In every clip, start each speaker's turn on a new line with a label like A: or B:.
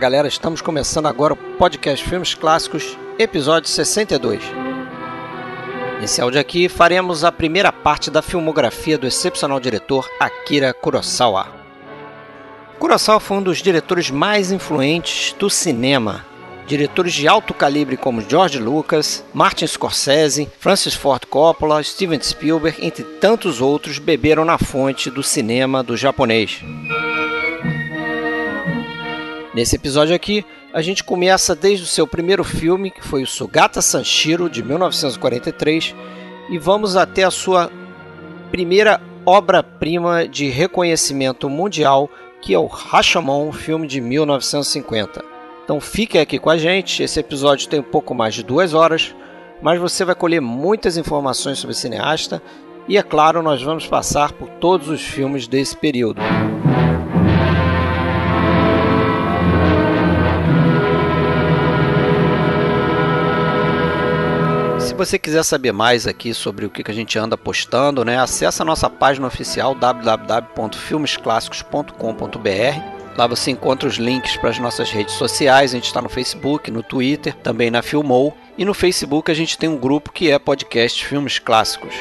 A: galera, estamos começando agora o podcast Filmes Clássicos, episódio 62. Nesse áudio aqui faremos a primeira parte da filmografia do excepcional diretor Akira Kurosawa. Kurosawa foi um dos diretores mais influentes do cinema. Diretores de alto calibre como George Lucas, Martin Scorsese, Francis Ford Coppola, Steven Spielberg, entre tantos outros, beberam na fonte do cinema do japonês. Nesse episódio aqui, a gente começa desde o seu primeiro filme, que foi o Sugata Sanshiro, de 1943, e vamos até a sua primeira obra-prima de reconhecimento mundial, que é o Rashomon, filme de 1950. Então fique aqui com a gente, esse episódio tem um pouco mais de duas horas, mas você vai colher muitas informações sobre o cineasta e, é claro, nós vamos passar por todos os filmes desse período. Você quiser saber mais aqui sobre o que a gente anda postando, né, acesse a nossa página oficial www.filmesclassicos.com.br. Lá você encontra os links para as nossas redes sociais. A gente está no Facebook, no Twitter, também na Filmou. E no Facebook a gente tem um grupo que é podcast Filmes Clássicos.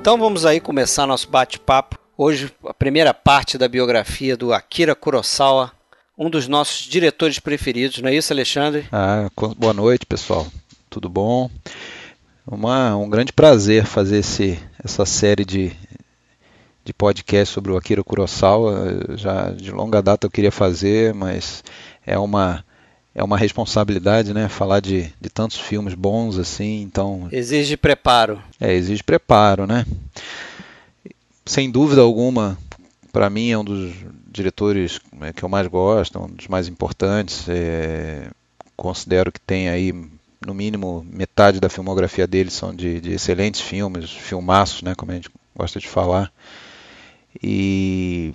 A: Então vamos aí começar nosso bate-papo Hoje, a primeira parte da biografia do Akira Kurosawa, um dos nossos diretores preferidos, não é isso, Alexandre?
B: Ah, boa noite, pessoal. Tudo bom? Uma, um grande prazer fazer esse, essa série de, de podcast sobre o Akira Kurosawa. Já de longa data eu queria fazer, mas é uma é uma responsabilidade, né? Falar de, de tantos filmes bons assim, então.
A: Exige preparo.
B: É, exige preparo, né? Sem dúvida alguma, para mim é um dos diretores né, que eu mais gosto, um dos mais importantes. É, considero que tem aí, no mínimo, metade da filmografia dele são de, de excelentes filmes, filmaços, né, como a gente gosta de falar. E,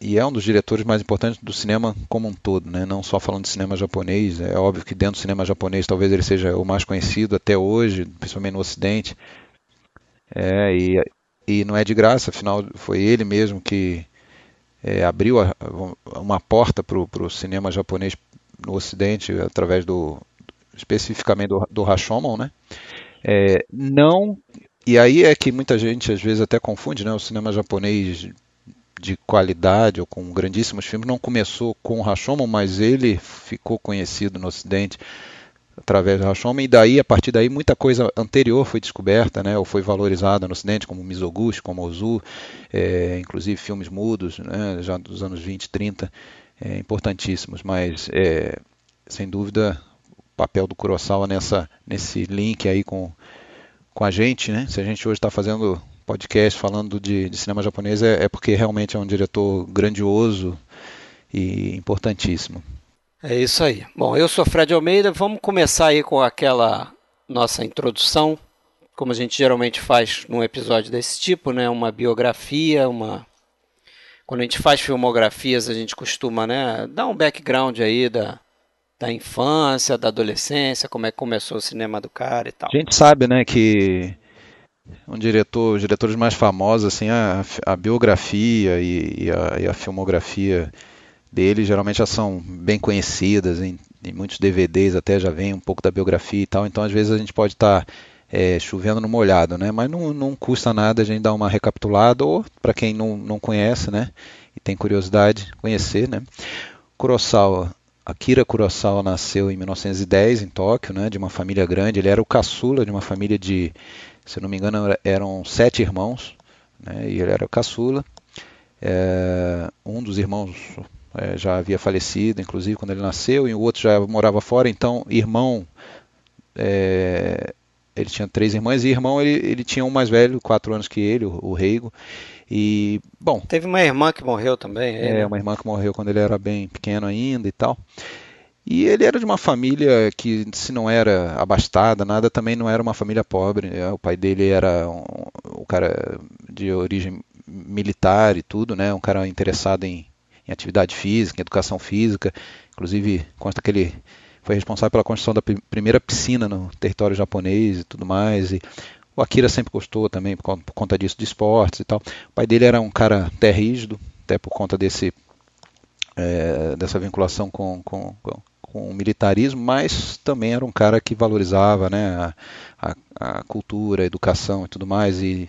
B: e, é um dos diretores mais importantes do cinema como um todo, né? não só falando de cinema japonês. É óbvio que dentro do cinema japonês talvez ele seja o mais conhecido até hoje, principalmente no Ocidente. É, e, e não é de graça, afinal foi ele mesmo que é, abriu a, uma porta para o cinema japonês no Ocidente através do especificamente do, do Rashomon, né? É, não e aí é que muita gente às vezes até confunde, né? O cinema japonês de qualidade ou com grandíssimos filmes não começou com o Rashomon, mas ele ficou conhecido no Ocidente através do Rashomon, e daí, a partir daí, muita coisa anterior foi descoberta, né, ou foi valorizada no Ocidente, como Mizoguchi, como Ozu, é, inclusive filmes mudos, né, já dos anos 20, 30, é, importantíssimos, mas, é, sem dúvida, o papel do Kurosawa nessa, nesse link aí com, com a gente, né, se a gente hoje está fazendo podcast falando de, de cinema japonês, é, é porque realmente é um diretor grandioso e importantíssimo.
A: É isso aí. Bom, eu sou Fred Almeida. Vamos começar aí com aquela nossa introdução, como a gente geralmente faz num episódio desse tipo, né? Uma biografia, uma quando a gente faz filmografias, a gente costuma, né, dar um background aí da, da infância, da adolescência, como é que começou o cinema do cara e tal.
B: A gente sabe, né, que um diretor, os diretores mais famosos, assim, a, a biografia e, e, a, e a filmografia dele geralmente já são bem conhecidas, em, em, muitos DVDs até já vem um pouco da biografia e tal, então às vezes a gente pode estar tá, é, chovendo no molhado, né? Mas não, não custa nada a gente dar uma recapitulada, ou para quem não, não conhece, né? E tem curiosidade, conhecer, né? Kurosawa, Akira Kurosawa nasceu em 1910 em Tóquio, né? De uma família grande, ele era o caçula de uma família de, se não me engano, eram sete irmãos, né? E ele era o caçula. É, um dos irmãos é, já havia falecido, inclusive quando ele nasceu, e o outro já morava fora, então irmão, é, ele tinha três irmãs, e irmão ele, ele tinha um mais velho, quatro anos que ele, o, o Reigo, e, bom...
A: Teve uma irmã que morreu também.
B: É, né? uma irmã que morreu quando ele era bem pequeno ainda e tal. E ele era de uma família que, se não era abastada, nada, também não era uma família pobre. Né? O pai dele era um, um cara de origem militar e tudo, né? Um cara interessado em, em atividade física, em educação física. Inclusive, consta que ele foi responsável pela construção da primeira piscina no território japonês e tudo mais. E O Akira sempre gostou também por, conta disso de esportes e tal. O pai dele era um cara até rígido, até por conta desse é, dessa vinculação com, com, com, o militarismo, mas também era um cara que valorizava né, a, a, a cultura, a educação e tudo mais, e,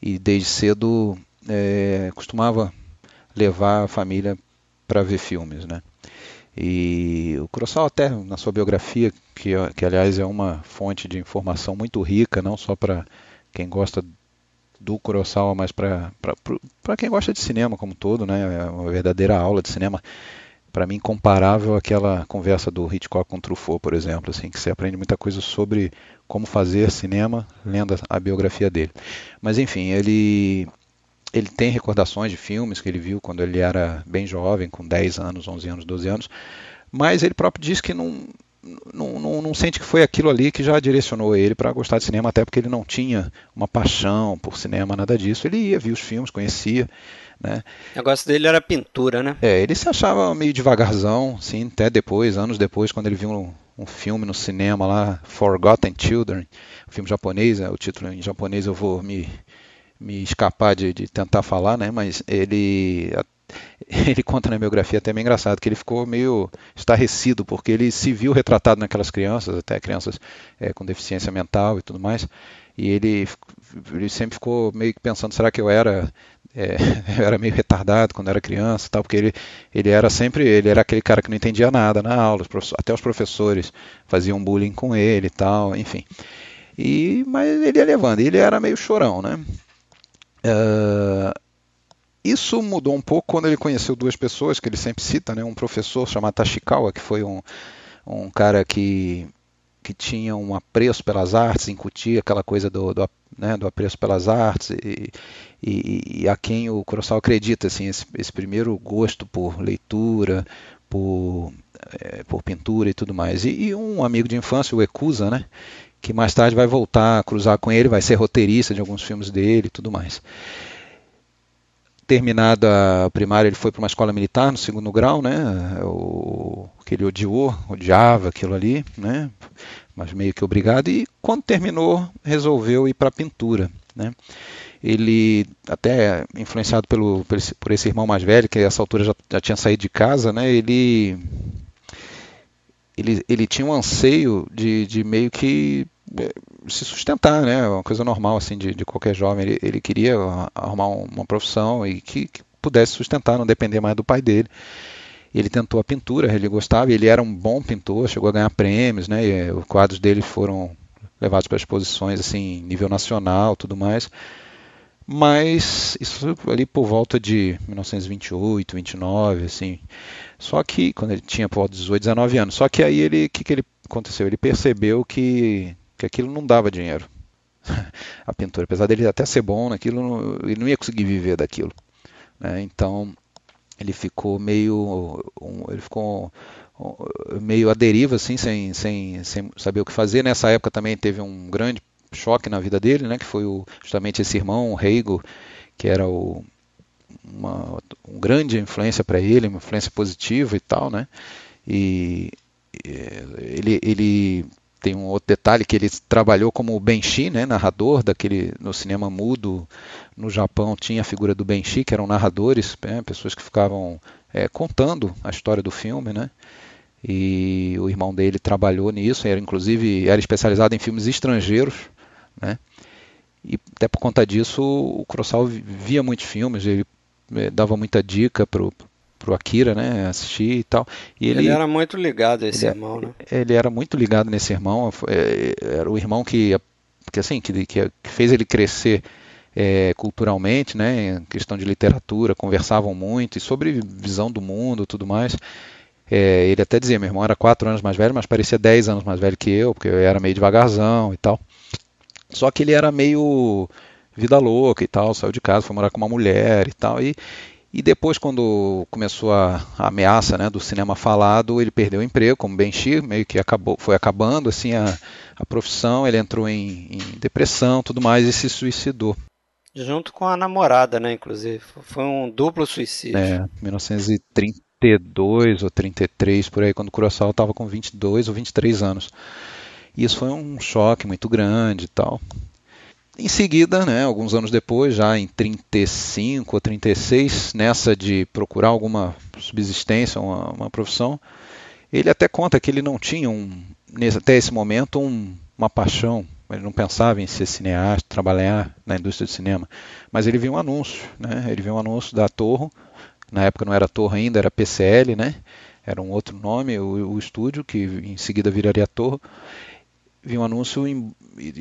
B: e desde cedo é, costumava levar a família para ver filmes, né? E o Kurosawa até na sua biografia, que, que aliás é uma fonte de informação muito rica, não só para quem gosta do Kurosawa, mas para quem gosta de cinema como todo, né? É uma verdadeira aula de cinema, para mim comparável àquela conversa do Hitchcock com Truffaut, por exemplo, assim, que você aprende muita coisa sobre como fazer cinema lendo a, biografia dele. Mas enfim, ele ele tem recordações de filmes que ele viu quando ele era bem jovem, com 10 anos, 11 anos, 12 anos, mas ele próprio diz que não, não, não, não sente que foi aquilo ali que já direcionou ele para gostar de cinema, até porque ele não tinha uma paixão por cinema, nada disso. Ele ia, via os filmes, conhecia. Né?
A: O negócio dele era pintura, né?
B: É, ele se achava meio devagarzão, sim, até depois, anos depois, quando ele viu um, um filme no cinema lá, Forgotten Children, um filme japonês, é, o título em japonês eu vou me me escapar de, de tentar falar, né? Mas ele ele conta na biografia até meio engraçado que ele ficou meio estarrecido porque ele se viu retratado naquelas crianças, até crianças é, com deficiência mental e tudo mais, e ele, ele sempre ficou meio que pensando será que eu era é, eu era meio retardado quando era criança, tal, porque ele, ele era sempre ele era aquele cara que não entendia nada na aula, até os professores faziam bullying com ele e tal, enfim. E mas ele ia levando, ele era meio chorão, né? Uh, isso mudou um pouco quando ele conheceu duas pessoas que ele sempre cita, né? Um professor chamado Tashikawa, que foi um, um cara que, que tinha um apreço pelas artes, incutia aquela coisa do, do, né, do apreço pelas artes e, e, e, a quem o Kurosawa acredita, assim, esse, esse primeiro gosto por leitura, por, é, por pintura e tudo mais. E, e, um amigo de infância, o Ekusa, né? Que mais tarde vai voltar a cruzar com ele, vai ser roteirista de alguns filmes dele e tudo mais. Terminada a primária, ele foi para uma escola militar no segundo grau, né? O, que ele odiou, odiava aquilo ali, né? Mas meio que obrigado. E quando terminou, resolveu ir para a pintura, né? Ele, até influenciado pelo, por esse, irmão mais velho, que a essa altura já, já tinha saído de casa, né? Ele ele, ele tinha um anseio de, de meio que é, se sustentar, né? Uma coisa normal assim de, de qualquer jovem. Ele, ele queria arrumar uma profissão e que, que, pudesse sustentar, não depender mais do pai dele. Ele tentou a pintura, ele gostava, ele era um bom pintor, chegou a ganhar prêmios, né? E, os quadros dele foram levados para exposições assim, nível nacional, tudo mais. Mas isso ali por volta de 1928, 29, assim. Só que quando ele tinha por volta de 18, 19 anos. Só que aí ele, que, que ele aconteceu? Ele percebeu que que aquilo não dava dinheiro. a pintura, apesar dele até ser bom naquilo, ele não ia conseguir viver daquilo. Né? Então ele ficou meio, ele ficou meio à deriva, assim, sem, sem, sem saber o que fazer. Nessa época também teve um grande choque na vida dele, né? Que foi o, justamente esse irmão, o Reigo, que era o, uma, uma grande influência para ele, uma influência positiva e tal, né? E ele, ele tem um outro detalhe que ele trabalhou como Benshi, né, narrador daquele no cinema mudo no Japão tinha a figura do Benshi, que eram narradores, né, pessoas que ficavam é, contando a história do filme, né? E o irmão dele trabalhou nisso, era inclusive era especializado em filmes estrangeiros, né? E até por conta disso o Kurosawa via muitos filmes, ele é, dava muita dica para pro Akira, né, assistir e tal. E
A: ele, ele era muito ligado a esse
B: ele,
A: irmão, né?
B: Ele era muito ligado nesse irmão, é, era o irmão que, que assim, que, que fez ele crescer é, culturalmente, né, em questão de literatura, conversavam muito e sobre visão do mundo, tudo mais. É, ele até dizia, meu irmão era quatro anos mais velho, mas parecia dez anos mais velho que eu, porque eu era meio devagarzão e tal. Só que ele era meio vida louca e tal, saiu de casa, foi morar com uma mulher e tal, e, e depois, quando começou a, a, ameaça né, do cinema falado, ele perdeu o emprego como Benchi, meio que acabou, foi acabando assim a, a profissão, ele entrou em, em, depressão tudo mais e se suicidou.
A: Junto com a namorada, né, inclusive. Foi um duplo suicídio.
B: É, 1932 ou 33, por aí, quando o Kurosawa estava com 22 ou 23 anos. E isso foi um choque muito grande e tal. em seguida, né, alguns anos depois, já em 35 ou 36, nessa de procurar alguma subsistência, uma, uma profissão, ele até conta que ele não tinha, um, até esse momento, um, uma paixão. Ele não pensava em ser cineasta, trabalhar na indústria do cinema. Mas ele viu um anúncio, né? Ele viu um anúncio da Torre. Na época não era Torre ainda, era PCL, né? Era um outro nome, o, o estúdio, que em seguida viraria Torre vi um anúncio, em,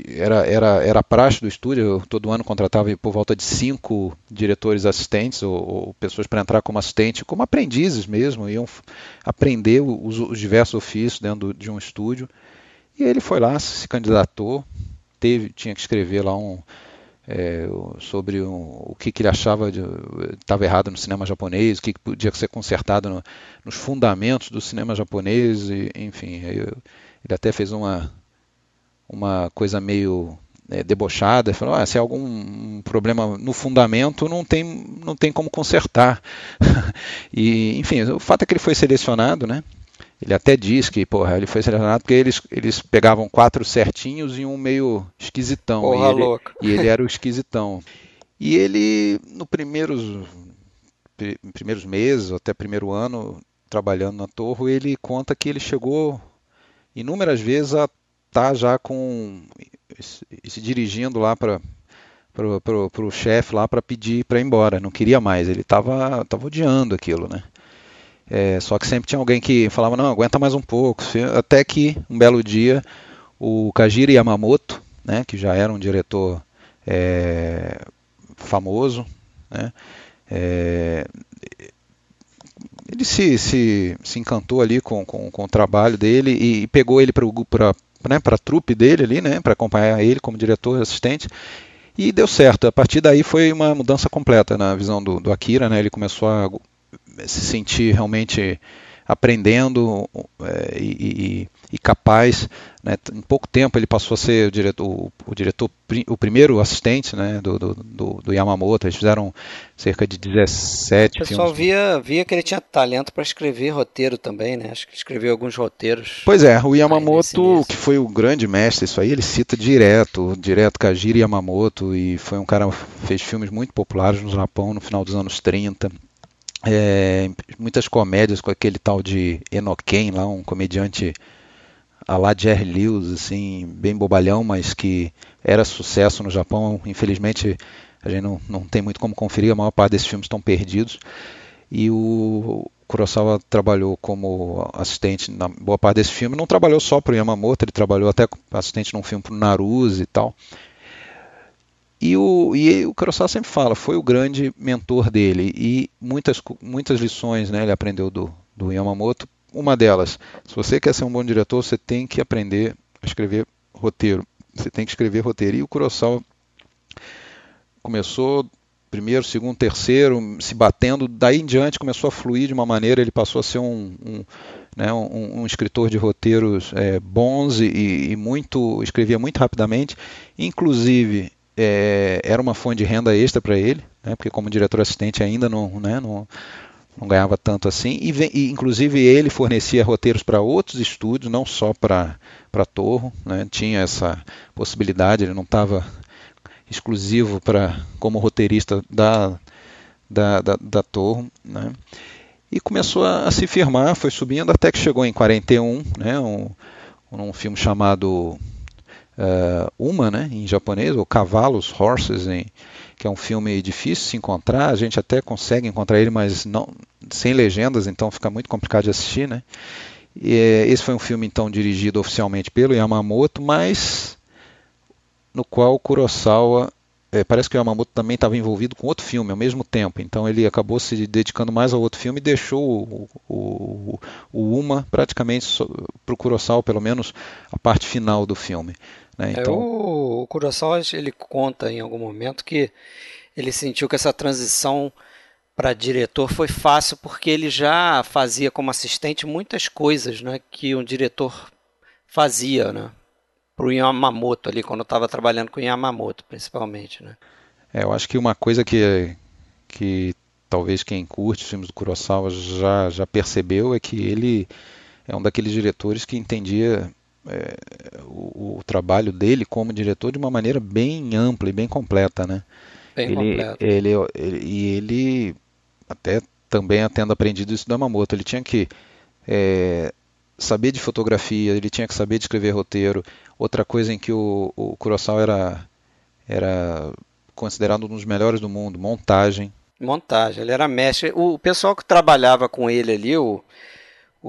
B: era, era, era praxe do estúdio, todo ano contratava por volta de cinco diretores assistentes ou, ou pessoas para entrar como assistente, como aprendizes mesmo, iam aprender os, os diversos ofícios dentro de um estúdio. E ele foi lá, se candidatou, teve, tinha que escrever lá um, é, sobre um, o que, que, ele achava estava errado no cinema japonês, o que, que podia ser consertado no, nos fundamentos do cinema japonês, e, enfim, eu, ele até fez uma uma coisa meio é, debochada, falou, ah, se há algum problema no fundamento, não tem, não tem como consertar. e, enfim, o fato é que ele foi selecionado, né? Ele até diz que, porra, ele foi selecionado porque eles, eles pegavam quatro certinhos e um meio esquisitão.
A: Porra
B: e, ele,
A: louca.
B: e ele era o esquisitão. E ele, no primeiros, primeiros meses, até primeiro ano, trabalhando na Torre, ele conta que ele chegou inúmeras vezes a tá já com se dirigindo lá para pro, pro, pro chefe lá para pedir para ir embora, não queria mais, ele estava tava odiando aquilo, né? É, só que sempre tinha alguém que falava, não, aguenta mais um pouco, até que um belo dia o Kajiri Yamamoto, né, que já era um diretor é, famoso, né, é, ele se, se, se encantou ali com, com, com o trabalho dele e, e pegou ele para né, para a trupe dele ali, né, para acompanhar ele como diretor assistente. E deu certo. A partir daí foi uma mudança completa na visão do, do Akira. Né, ele começou a se sentir realmente aprendendo é, e, e, capaz. Né? Em pouco tempo ele passou a ser o diretor, o, o diretor, o primeiro assistente né? do, do, do, Yamamoto. Eles fizeram cerca de 17
A: filmes. O pessoal via, via que ele tinha talento para escrever roteiro também, né? Acho que escreveu alguns roteiros.
B: Pois é, o Yamamoto, que foi o grande mestre, isso aí, ele cita direto, direto Kajiri Yamamoto, e foi um cara que fez filmes muito populares no Japão no final dos anos 30 é, muitas comédias com aquele tal de Enoken lá, um comediante a lá Jerry Lewis, assim, bem bobalhão, mas que era sucesso no Japão. Infelizmente, a gente não, não tem muito como conferir, a maior parte desses filmes estão perdidos. E o Kurosawa trabalhou como assistente na boa parte desse filme. Não trabalhou só para o Yamamoto, ele trabalhou até assistente num filme para o Naruse e tal. E o, e o Kurosawa sempre fala, foi o grande mentor dele e muitas, muitas lições né, ele aprendeu do, do Yamamoto. Uma delas, se você quer ser um bom diretor, você tem que aprender a escrever roteiro. Você tem que escrever roteiro. E o Kurosawa começou primeiro, segundo, terceiro, se batendo. Daí em diante começou a fluir de uma maneira. Ele passou a ser um, um, né, um, um escritor de roteiros é, bons e, e, muito escrevia muito rapidamente. Inclusive é, era uma fonte de renda extra para ele, né, porque como diretor assistente ainda não, né, não, não ganhava tanto assim. E, e, inclusive ele fornecia roteiros para outros estúdios, não só para Torro, né, tinha essa possibilidade. Ele não estava exclusivo para como roteirista da da, da, da Torro, né, e começou a, a, se firmar, foi subindo até que chegou em 41, né, um, um filme chamado uh, Uma, né, em japonês, ou Cavalos, Horses, em, que é um filme difícil de se encontrar. A gente até consegue encontrar ele, mas não sem legendas, então fica muito complicado de assistir, né? E, eh, esse foi um filme então dirigido oficialmente pelo Yamamoto, mas no qual Kurosawa é, parece que o Yamamoto também estava envolvido com outro filme ao mesmo tempo, então ele acabou se dedicando mais ao outro filme e deixou o, o, o Uma praticamente para o Kurosawa, pelo menos a parte final do filme. Né?
A: É, então... É, o, o Kurosawa ele conta em algum momento que ele sentiu que essa transição para diretor foi fácil porque ele já fazia como assistente muitas coisas né, que um diretor fazia, né? Para o Yamamoto ali, quando estava trabalhando com o Yamamoto, principalmente, né?
B: É, eu acho que uma coisa que, que talvez quem curte os filmes do Kurosawa já, já percebeu é que ele é um daqueles diretores que entendia é, o, o, trabalho dele como diretor de uma maneira bem ampla e bem completa, né?
A: Bem
B: ele,
A: completo.
B: Ele, ele, e ele até também tendo aprendido isso do Yamamoto, ele tinha que é, saber de fotografia, ele tinha que saber de escrever roteiro. Outra coisa em que o, o Kurosawa era, era considerado um dos melhores do mundo, montagem.
A: Montagem, ele era mestre. O pessoal que trabalhava com ele ali, o,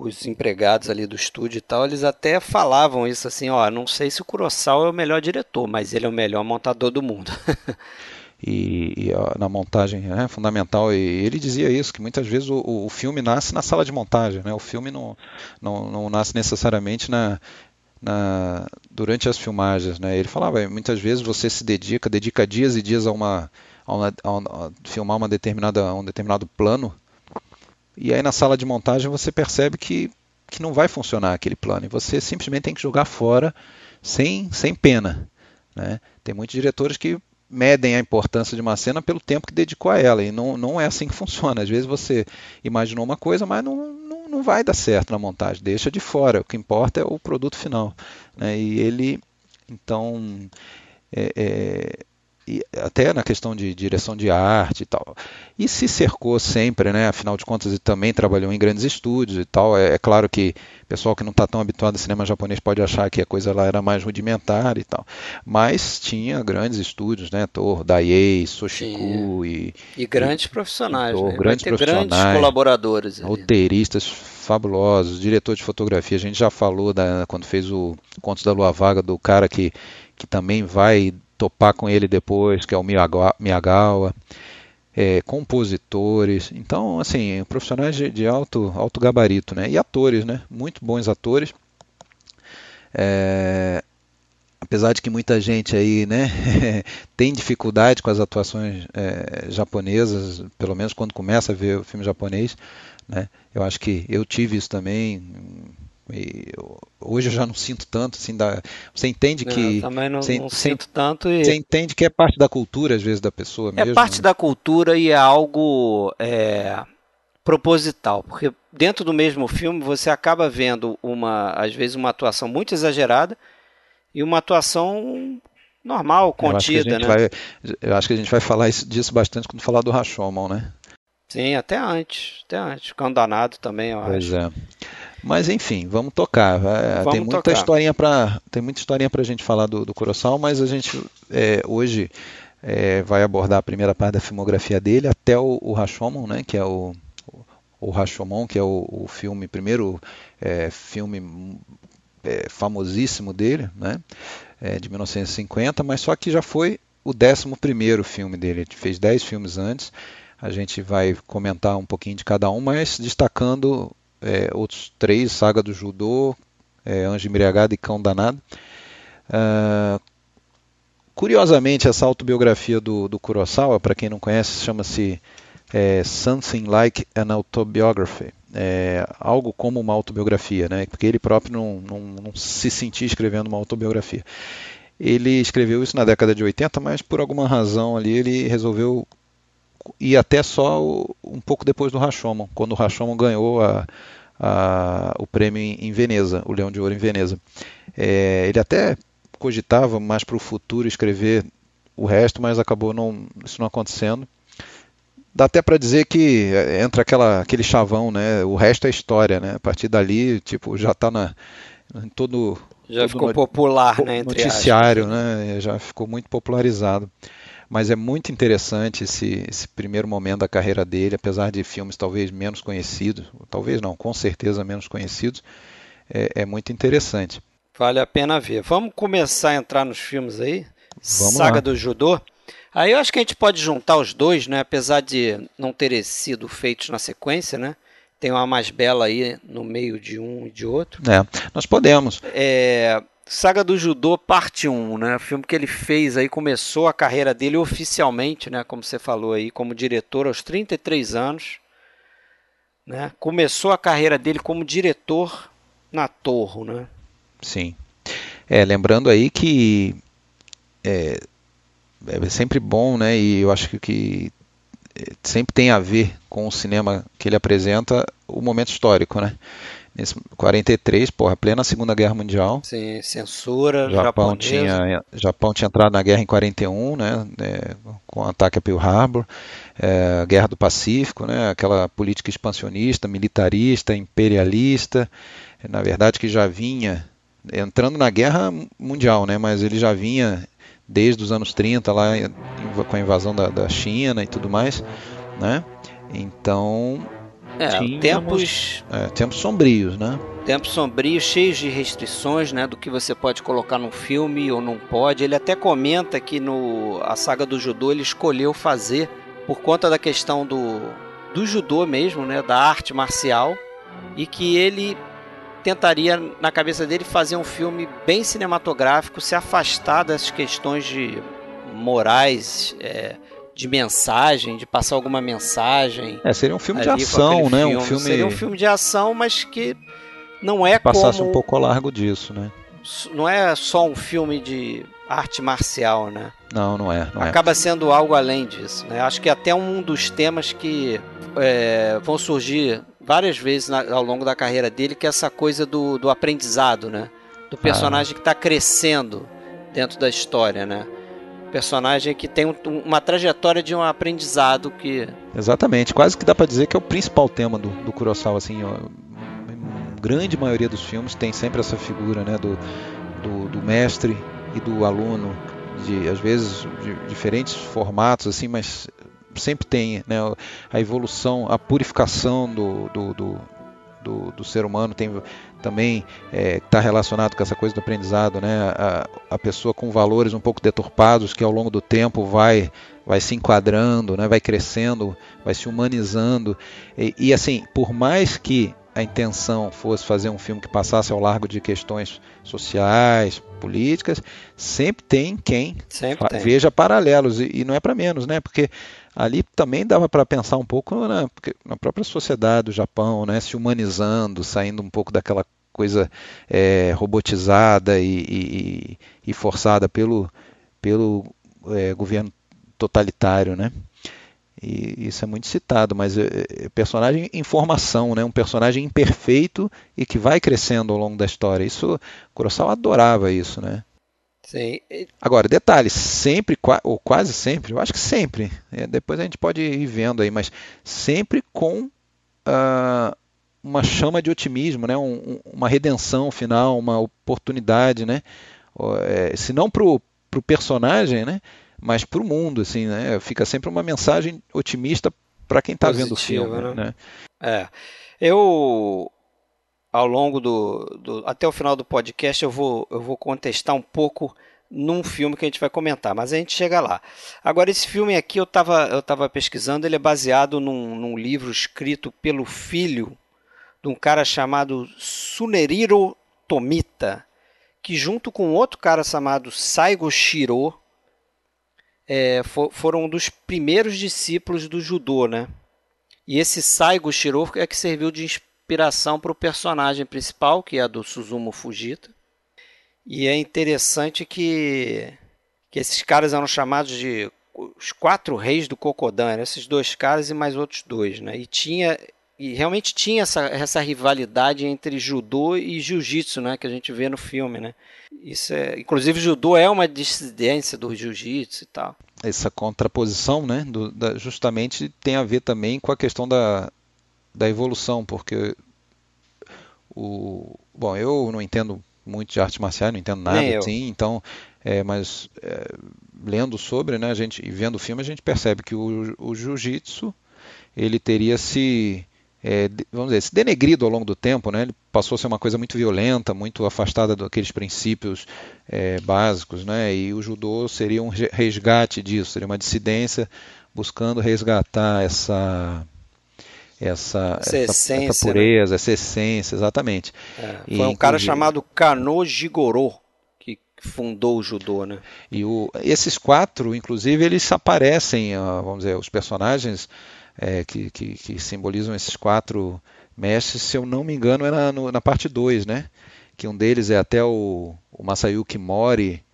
A: os empregados ali do estúdio e tal, eles até falavam isso assim, ó, não sei se o Kurosawa é o melhor diretor, mas ele é o melhor montador do mundo.
B: e, e na montagem né, fundamental. E ele dizia isso, que muitas vezes o, o filme nasce na sala de montagem, né? o filme não, não, não nasce necessariamente na, na, durante as filmagens. Né? Ele falava, muitas vezes você se dedica, dedica dias e dias a uma, a, uma, a, a filmar uma determinada, um determinado plano, e aí na sala de montagem você percebe que, que não vai funcionar aquele plano, e você simplesmente tem que jogar fora sem, sem pena. Né? Tem muitos diretores que medem a importância de uma cena pelo tempo que dedicou a ela. E não, não é assim que funciona. Às vezes você imaginou uma coisa, mas não, não, não vai dar certo na montagem. Deixa de fora. O que importa é o produto final. Né? E ele, então, é, é, e até na questão de direção de arte e tal. E se cercou sempre, né? Afinal de contas, ele também trabalhou em grandes estúdios e tal. É, é claro que o pessoal que não está tão habituado ao cinema japonês pode achar que a coisa lá era mais rudimentar e tal. Mas tinha grandes estúdios, né? Tor, Daiei, Soshiku e,
A: e grandes profissionais,
B: Tor,
A: né?
B: grandes, profissionais,
A: grandes colaboradores, ali.
B: roteiristas fabulosos, diretor de fotografia. A gente já falou da, quando fez o Contos da Lua Vaga do cara que que também vai topar com ele depois, que é o Miyagawa, é, compositores, então assim, profissionais de, de, alto, alto gabarito, né? E atores, né? Muito bons atores. É, apesar de que muita gente aí, né, tem dificuldade com as atuações é, japonesas, pelo menos quando começa a ver o filme japonês, né? Eu acho que eu tive isso também eu, hoje eu já não sinto tanto, assim, da, você entende que.
A: Eu também não, você, não sinto tanto. E...
B: Você entende que é parte da cultura, às vezes, da pessoa
A: é
B: mesmo.
A: É parte
B: né?
A: da cultura e é algo é, proposital, porque dentro do mesmo filme você acaba vendo uma, às vezes, uma atuação muito exagerada e uma atuação normal, contida,
B: eu
A: né?
B: Vai, eu acho que a gente vai falar isso, disso bastante quando falar do Rashomon, né?
A: Sim, até antes, até antes. Ficando danado também, eu
B: pois
A: acho.
B: é. Mas enfim, vamos tocar. Vamos tem muita
A: tocar.
B: historinha para tem muita historinha para a gente falar do, do Kurosawa, mas a gente é, hoje é, vai abordar a primeira parte da filmografia dele até o, o Rashomon, né, que é o, o Rashomon, que é o, o filme primeiro é, filme é, famosíssimo dele, né, é, de 1950, mas só que já foi o décimo primeiro filme dele. Ele fez dez filmes antes. A gente vai comentar um pouquinho de cada um, mas destacando é, outros três, Saga do Judô, é, Anjo Embriagado e Cão Danado. Uh, curiosamente, essa autobiografia do, do Kurosawa, para quem não conhece, chama-se é, Something Like an Autobiography. É, algo como uma autobiografia, né? porque ele próprio não, não, não se sentia escrevendo uma autobiografia. Ele escreveu isso na década de 80, mas por alguma razão ali ele resolveu ir até só um pouco depois do Rashomon, quando o Rashomon ganhou a, a, o prêmio em Veneza, o Leão de Ouro em Veneza. É, ele até cogitava mais para o futuro escrever o resto, mas acabou não, isso não acontecendo. Dá até para dizer que é, entra aquela, aquele chavão, né? O resto é história, né? A partir dali, tipo, já está na em todo
A: já
B: todo
A: ficou no, popular, né?
B: noticiário,
A: aspas.
B: né? Já ficou muito popularizado mas é muito interessante esse, esse, primeiro momento da carreira dele, apesar de filmes talvez menos conhecidos, talvez não, com certeza menos conhecidos, é, é muito interessante.
A: Vale a pena ver. Vamos começar a entrar nos filmes aí?
B: Vamos
A: Saga
B: lá.
A: do Judô. Aí eu acho que a gente pode juntar os dois, né? Apesar de não terem sido feitos na sequência, né? Tem uma mais bela aí no meio de um e de outro.
B: É, nós podemos.
A: É, Saga do Judô, parte 1, né? O filme que ele fez aí, começou a carreira dele oficialmente, né? Como você falou aí, como diretor aos 33 anos. Né? Começou a carreira dele como diretor na Torre, né?
B: Sim. É, lembrando aí que é, é sempre bom, né? E eu acho que, que sempre tem a ver com o cinema que ele apresenta o momento histórico, né? Nesse 43, porra, plena Segunda Guerra Mundial.
A: Sim, censura,
B: Japão tinha Japão tinha entrado na guerra em 41, né, é, com o ataque a Pearl Harbor, é, Guerra do Pacífico, né, aquela política expansionista, militarista, imperialista, na verdade que já vinha entrando na guerra mundial, né, mas ele já vinha desde os anos 30 lá com a invasão da, da China e tudo mais, né? Então
A: é, tínhamos, tempos,
B: é, tempos sombrios, né?
A: Tempos sombrios, cheios de restrições, né? Do que você pode colocar num filme ou não pode. Ele até comenta que no a saga do judô ele escolheu fazer por conta da questão do, do judô mesmo, né? Da arte marcial e que ele tentaria na cabeça dele fazer um filme bem cinematográfico, se afastar das questões de morais. É, de mensagem, de passar alguma mensagem.
B: É, seria um filme de ação, né?
A: Filme.
B: Um filme...
A: Seria um filme de ação, mas que não é
B: Passasse
A: como...
B: um pouco ao largo disso, né?
A: Não é só um filme de arte marcial, né?
B: Não, não é. Não
A: é. Acaba é. sendo algo além disso, né? Acho que até um dos temas que é, vão surgir várias vezes na, ao longo da carreira dele, que é essa coisa do, do aprendizado, né? Do personagem ah. que está crescendo dentro da história, né? Personagem que tem um, uma trajetória de um aprendizado que.
B: Exatamente, quase que dá para dizer que é o principal tema do, do Kurosawa, assim, ó, grande maioria dos filmes tem sempre essa figura, né, do, do, do mestre e do aluno, de às vezes de diferentes formatos, assim, mas sempre tem, né, a evolução, a purificação do, do, do do, do, ser humano tem também está é, relacionado com essa coisa do aprendizado, né? A, a, pessoa com valores um pouco deturpados que ao longo do tempo vai vai se enquadrando, né? Vai crescendo, vai se humanizando e, e assim, por mais que a intenção fosse fazer um filme que passasse ao largo de questões sociais, políticas, sempre tem quem
A: sempre tem.
B: veja paralelos e, e não é para menos, né? Porque ali também dava para pensar um pouco na, na, própria sociedade do Japão, né, se humanizando, saindo um pouco daquela coisa é, robotizada e, e, e, forçada pelo, pelo é, governo totalitário, né? E isso é muito citado, mas é, é, personagem em formação, né? um personagem imperfeito e que vai crescendo ao longo da história. Isso, Kurosawa adorava isso, né?
A: Sim.
B: Agora, detalhe, sempre, ou quase sempre, eu acho que sempre, é, depois a gente pode ir vendo aí, mas sempre com uh, uma chama de otimismo, né? Um, uma redenção final, uma oportunidade, né? É, se não para o personagem, né? mas para o mundo, assim, né? fica sempre uma mensagem otimista para quem está vendo o filme. Né? né?
A: É. Eu ao longo do, do, até o final do podcast eu vou eu vou contestar um pouco num filme que a gente vai comentar, mas a gente chega lá. Agora esse filme aqui eu estava eu tava pesquisando, ele é baseado num, num, livro escrito pelo filho de um cara chamado Suneriro Tomita, que junto com outro cara chamado Saigo Shiro é, for, foram um dos primeiros discípulos do judô, né? E esse Saigo Shiro é que serviu de inspiração para o personagem principal, que é a do Suzumu Fujita. E é interessante que, que esses caras eram chamados de os quatro reis do Kokodan, eram esses dois caras e mais outros dois, né? E tinha e realmente tinha essa, essa rivalidade entre judô e jiu-jitsu, né, que a gente vê no filme, né? Isso é, inclusive judô é uma dissidência do jiu-jitsu e tal.
B: Essa contraposição, né, do, da, justamente tem a ver também com a questão da, da evolução, porque o bom, eu não entendo muito de arte marcial, não entendo nada assim, então, é, mas é, lendo sobre, né, a gente e vendo o filme a gente percebe que o, o jiu-jitsu ele teria se é, vamos dizer, se denegrido ao longo do tempo, né? Ele passou a ser uma coisa muito violenta, muito afastada daqueles princípios é, básicos, né? E o judô seria um resgate disso, seria uma dissidência buscando resgatar essa essa, essa, essência, essa né? pureza, né? essa essência, exatamente.
A: É, foi e, um cara chamado Kano Jigoro que fundou o judô, né?
B: E o, esses quatro, inclusive, eles aparecem, vamos dizer, os personagens é, que, que, que, simbolizam esses quatro mestres, se eu não me engano, é na, no, na parte 2, né? Que um deles é até o, o Masayuki Mori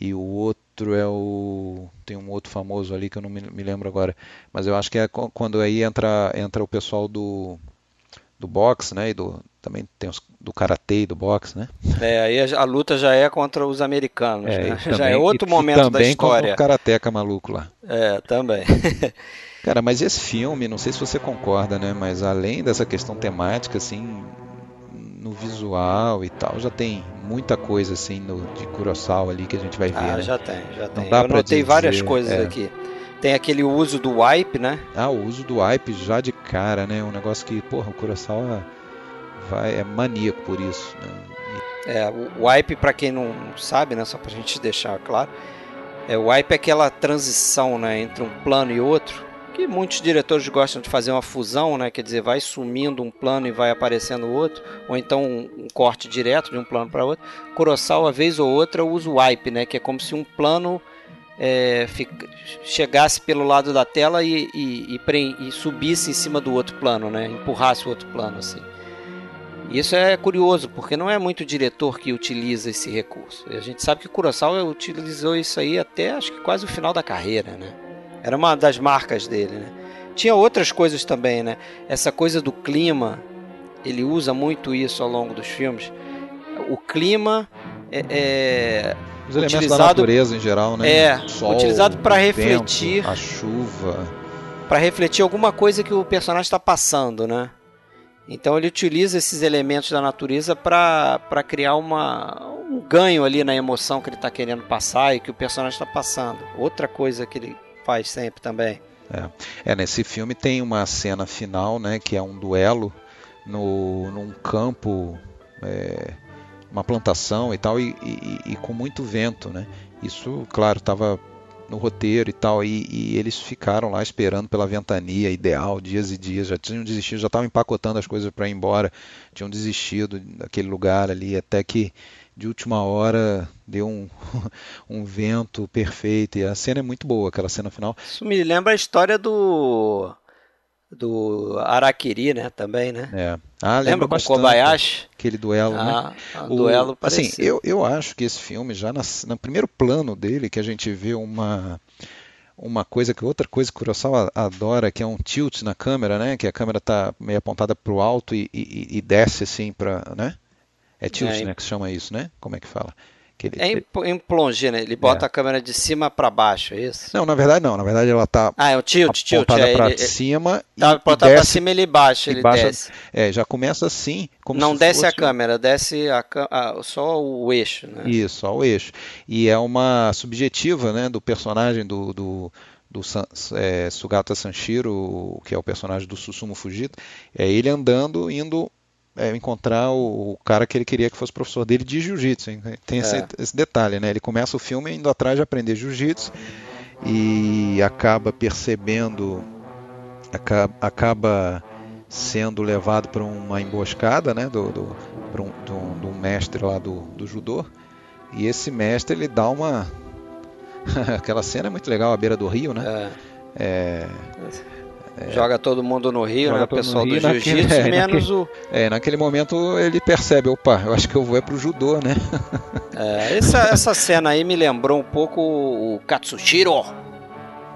B: e o outro é o tem um outro famoso ali que eu não me, me lembro agora, mas eu acho que é quando aí entra entra o pessoal do do boxe, né? E do, também tem os, do karatê e do boxe, né?
A: É, aí a, a luta já é contra os americanos, é, né? também, já é outro e, momento e da história. Também
B: com o karateca maluco lá.
A: É, também.
B: Cara, mas esse filme, não sei se você concorda, né? Mas além dessa questão temática, assim, no visual e tal, já tem muita coisa assim no, de Kurosawa ali que a gente vai ver. Ah,
A: né? já tem, já tem. Eu notei várias coisas é. aqui. Tem aquele uso do wipe, né?
B: Ah, o uso do wipe já de cara, né? Um negócio que, porra, o Kurosawa vai, é maníaco por isso, né?
A: É, o wipe, para quem não sabe, né? Só pra gente deixar claro, é, o wipe é aquela transição, né? Entre um plano e outro que muitos diretores gostam de fazer uma fusão, né? Quer dizer, vai sumindo um plano e vai aparecendo outro, ou então um, corte direto de um plano para outro. Kurosawa, vez ou outra, usa o wipe, né? Que é como se um plano é, fica, chegasse pelo lado da tela e, e, e, e, subisse em cima do outro plano, né? Empurrasse o outro plano, assim. Isso é curioso, porque não é muito diretor que utiliza esse recurso. A gente sabe que Kurosawa utilizou isso aí até acho que quase o final da carreira, né? Era uma das marcas dele, né? Tinha outras coisas também, né? Essa coisa do clima, ele usa muito isso ao longo dos filmes. O clima é, é
B: os elementos utilizado, da natureza em geral, né?
A: É, Sol, utilizado para refletir
B: a chuva,
A: para refletir alguma coisa que o personagem está passando, né? Então ele utiliza esses elementos da natureza para criar uma, um ganho ali na emoção que ele está querendo passar e que o personagem está passando. Outra coisa que ele faz sempre também.
B: É. é, nesse filme tem uma cena final, né, que é um duelo no, num campo, é, uma plantação e tal, e, e, e, com muito vento, né? Isso, claro, estava no roteiro e tal, e, e, eles ficaram lá esperando pela ventania ideal, dias e dias, já tinham desistido, já estavam empacotando as coisas para ir embora, tinham desistido daquele lugar ali, até que de última hora deu um, um vento perfeito e a cena é muito boa, aquela cena final.
A: Isso me lembra a história do do Araquiri, né, também, né?
B: É.
A: Ah, lembra com Kobayashi?
B: Aquele duelo,
A: ah,
B: né?
A: Ah, o duelo
B: Assim, eu, eu acho que esse filme, já no primeiro plano dele, que a gente vê uma uma coisa que outra coisa que o Kurosawa adora, que é um tilt na câmera, né? Que a câmera tá meio apontada para o alto e, e, e desce assim para, né? É tilt, é, né, que se chama isso, né? Como é que fala?
A: Que ele, é em, em plonge, né? Ele bota é. a câmera de cima para baixo, é isso?
B: Não, na verdade não. Na verdade ela tá
A: Ah, é o tilt, tilt.
B: É, para cima
A: tá apontada para cima ele baixa, ele baixa, desce.
B: É, já começa assim, como
A: Não desce
B: fosse...
A: a câmera, desce a, a, só o eixo, né?
B: Isso, só o eixo. E é uma subjetiva, né, do personagem do, do do é, Sugata Sanshiro, que é o personagem do Susumu Fujita, é ele andando, indo é, encontrar o, o, cara que ele queria que fosse professor dele de jiu-jitsu. Tem esse, é. esse, detalhe, né? Ele começa o filme indo atrás de aprender jiu-jitsu e acaba percebendo, acaba, acaba sendo levado para uma emboscada, né? Do, do, um, do, do mestre lá do, do judô. E esse mestre ele dá uma aquela cena é muito legal à beira do rio, né? É. é
A: é, Joga todo mundo no Rio, né? O pessoal do jiu-jitsu, é, menos
B: naquele,
A: o.
B: É, naquele momento ele percebe, opa, eu acho que eu vou é pro judô, né?
A: É, essa, essa cena aí me lembrou um pouco o Katsushiro.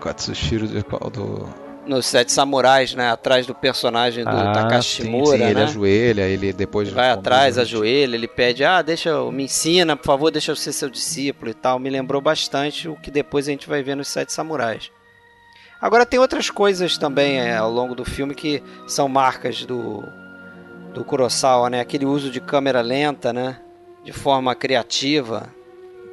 B: Katsushiro do, do...
A: Nos Sete Samurais, né? Atrás do personagem do ah, Takashi sim, sim,
B: ele
A: né?
B: ajoelha, ele depois...
A: Vai atrás, ajoelha, ele pede, ah, deixa eu, me ensina, por favor, deixa eu ser seu discípulo e tal. Me lembrou bastante o que depois a gente vai ver nos Sete Samurais. Agora tem outras coisas também é, ao longo do filme que são marcas do, do Kurosawa, né? Aquele uso de câmera lenta, né? De forma criativa.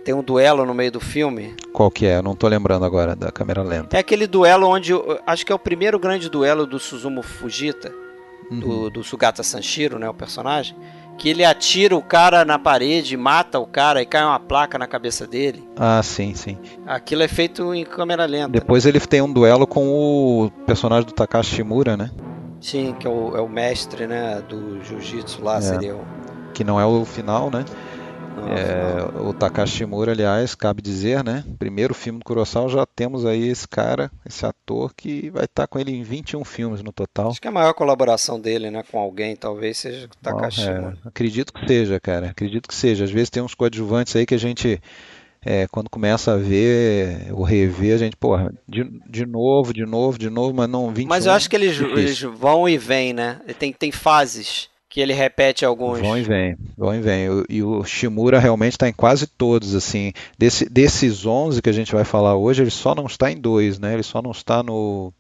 A: Tem um duelo no meio do filme.
B: Qual que é? Eu não tô lembrando agora da câmera lenta.
A: É aquele duelo onde. Acho que é o primeiro grande duelo do Suzumu Fujita, uhum. do, do Sugata Sanshiro, né? O personagem que ele atira o cara na parede, mata o cara e cai uma placa na cabeça dele.
B: Ah, sim, sim.
A: Aquilo é feito em câmera lenta.
B: Depois né? ele tem um duelo com o personagem do Takashi Shimura, né?
A: Sim, que é o, é o mestre, né, do jiu-jitsu lá, é. seria o...
B: Que não é o final, né? É, o Takashi Shimura, aliás, cabe dizer, né? Primeiro filme do Kurosawa, já temos aí esse cara, esse ator que vai estar tá com ele em 21 filmes no total.
A: Acho que a maior colaboração dele, né, com alguém, talvez seja o Takashi Shimura.
B: É, acredito que seja, cara. Acredito que seja. Às vezes tem uns coadjuvantes aí que a gente é, quando começa a ver o rever, a gente, porra, de, de novo, de novo, de novo, mas não 21.
A: Mas eu acho que eles, eles vão e vêm, né? Tem, tem fases que ele repete alguns.
B: Vão e vem, vão e vem. E o Shimura realmente está em quase todos, assim. Desse, desses 11 que a gente vai falar hoje, ele só não está em dois, né? Ele só não está no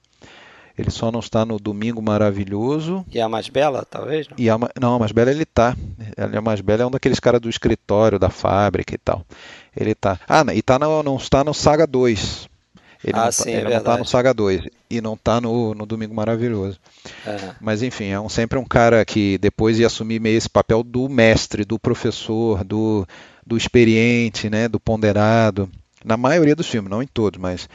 B: ele só não está no Domingo Maravilhoso.
A: E a Mais Bela, talvez?
B: Não, e a, não a Mais Bela ele tá. A Mais Bela é um daqueles caras do escritório, da fábrica e tal. Ele tá. Ah, e tá no, não está no Saga 2. Ele,
A: ah,
B: não,
A: sim,
B: tá,
A: é
B: ele não tá no Saga 2 e não tá no, no Domingo Maravilhoso. Uhum. Mas enfim, é um, sempre um cara que depois ia assumir meio esse papel do mestre, do professor, do, do experiente, né, do ponderado. Na maioria dos filmes, não em todos, mas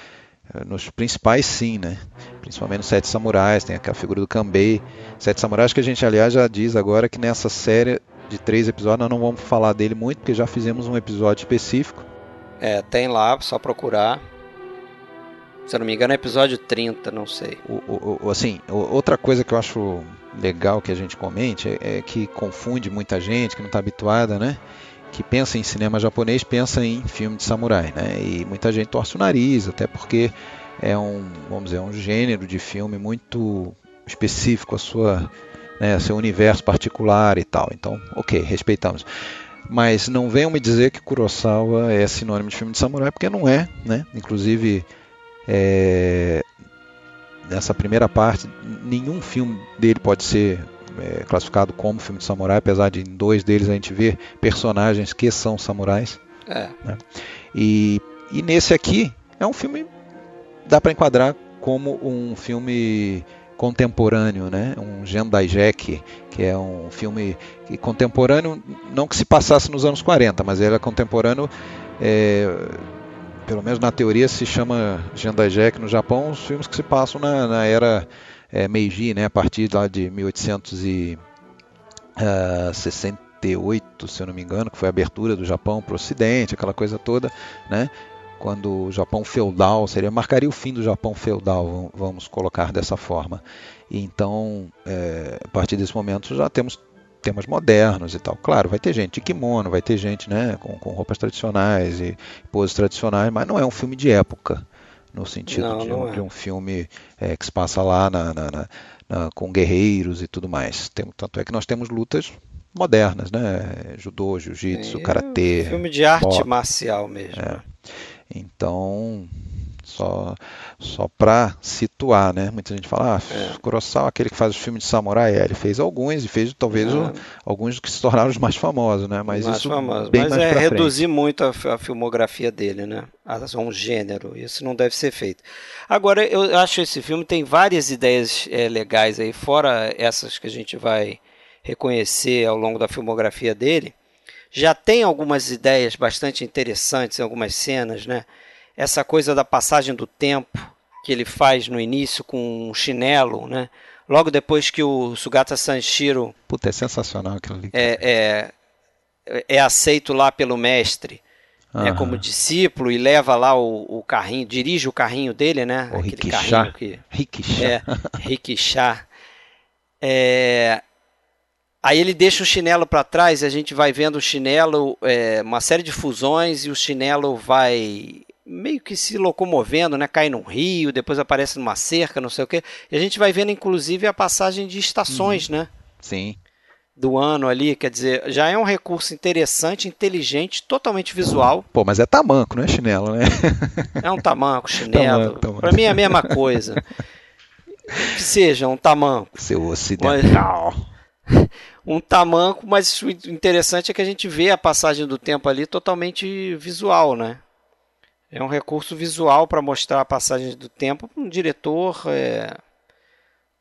B: eh, nos principais sim, né? Principalmente nos Sete Samurais, tem aquela figura do Kanbei. Sete Samurais que a gente, aliás, já diz agora que nessa série de três episódios nós não vamos falar dele muito, porque já fizemos um episódio específico.
A: É, tem lá, só procurar. Se eu não me engano é episódio 30, não sei.
B: O, o, assim, outra coisa que eu acho legal que a gente comente é, é que confunde muita gente que não está habituada, né? que pensa em cinema japonês pensa em filme de samurai, né? E muita gente torce o nariz, até porque é um, vamos dizer, um gênero de filme muito específico a sua, né, seu universo particular e tal. Então, ok, respeitamos. Mas não venham me dizer que Kurosawa é sinônimo de filme de samurai, porque não é, né? Inclusive, é, nessa primeira parte, nenhum filme dele pode ser é, classificado como filme de samurai, apesar de em dois deles a gente ver personagens que são samurais.
A: É.
B: Né? E, e nesse aqui é um filme dá para enquadrar como um filme contemporâneo, né? Um Jack, que é um filme contemporâneo, não que se passasse nos anos 40, mas ele é contemporâneo, é, pelo menos na teoria se chama Jack no Japão, os filmes que se passam na, na era é, Meiji, né, a partir lá de 1868, se eu não me engano, que foi a abertura do Japão para o Ocidente, aquela coisa toda, né? Quando o Japão feudal seria marcaria o fim do Japão feudal, vamos colocar dessa forma. Então, é, a partir desse momento já temos temas modernos e tal. Claro, vai ter gente de kimono, vai ter gente né, com, com roupas tradicionais e poses tradicionais, mas não é um filme de época no sentido
A: não,
B: de,
A: não
B: um,
A: é.
B: de, um, filme é, que se passa lá na, na, na, com guerreiros e tudo mais. Tem, tanto é que nós temos lutas modernas, né? Judô, jiu-jitsu, é, karatê.
A: Filme de arte boxe. marcial mesmo.
B: É. Então, só, só para situar, né? Muita gente fala, ah, é. Kurosawa, aquele que faz os filmes de samurai, é, ele fez alguns e fez talvez é. o, alguns que se tornaram os mais famosos, né? Mas
A: mais
B: isso
A: famoso.
B: bem
A: Mas
B: mais
A: é reduzir muito a, a, filmografia dele, né? A um gênero, isso não deve ser feito. Agora, eu acho que esse filme tem várias ideias é, legais aí, fora essas que a gente vai reconhecer ao longo da filmografia dele. Já tem algumas ideias bastante interessantes em algumas cenas, né? Essa coisa da passagem do tempo que ele faz no início com um chinelo, né? Logo depois que o Sugata Sanshiro
B: Puta, é sensacional aquilo ali.
A: É, é, é aceito lá pelo mestre. Né, como discípulo e leva lá o, o, carrinho, dirige o carrinho dele, né?
B: O Aquele Rikisha. carrinho que
A: Rikisha. É, Rikisha. É, aí ele deixa o chinelo para trás, e a gente vai vendo o chinelo, é, uma série de fusões e o chinelo vai meio que se locomovendo, né? Cai num rio, depois aparece numa cerca, não sei o quê. E a gente vai vendo, inclusive, a passagem de estações, uhum. né?
B: Sim.
A: Do ano ali, quer dizer, já é um recurso interessante, inteligente, totalmente visual.
B: Pô, mas é tamanco, não é chinelo, né?
A: É um tamanco, chinelo. Para mim é a mesma coisa. que seja um tamanco.
B: Seu ocidental.
A: Mas, um tamanco, mas o interessante é que a gente vê a passagem do tempo ali totalmente visual, né? É um recurso visual para mostrar a passagem do tempo para um diretor é,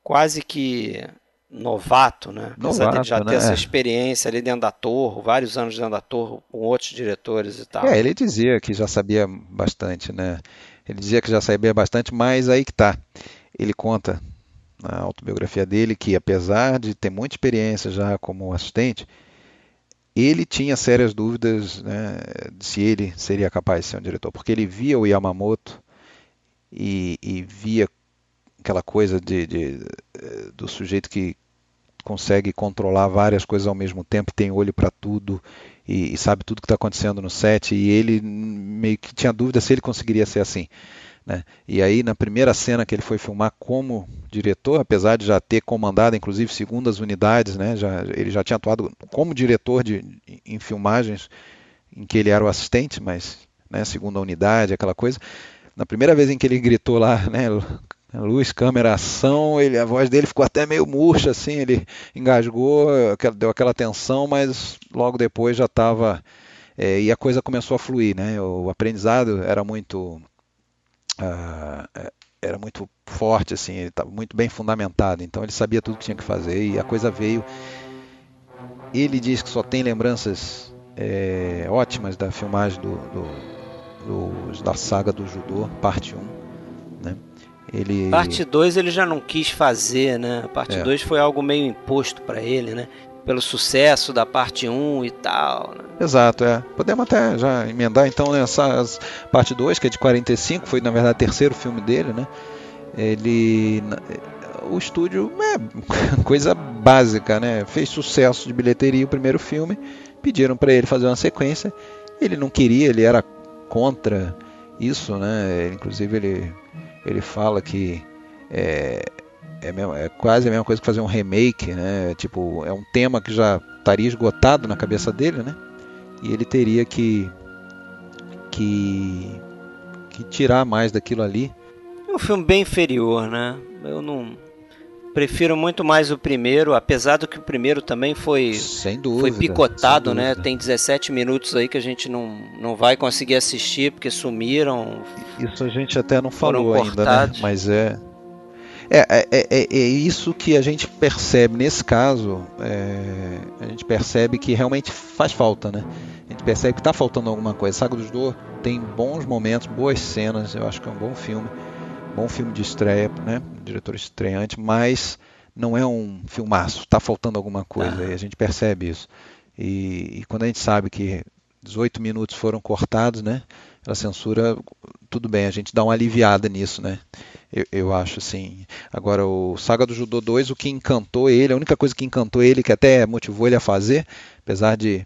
A: quase que novato, né? Apesar
B: novato,
A: de já
B: né?
A: ter essa experiência ali dentro da Torre, vários anos dentro da Torre, com outros diretores e tal.
B: É, ele dizia que já sabia bastante, né? Ele dizia que já sabia bastante, mas aí que tá. Ele conta na autobiografia dele que apesar de ter muita experiência já como assistente, ele tinha sérias dúvidas né, se ele seria capaz de ser um diretor, porque ele via o Yamamoto e, e via aquela coisa de, de, do sujeito que consegue controlar várias coisas ao mesmo tempo, tem olho para tudo e, e, sabe tudo que está acontecendo no set. E ele meio que tinha dúvida se ele conseguiria ser assim. Né? E aí, na primeira cena que ele foi filmar como diretor, apesar de já ter comandado, inclusive, segundas unidades, né? já, ele já tinha atuado como diretor de, em filmagens em que ele era o assistente, mas né, segunda unidade, aquela coisa. Na primeira vez em que ele gritou lá, né, luz, câmera, ação, ele, a voz dele ficou até meio murcha, assim, ele engasgou, deu aquela tensão, mas logo depois já estava é, e a coisa começou a fluir, né? O aprendizado era muito uh, era muito forte, assim, ele estava muito bem fundamentado, então ele sabia tudo que tinha que fazer e a coisa veio. Ele diz que só tem lembranças é, ótimas da filmagem do, do, do, da saga do judô, parte 1. Né? Ele...
A: Parte 2 ele já não quis fazer, né? Parte 2 é. foi algo meio imposto para ele, né? Pelo sucesso da parte 1 e tal. Né?
B: Exato, é. Podemos até já emendar então nessa parte 2, que é de 45, foi na verdade o terceiro filme dele, né? Ele o estúdio é coisa básica, né? Fez sucesso de bilheteria o primeiro filme, pediram para ele fazer uma sequência, ele não queria, ele era contra isso, né? Inclusive ele ele fala que é, é, mesmo, é, quase a mesma coisa que fazer um remake, né? Tipo, é um tema que já estaria esgotado na cabeça dele, né? E ele teria que que, que tirar mais daquilo ali.
A: É um filme bem inferior, né? Eu não prefiro muito mais o primeiro, apesar do que o primeiro também foi
B: sem dúvida,
A: foi picotado, né? Tem 17 minutos aí que a gente não, não vai conseguir assistir porque sumiram.
B: Isso a gente até não falou ainda, né? Mas é é, é, é, é, é, isso que a gente percebe nesse caso. É, a gente percebe que realmente faz falta, né? A gente percebe que está faltando alguma coisa. Saga dos Dor tem bons momentos, boas cenas. Eu acho que é um bom filme bom filme de estreia, né? diretor estreante, mas não é um filmaço. Está faltando alguma coisa ah. e a gente percebe isso. E, e, quando a gente sabe que 18 minutos foram cortados, né? A censura, tudo bem, a gente dá uma aliviada nisso, né? Eu, eu, acho assim. Agora, o Saga do Judô 2, o que encantou ele, a única coisa que encantou ele, que até motivou ele a fazer, apesar de,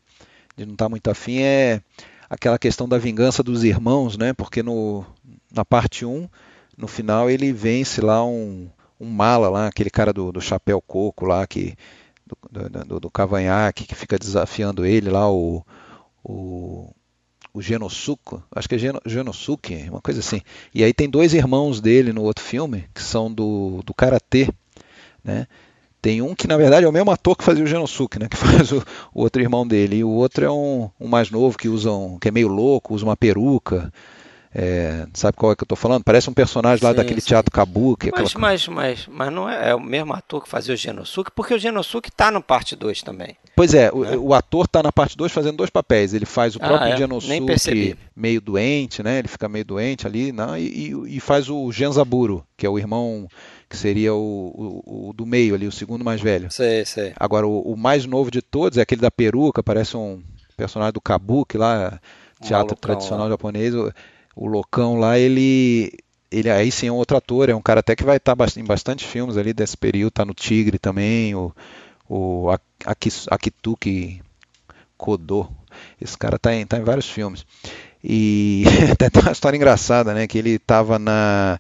B: de não estar tá muito afim, é aquela questão da vingança dos irmãos, né? Porque no, na parte 1 no final ele vence lá um, um mala lá, aquele cara do, do chapéu coco lá, que, do, do, do, cavanhaque, que fica desafiando ele lá, o, o, o Genosuke, acho que é Geno, Genosuke, uma coisa assim. E aí tem dois irmãos dele no outro filme, que são do, do Karatê, né? Tem um que na verdade é o mesmo ator que fazia o Genosuke, né? Que faz o, o outro irmão dele. E o outro é um, um mais novo que usa um, que é meio louco, usa uma peruca. É, sabe qual é que eu estou falando? Parece um personagem lá sim, daquele sim. teatro Kabuki.
A: Mas, aquela... mas, mas, mas não é, é, o mesmo ator que fazia o Genosuke, porque o Genosuke está no parte 2 também.
B: Pois é, né? o, o, ator está na parte 2 fazendo dois papéis. Ele faz o ah, próprio é? Genosuke meio doente, né? Ele fica meio doente ali, não, e, e, e faz o Genzaburo, que é o irmão que seria o, o, o, do meio ali, o segundo mais velho.
A: Sei, sei.
B: Agora, o, o, mais novo de todos é aquele da peruca, parece um personagem do Kabuki lá, teatro tradicional lá. japonês o loucão lá, ele ele aí sim é um outro ator, é um cara até que vai estar em bastante filmes ali desse período, tá no Tigre também, o, o Akituki Kodo, esse cara tá em, tá em vários filmes. E até tem uma história engraçada, né, que ele tava na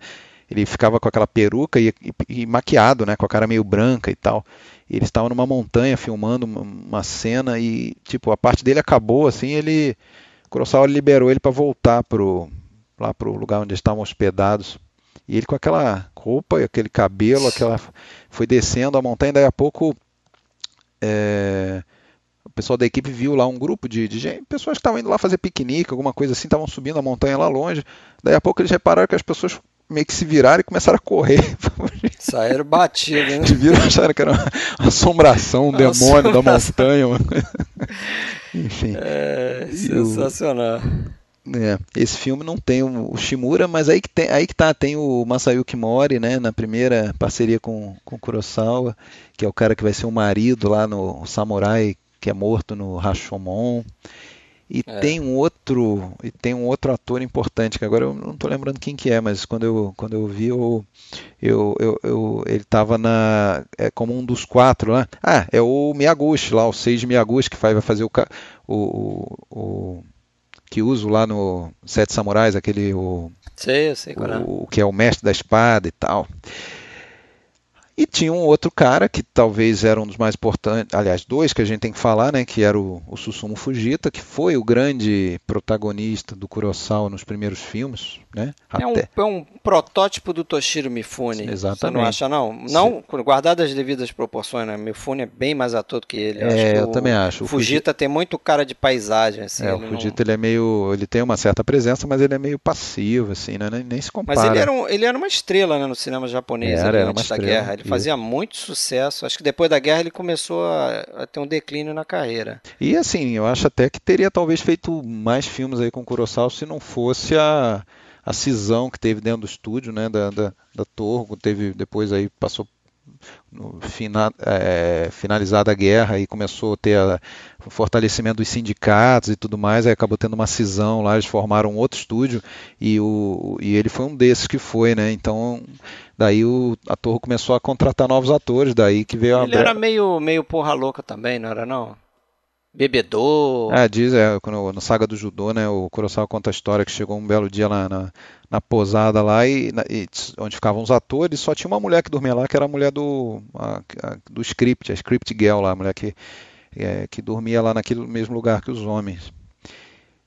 B: ele ficava com aquela peruca e, e, e maquiado, né, com a cara meio branca e tal. E eles estavam numa montanha filmando uma, uma, cena e tipo a parte dele acabou assim, ele Kurosawa liberou ele para voltar pro lá para o lugar onde estavam hospedados. E ele com aquela roupa e aquele cabelo, aquela foi descendo a montanha. Daí a pouco é, o pessoal da equipe viu lá um grupo de, de gente, pessoas que estavam indo lá fazer piquenique, alguma coisa assim, estavam subindo a montanha lá longe. Daí a pouco eles repararam que as pessoas meio que se viraram e começaram a correr.
A: Saíram batidos, né?
B: Viram, acharam que era uma assombração, um demônio assombração. da montanha. Enfim.
A: É, sensacional.
B: É, esse filme não tem o, Shimura, mas aí que, tem, aí que tá, tem o Masayuki Mori, né, na primeira parceria com, com Kurosawa, que é o cara que vai ser o marido lá no Samurai, que é morto no Rashomon. E é. tem um outro e tem um outro ator importante que agora eu não estou lembrando quem que é, mas quando eu quando eu vi eu, eu, eu, eu ele estava na é como um dos quatro lá. Ah, é o Miyaguchi lá, o Seiji Miyaguchi que vai fazer o o, o que uso lá no Sete Samurais, aquele o,
A: sei, sei, é.
B: o, o que é o mestre da espada e tal. E tinha um outro cara que talvez era um dos mais importantes, aliás, dois que a gente tem que falar, né, que era o, o Susumu Fujita, que foi o grande protagonista do Kurosawa nos primeiros filmes, né?
A: É, um, é um protótipo do Toshiro Mifune.
B: Exatamente.
A: Você não acha, não? Não, Sim. guardado as devidas proporções, né? Mifune é bem mais ator do que ele.
B: Eu é, eu o, também acho.
A: O Fujita, tem muito cara de paisagem, assim.
B: É, o Fujita não... ele é meio, ele tem uma certa presença, mas ele é meio passivo, assim, né? Nem, nem se compara.
A: Mas ele era, um, ele era uma estrela, né, no cinema japonês era, era antes da guerra. Ele fazia muito sucesso. Acho que depois da guerra ele começou a, a, ter um declínio na carreira.
B: E assim, eu acho até que teria talvez feito mais filmes aí com Kurosawa se não fosse a, a cisão que teve dentro do estúdio, né, da, da, da Torgo, teve depois aí passou no fina, é, finalizada a guerra e começou a ter a, o fortalecimento dos sindicatos e tudo mais, aí acabou tendo uma cisão lá, eles formaram um outro estúdio e, o, e ele foi um desses que foi, né? Então daí o ator começou a contratar novos atores, daí que veio
A: a. Ele era meio, meio porra louca também, não era não? Bebedor.
B: É, diz, é, quando, no Saga do Judô, né, o Kurosawa conta a história que chegou um belo dia lá na, na posada lá, e, na, e, onde ficavam os atores, só tinha uma mulher que dormia lá, que era a mulher do, a, a, do script, a script girl lá, a mulher que, é, que dormia lá naquele mesmo lugar que os homens.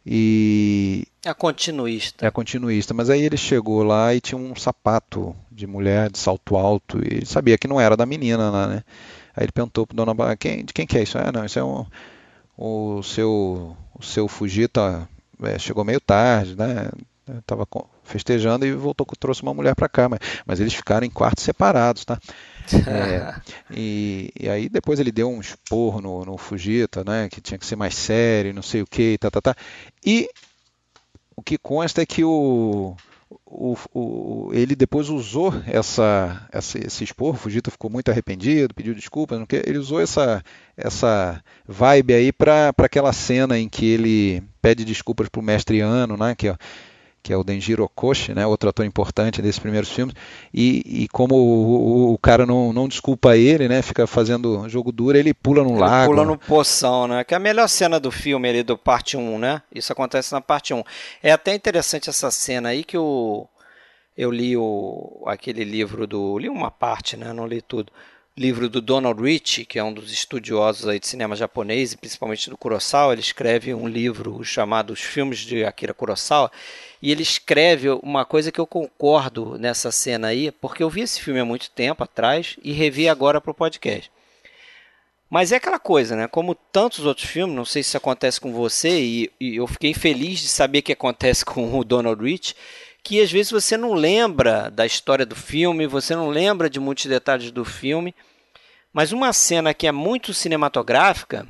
B: E...
A: É a continuista.
B: É a continuista, mas aí ele chegou lá e tinha um sapato de mulher de salto alto, e ele sabia que não era da menina lá, né? Aí ele perguntou pro dona quem, de quem que é isso? Ah, não, isso é um o seu, o seu Fujita é, chegou meio tarde, né? Estava festejando e voltou trouxe uma mulher para cá, mas, mas eles ficaram em quartos separados, tá? É, e, e, aí depois ele deu um esporro no, no Fujita, né? Que tinha que ser mais sério, não sei o que, tá, tá, tá. E o que consta é que o, o, o, ele depois usou essa, essa, esse expor, o Fujita ficou muito arrependido, pediu desculpas, ele usou essa, essa vibe aí para aquela cena em que ele pede desculpas para o mestre Ano, né, que, que é o Denjiro Okoshi, né, outro ator importante desses primeiros filmes, e, e como o, o, cara não, não desculpa ele, né, fica fazendo jogo duro, ele pula no ele lago.
A: Pula no poção, né, que é a melhor cena do filme ali, do parte 1, né, isso acontece na parte 1. É até interessante essa cena aí que o, eu li o, aquele livro do, li uma parte, né, não li tudo, livro do Donald Rich, que é um dos estudiosos aí de cinema japonês, e principalmente do Kurosawa, ele escreve um livro chamado Os Filmes de Akira Kurosawa, e ele escreve uma coisa que eu concordo nessa cena aí, porque eu vi esse filme há muito tempo atrás e revi agora para o podcast. Mas é aquela coisa, né? Como tantos outros filmes, não sei se acontece com você, e, e eu fiquei feliz de saber que acontece com o Donald Rich, que às vezes você não lembra da história do filme, você não lembra de muitos detalhes do filme, mas uma cena que é muito cinematográfica,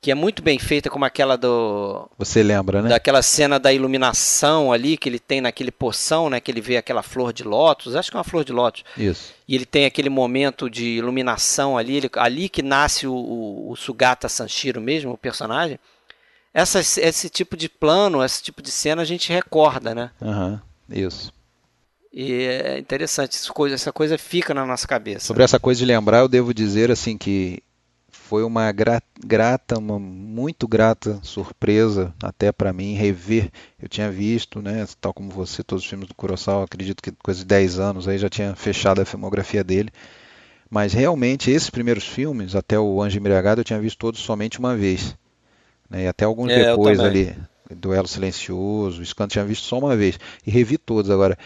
A: que é muito bem feita, como aquela do.
B: Você lembra, né?
A: Daquela cena da iluminação ali que ele tem naquele poção, né? Que ele vê aquela flor de lótus, acho que é uma flor de lótus.
B: Isso.
A: E ele tem aquele momento de iluminação ali, ele, ali que nasce o, o, o Sugata Sanshiro mesmo, o personagem. Essa, esse tipo de plano, esse tipo de cena a gente recorda, né?
B: Uhum, isso.
A: E é interessante, essa coisa, essa coisa fica na nossa cabeça.
B: Sobre essa coisa de lembrar, eu devo dizer assim que foi uma grata, uma muito grata surpresa até para mim rever. Eu tinha visto, né, tal como você, todos os filmes do Kurosawa, acredito que coisa de 10 anos aí já tinha fechado a filmografia dele. Mas realmente esses primeiros filmes, até o Anjo Embriagado, eu tinha visto todos somente uma vez. Né, e até alguns é, depois ali, Duelo Silencioso, eu tinha visto só uma vez. E revi todos agora.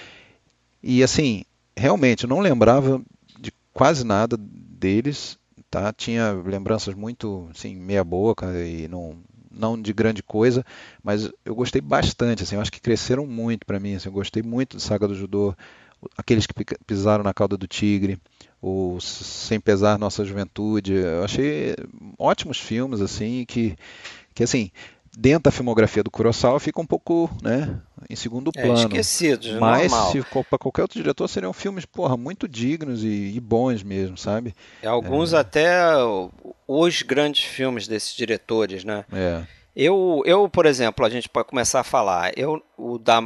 B: E assim, realmente, eu não lembrava de quase nada deles tá? Tinha lembranças muito, assim, meia boca e não não de grande coisa, mas eu gostei bastante, assim, eu acho que cresceram muito para mim, assim, eu gostei muito de Saga do Judô, aqueles que pisaram na cauda do tigre, o Sem Pesar Nossa Juventude, eu achei ótimos filmes, assim, que, que assim, dentro da filmografia do Kurosawa fica um pouco né, em segundo é, plano.
A: É, esquecido,
B: Mas para qualquer outro diretor seriam filmes porra, muito dignos e, e bons mesmo, sabe?
A: Alguns é. até os grandes filmes desses diretores, né?
B: É.
A: Eu, eu, por exemplo, a gente pode começar a falar, eu, o da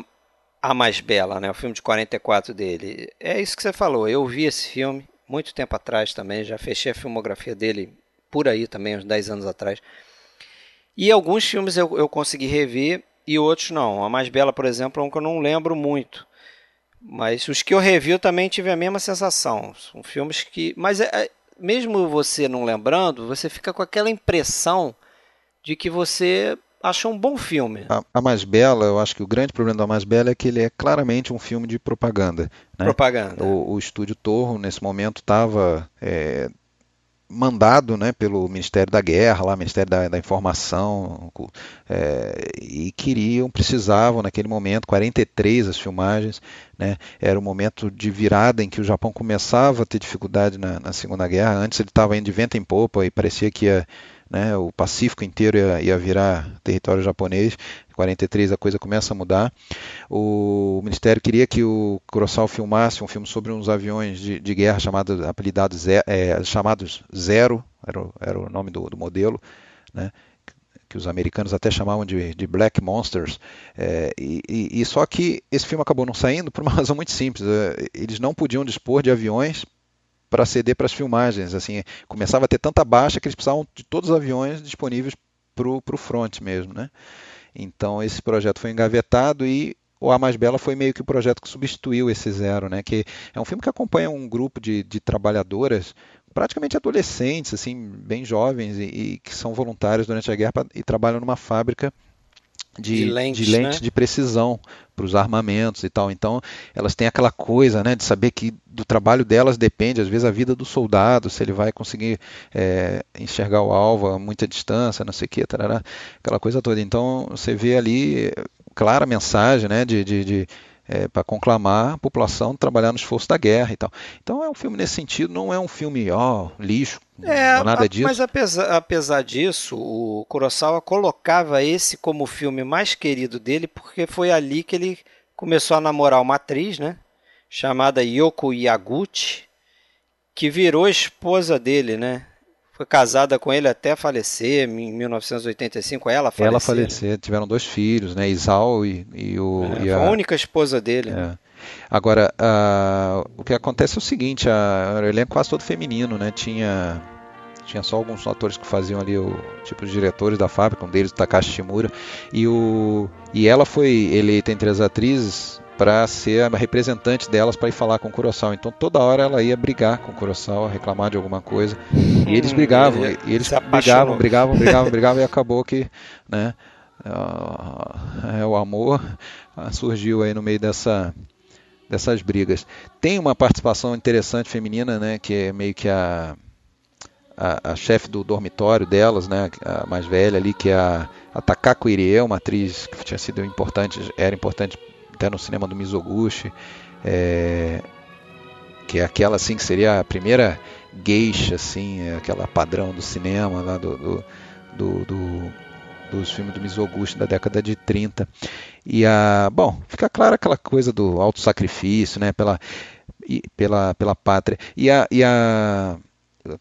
A: A Mais Bela, né, o filme de 44 dele, é isso que você falou, eu vi esse filme muito tempo atrás também, já fechei a filmografia dele por aí também, uns 10 anos atrás. E alguns filmes eu, eu consegui rever e outros não. A Mais Bela, por exemplo, é um que eu não lembro muito. Mas os que eu revi eu também tive a mesma sensação. São filmes que. Mas é, é, mesmo você não lembrando, você fica com aquela impressão de que você achou um bom filme.
B: A, a, Mais Bela, eu acho que o grande problema da Mais Bela é que ele é claramente um filme de propaganda. Né?
A: Propaganda.
B: O, o Estúdio Torro, nesse momento, estava é, mandado né, pelo Ministério da Guerra, lá, Ministério da, da Informação, é, e queriam, precisavam naquele momento, 43 as filmagens, né, era o momento de virada em que o Japão começava a ter dificuldade na, na Segunda Guerra, antes ele estava indo de vento em popa e parecia que ia né, o Pacífico inteiro ia, ia virar território japonês. Em 43 a coisa começa a mudar. O Ministério queria que o Kurosawa filmasse um filme sobre uns aviões de, de guerra chamados, apelidados é, chamados Zero, era o, era o nome do, do modelo, né, que os americanos até chamavam de, de Black Monsters. É, e, e, só que esse filme acabou não saindo por uma razão muito simples. É, eles não podiam dispor de aviões para ceder para as filmagens. Assim, começava a ter tanta baixa que eles precisavam de todos os aviões disponíveis para o front mesmo, né? Então esse projeto foi engavetado e o A Mais Bela foi meio que o projeto que substituiu esse Zero, né? Que é um filme que acompanha um grupo de, de trabalhadoras praticamente adolescentes, assim, bem jovens e, e que são voluntários durante a guerra pra, e trabalham numa fábrica de, de lente, de, lente né? de precisão para os armamentos e tal. Então, elas têm aquela coisa né, de saber que do trabalho delas depende, às vezes, a vida do soldado, se ele vai conseguir é, enxergar o alvo a muita distância, não sei o que, tarará, aquela coisa toda. Então, você vê ali clara mensagem né, de, de, de é, para conclamar a população trabalhar no esforço da guerra e tal. Então é um filme nesse sentido, não é um filme, ó, lixo, é, nada disso.
A: Mas apesar, apesar disso, o Kurosawa colocava esse como o filme mais querido dele, porque foi ali que ele começou a namorar uma atriz, né? Chamada Yoko Yaguchi, que virou esposa dele, né? foi casada com ele até falecer, em 1985, ela faleceu.
B: Ela faleceu, tiveram dois filhos, né, Isao e, e o...
A: É,
B: e
A: a... a única esposa dele.
B: É. Agora, uh, o que acontece é o seguinte, a, o elenco quase todo feminino, né, tinha... Tinha só alguns atores que faziam ali o tipo de diretores da fábrica, um deles, Takashi Shimura, e, o, e ela foi eleita entre as atrizes para ser a representante delas para ir falar com o Kurosawa. Então toda hora ela ia brigar com o Kurosawa, reclamar de alguma coisa. E eles hum, brigavam, e eles brigavam, brigavam, brigavam, brigavam, e acabou que, né, é, o amor ah, surgiu aí no meio dessa dessas brigas. Tem uma participação interessante feminina, né, que é meio que a a, a chefe do dormitório delas, né, a mais velha ali, que é a, a Takako Irie, uma atriz que tinha sido importante, era importante até no cinema do Mizoguchi, é, que é aquela assim que seria a primeira geisha, assim, é aquela padrão do cinema lá do, do, do, do dos filmes do Mizoguchi da década de 30. E a, bom, fica claro aquela coisa do auto sacrifício, né, pela pela pela pátria. E a, e a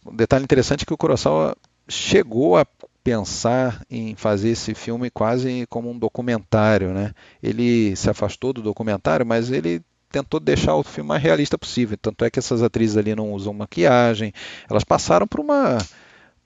B: um detalhe interessante é que o Kurosawa chegou a pensar em fazer esse filme quase como um documentário, né? Ele se afastou do documentário, mas ele tentou deixar o filme mais realista possível. Tanto é que essas atrizes ali não usam maquiagem, elas passaram por uma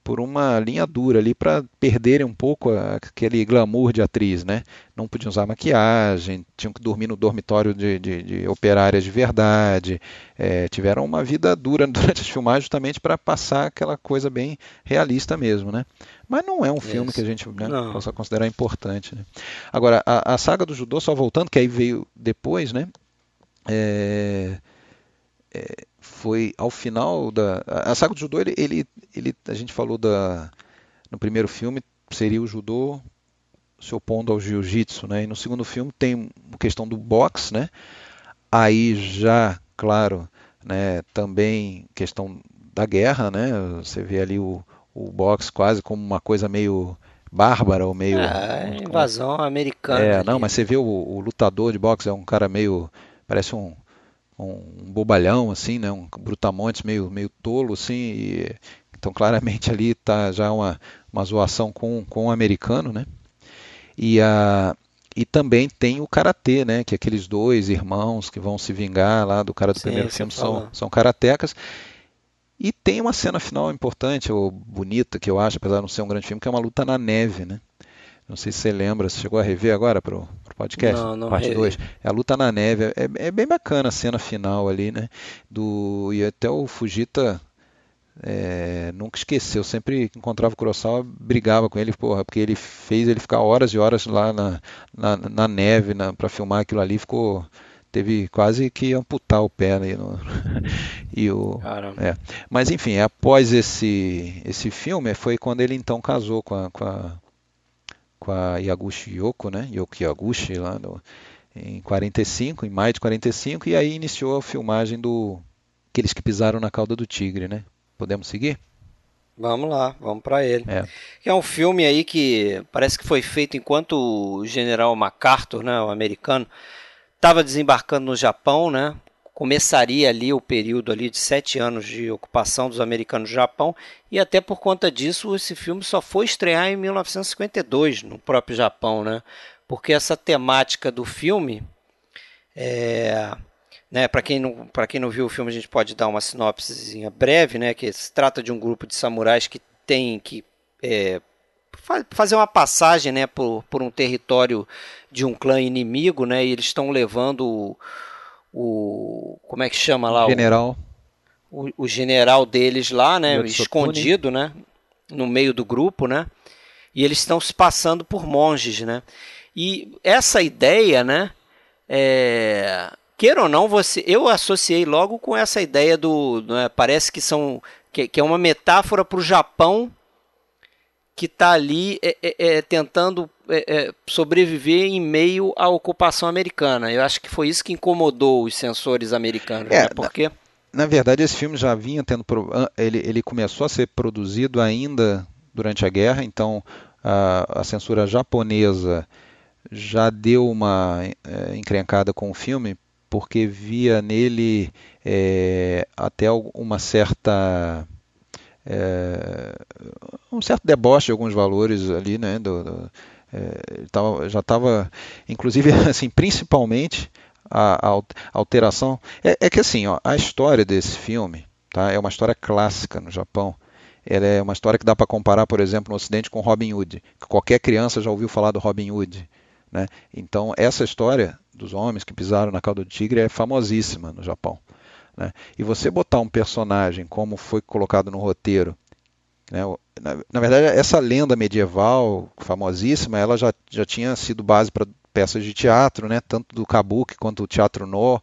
B: por uma linha dura ali para perderem um pouco aquele glamour de atriz, né? Não podiam usar maquiagem, tinham que dormir no dormitório de, de, de operárias de verdade, é, tiveram uma vida dura durante as filmagens justamente para passar aquela coisa bem realista mesmo, né? Mas não é um filme Isso. que a gente né, possa considerar importante. Né? Agora, a, a, saga do judô, só voltando, que aí veio depois, né? É, é, foi ao final da a saga do judô ele, ele, ele a gente falou da no primeiro filme seria o judô se opondo ao jiu-jitsu, né? E no segundo filme tem a questão do boxe, né? Aí já, claro, né, também questão da guerra, né? Você vê ali o, o boxe quase como uma coisa meio bárbara ou meio
A: é, invasão americana.
B: É, não, mas você vê o, o lutador de boxe é um cara meio parece um um bobalhão, assim, né? um brutamontes meio, meio tolo, assim, e, então claramente ali está já uma, uma zoação com, com o americano, né? E, a, e também tem o karatê, né? Que aqueles dois irmãos que vão se vingar lá do cara do Sim, primeiro filme são, são karatecas. E tem uma cena final importante, ou bonita, que eu acho, apesar de não ser um grande filme, que é uma luta na neve, né? Não sei se você lembra, você chegou a rever agora para o podcast?
A: Não, não
B: Parte 2. É a luta na neve. É, é, bem bacana a cena final ali, né? Do, e até o Fujita é, nunca esqueceu. Sempre que encontrava o Kurosawa, brigava com ele, porra, porque ele fez ele ficar horas e horas lá na, na, na neve para filmar aquilo ali. Ficou teve quase que amputar o pé ali no, e o é. mas enfim após esse esse filme foi quando ele então casou com a, com a com a Yaguchi Yoko, né? Yoko Yaguchi lá no, em 45, em maio de 45, e aí iniciou a filmagem do Aqueles que pisaram na cauda do tigre, né? Podemos seguir?
A: Vamos lá, vamos para ele.
B: É.
A: é um filme aí que parece que foi feito enquanto o general MacArthur, né, o americano, estava desembarcando no Japão, né? Começaria ali o período ali de sete anos de ocupação dos americanos no Japão e até por conta disso esse filme só foi estrear em 1952 no próprio Japão, né? Porque essa temática do filme é, né, para quem não para quem não viu o filme a gente pode dar uma sinopse breve, né? Que se trata de um grupo de samurais que tem que é, fazer uma passagem, né, por, por um território de um clã inimigo, né? E eles estão levando o como é que chama lá
B: general.
A: O, o, o general deles lá né escondido né no meio do grupo né e eles estão se passando por monges né. E essa ideia né é, queira ou não você eu associei logo com essa ideia do né, parece que são que, que é uma metáfora para o Japão que está ali é, é, é, tentando é, é, sobreviver em meio à ocupação americana. Eu acho que foi isso que incomodou os censores americanos, é, né? porque
B: na, na, verdade esse filme já vinha tendo ele, ele começou a ser produzido ainda durante a guerra, então a, a censura japonesa já deu uma é, encrencada com o filme porque via nele é, até uma certa é, um certo deboche de alguns valores ali, né, do, do é, tava, já estava, inclusive, assim, principalmente a, a alteração. É, é, que assim, ó, a história desse filme tá, é uma história clássica no Japão. Ela é uma história que dá para comparar, por exemplo, no Ocidente com Robin Hood. Que qualquer criança já ouviu falar do Robin Hood. Né? Então, essa história dos homens que pisaram na cauda do tigre é famosíssima no Japão. Né? E você botar um personagem como foi colocado no roteiro, né? Na, na, verdade, essa lenda medieval famosíssima, ela já, já tinha sido base para peças de teatro, né? tanto do kabuki quanto do teatro no,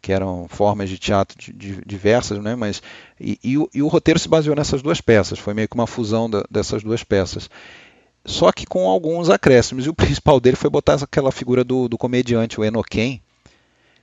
B: que eram formas de teatro de, de, diversas, né? Mas e, e, o, e, o, roteiro se baseou nessas duas peças, foi meio que uma fusão da, dessas duas peças. Só que com alguns acréscimos, e o principal dele foi botar aquela figura do, do comediante, o Enoken,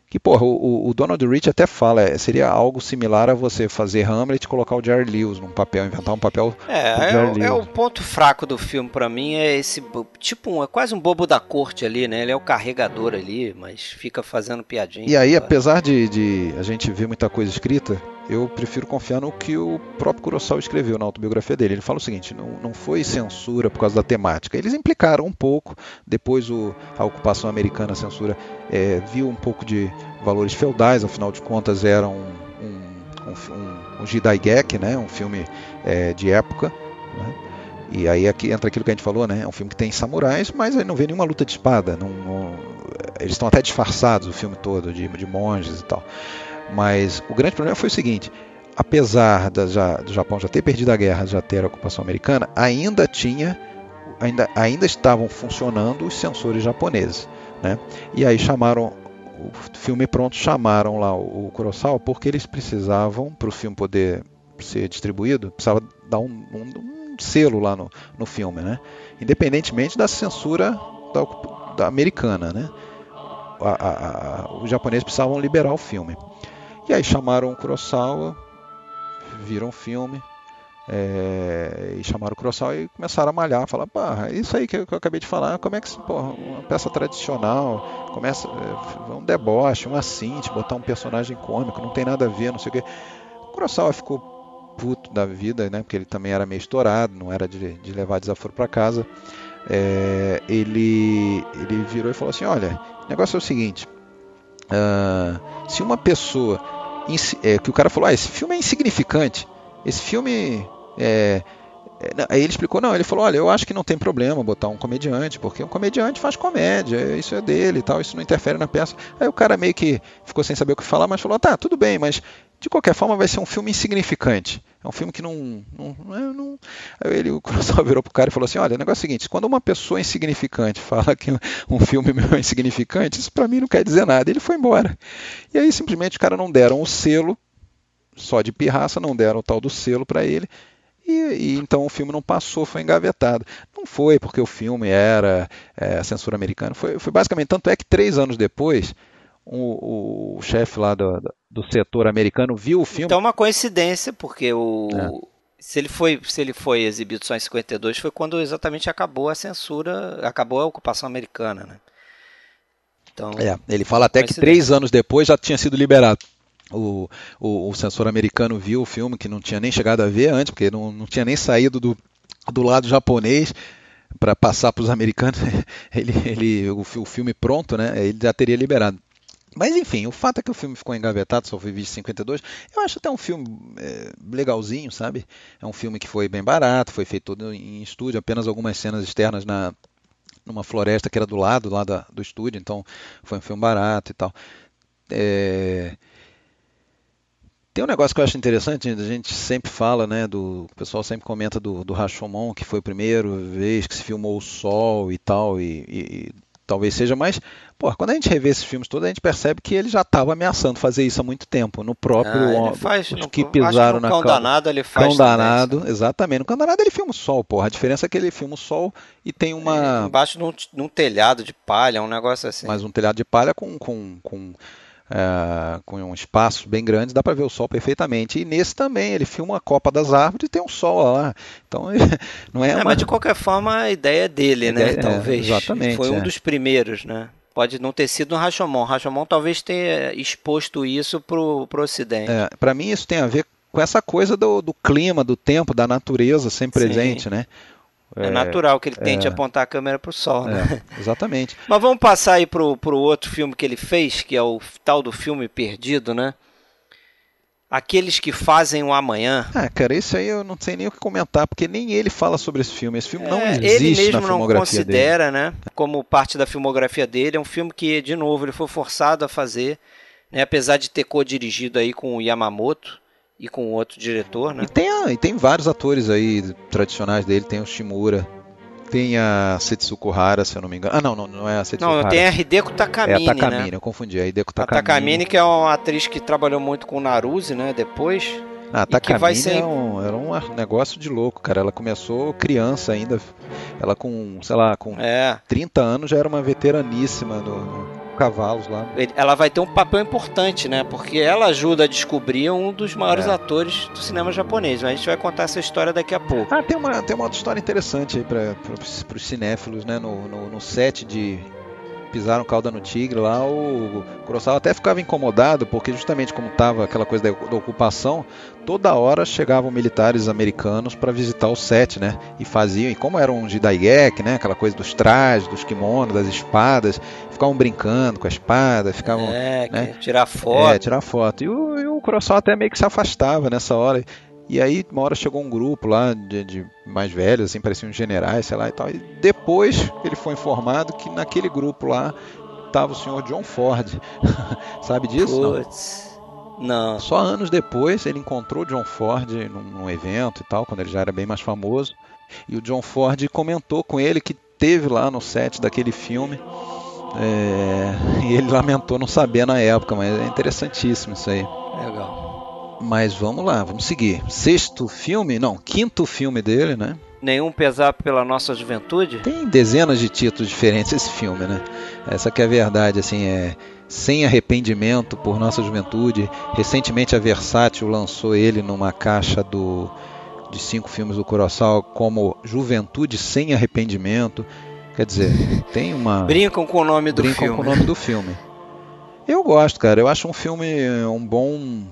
B: que, porra, o, o Donald Rich até fala, é, seria algo similar a você fazer Hamlet e colocar o Jerry Lewis num papel, inventar um papel.
A: É, é, é, o ponto fraco do filme para mim, é esse, tipo, um, é quase um bobo da corte ali, né? Ele é o carregador ali, mas fica fazendo piadinha.
B: E aí, apesar de, de a gente ver muita coisa escrita, eu prefiro confiar no que o próprio Kurosawa escreveu na autobiografia dele. Ele fala o seguinte: não, não foi censura por causa da temática. Eles implicaram um pouco, depois o, a ocupação americana, a censura, é, viu um pouco de valores feudais, afinal de contas era um, um, um, um Jidaigeki, né? um filme é, de época. Né? E aí aqui entra aquilo que a gente falou, né? É um filme que tem samurais, mas aí não vê nenhuma luta de espada. Não, não, eles estão até disfarçados o filme todo, de, de monges e tal. Mas o grande problema foi o seguinte: apesar da, já, do Japão já ter perdido a guerra, já ter a ocupação americana, ainda tinha, ainda, ainda estavam funcionando os sensores japoneses. Né? E aí chamaram o filme pronto, chamaram lá o, o Kurosawa porque eles precisavam, para o filme poder ser distribuído, precisava dar um, um, um selo lá no, no filme, né? independentemente da censura da, da americana. Né? A, a, a, os japoneses precisavam liberar o filme. E aí chamaram o Kurosawa, viram o filme, é, e chamaram o Kurosawa e começaram a malhar, falar, pá, é isso aí que eu, que eu, acabei de falar, como é que, porra, uma peça tradicional, começa é, um deboche, um assinte, botar um personagem cômico, não tem nada a ver, não sei o quê. O Kurosawa ficou puto da vida, né, porque ele também era meio estourado, não era de, de levar desaforo para casa. é, ele, ele virou e falou assim: olha, o negócio é o seguinte. Uh, se uma pessoa. É, que o cara falou: ah, esse filme é insignificante. Esse filme é, aí ele explicou, não, ele falou, olha, eu acho que não tem problema botar um comediante, porque um comediante faz comédia, isso é dele e tal, isso não interfere na peça. Aí o cara meio que ficou sem saber o que falar, mas falou, tá, tudo bem, mas de qualquer forma vai ser um filme insignificante. É um filme que não. não, não, não... Aí ele, o Kurosawa virou pro cara e falou assim: olha, o negócio é o seguinte, quando uma pessoa insignificante fala que um filme meu é insignificante, isso para mim não quer dizer nada. Ele foi embora. E aí simplesmente os caras não deram o selo, só de pirraça, não deram o tal do selo para ele. E, e, então o filme não passou, foi engavetado. Não foi porque o filme era é, censura americana, foi, foi, basicamente, tanto é que três anos depois, o, o chefe lá do, do setor americano viu o filme.
A: Então é uma coincidência, porque o. É. Se ele, foi, se ele foi exibido só em 52, foi quando exatamente acabou a censura, acabou a ocupação americana, né?
B: Então, é, ele fala até que três anos depois já tinha sido liberado o, o, o censor americano viu o filme que não tinha nem chegado a ver antes, porque não, não tinha nem saído do, do lado japonês para passar para os americanos. Ele, ele, o, o filme pronto, né? Ele já teria liberado. Mas enfim, o fato é que o filme ficou engavetado, só foi visto em 52. Eu acho até um filme é, legalzinho, sabe? É um filme que foi bem barato, foi feito todo em estúdio, apenas algumas cenas externas na numa floresta que era do lado lá do estúdio, então foi um filme barato e tal. É, tem um negócio que eu acho interessante, a gente sempre fala, né, do, o pessoal sempre comenta do, do Rashomon, que foi a primeira vez que se filmou o Sol e tal, e, e, e talvez seja mais. Pô, quando a gente revê esses filmes todos, a gente percebe que ele já estava ameaçando fazer isso há muito tempo. No próprio.
A: Ah, faz,
B: os que pisaram
A: no
B: na Cão
A: Danado ele faz.
B: Cão Danado, exatamente. No Cão Danado ele filma o sol, porra. A diferença é que ele filma o sol e tem uma.
A: É, embaixo num, num telhado de palha, um negócio assim.
B: Mas um telhado de palha com. com, com é, com um espaço bem grande, dá para ver o sol perfeitamente. E nesse também, ele filma a copa das árvores e tem um sol lá. Então, não é, é uma...
A: Mas de qualquer forma, a ideia é dele, né?
B: Ideia,
A: talvez.
B: É, exatamente.
A: Foi um
B: é.
A: dos primeiros, né? Pode não ter sido no Rashomon. Rashomon talvez tenha exposto isso pro, pro Ocidente.
B: É, para mim, isso tem a ver com essa coisa do, do clima, do tempo, da natureza sempre presente, né?
A: É, é, natural que ele tente é, apontar a câmera para o sol, né?
B: É, exatamente.
A: Mas vamos passar aí pro, pro outro filme que ele fez, que é o tal do filme Perdido, né? Aqueles que fazem o amanhã.
B: Ah, cara, isso aí eu não sei nem o que comentar, porque nem ele fala sobre esse filme. Esse filme não
A: é,
B: existe
A: Ele mesmo
B: na
A: não considera,
B: dele.
A: né? Como parte da filmografia dele. É um filme que, de novo, ele foi forçado a fazer, né? Apesar de ter co-dirigido aí com o Yamamoto e com outro diretor, né?
B: E tem, a, e tem vários atores aí tradicionais dele, tem o Shimura, tem a Setsuko Hara, se eu não me engano. Ah, não, não, não é a Setsuko
A: Não,
B: Hara.
A: tem a Hideko Takamine,
B: É a Takamine,
A: né?
B: eu confundi, a Hideko Takamine.
A: A Takamine que é uma atriz que trabalhou muito com o Naruse, né, depois.
B: Ah, a Takamine ser... é um, era um negócio de louco, cara. Ela começou criança ainda. Ela com, sei lá, com
A: é.
B: 30 anos já era uma veteraníssima no, no cavalos lá.
A: Ela vai ter um papel importante, né? Porque ela ajuda a descobrir um dos maiores é. atores do cinema japonês. A gente vai contar essa história daqui a pouco.
B: Ah, tem uma, tem uma outra história interessante aí para os cinéfilos, né? No, no, no set de pisaram cauda no tigre lá, o Kurosawa até ficava incomodado, porque justamente como estava aquela coisa da, da, ocupação, toda hora chegavam militares americanos para visitar o set, né? E faziam, e como eram um jidaigeki, né? Aquela coisa dos trajes, dos kimonos, das espadas, ficavam brincando com a espada, ficavam...
A: É,
B: né?
A: tirar foto.
B: É, tirar foto. E o, e o Kurosawa até meio que se afastava nessa hora. E aí, uma hora chegou um grupo lá de, de, mais velhos, assim, pareciam generais, sei lá e tal. E depois ele foi informado que naquele grupo lá estava o senhor John Ford. Sabe disso?
A: Puts. Não? não.
B: Só anos depois ele encontrou John Ford num, num evento e tal, quando ele já era bem mais famoso. E o John Ford comentou com ele que teve lá no set daquele filme. É, e ele lamentou não saber na época, mas é interessantíssimo isso aí.
A: Legal.
B: Mas vamos lá, vamos seguir. Sexto filme, não, quinto filme dele, né?
A: Nenhum pesar pela nossa juventude?
B: Tem dezenas de títulos diferentes esse filme, né? Essa que é a verdade, assim, é sem arrependimento por nossa juventude. Recentemente a Versátil lançou ele numa caixa do de cinco filmes do Kurosawa como Juventude sem arrependimento. Quer dizer, tem uma
A: brincam com o nome do
B: brincam
A: filme.
B: com o nome do filme. Eu gosto, cara. Eu acho um filme um bom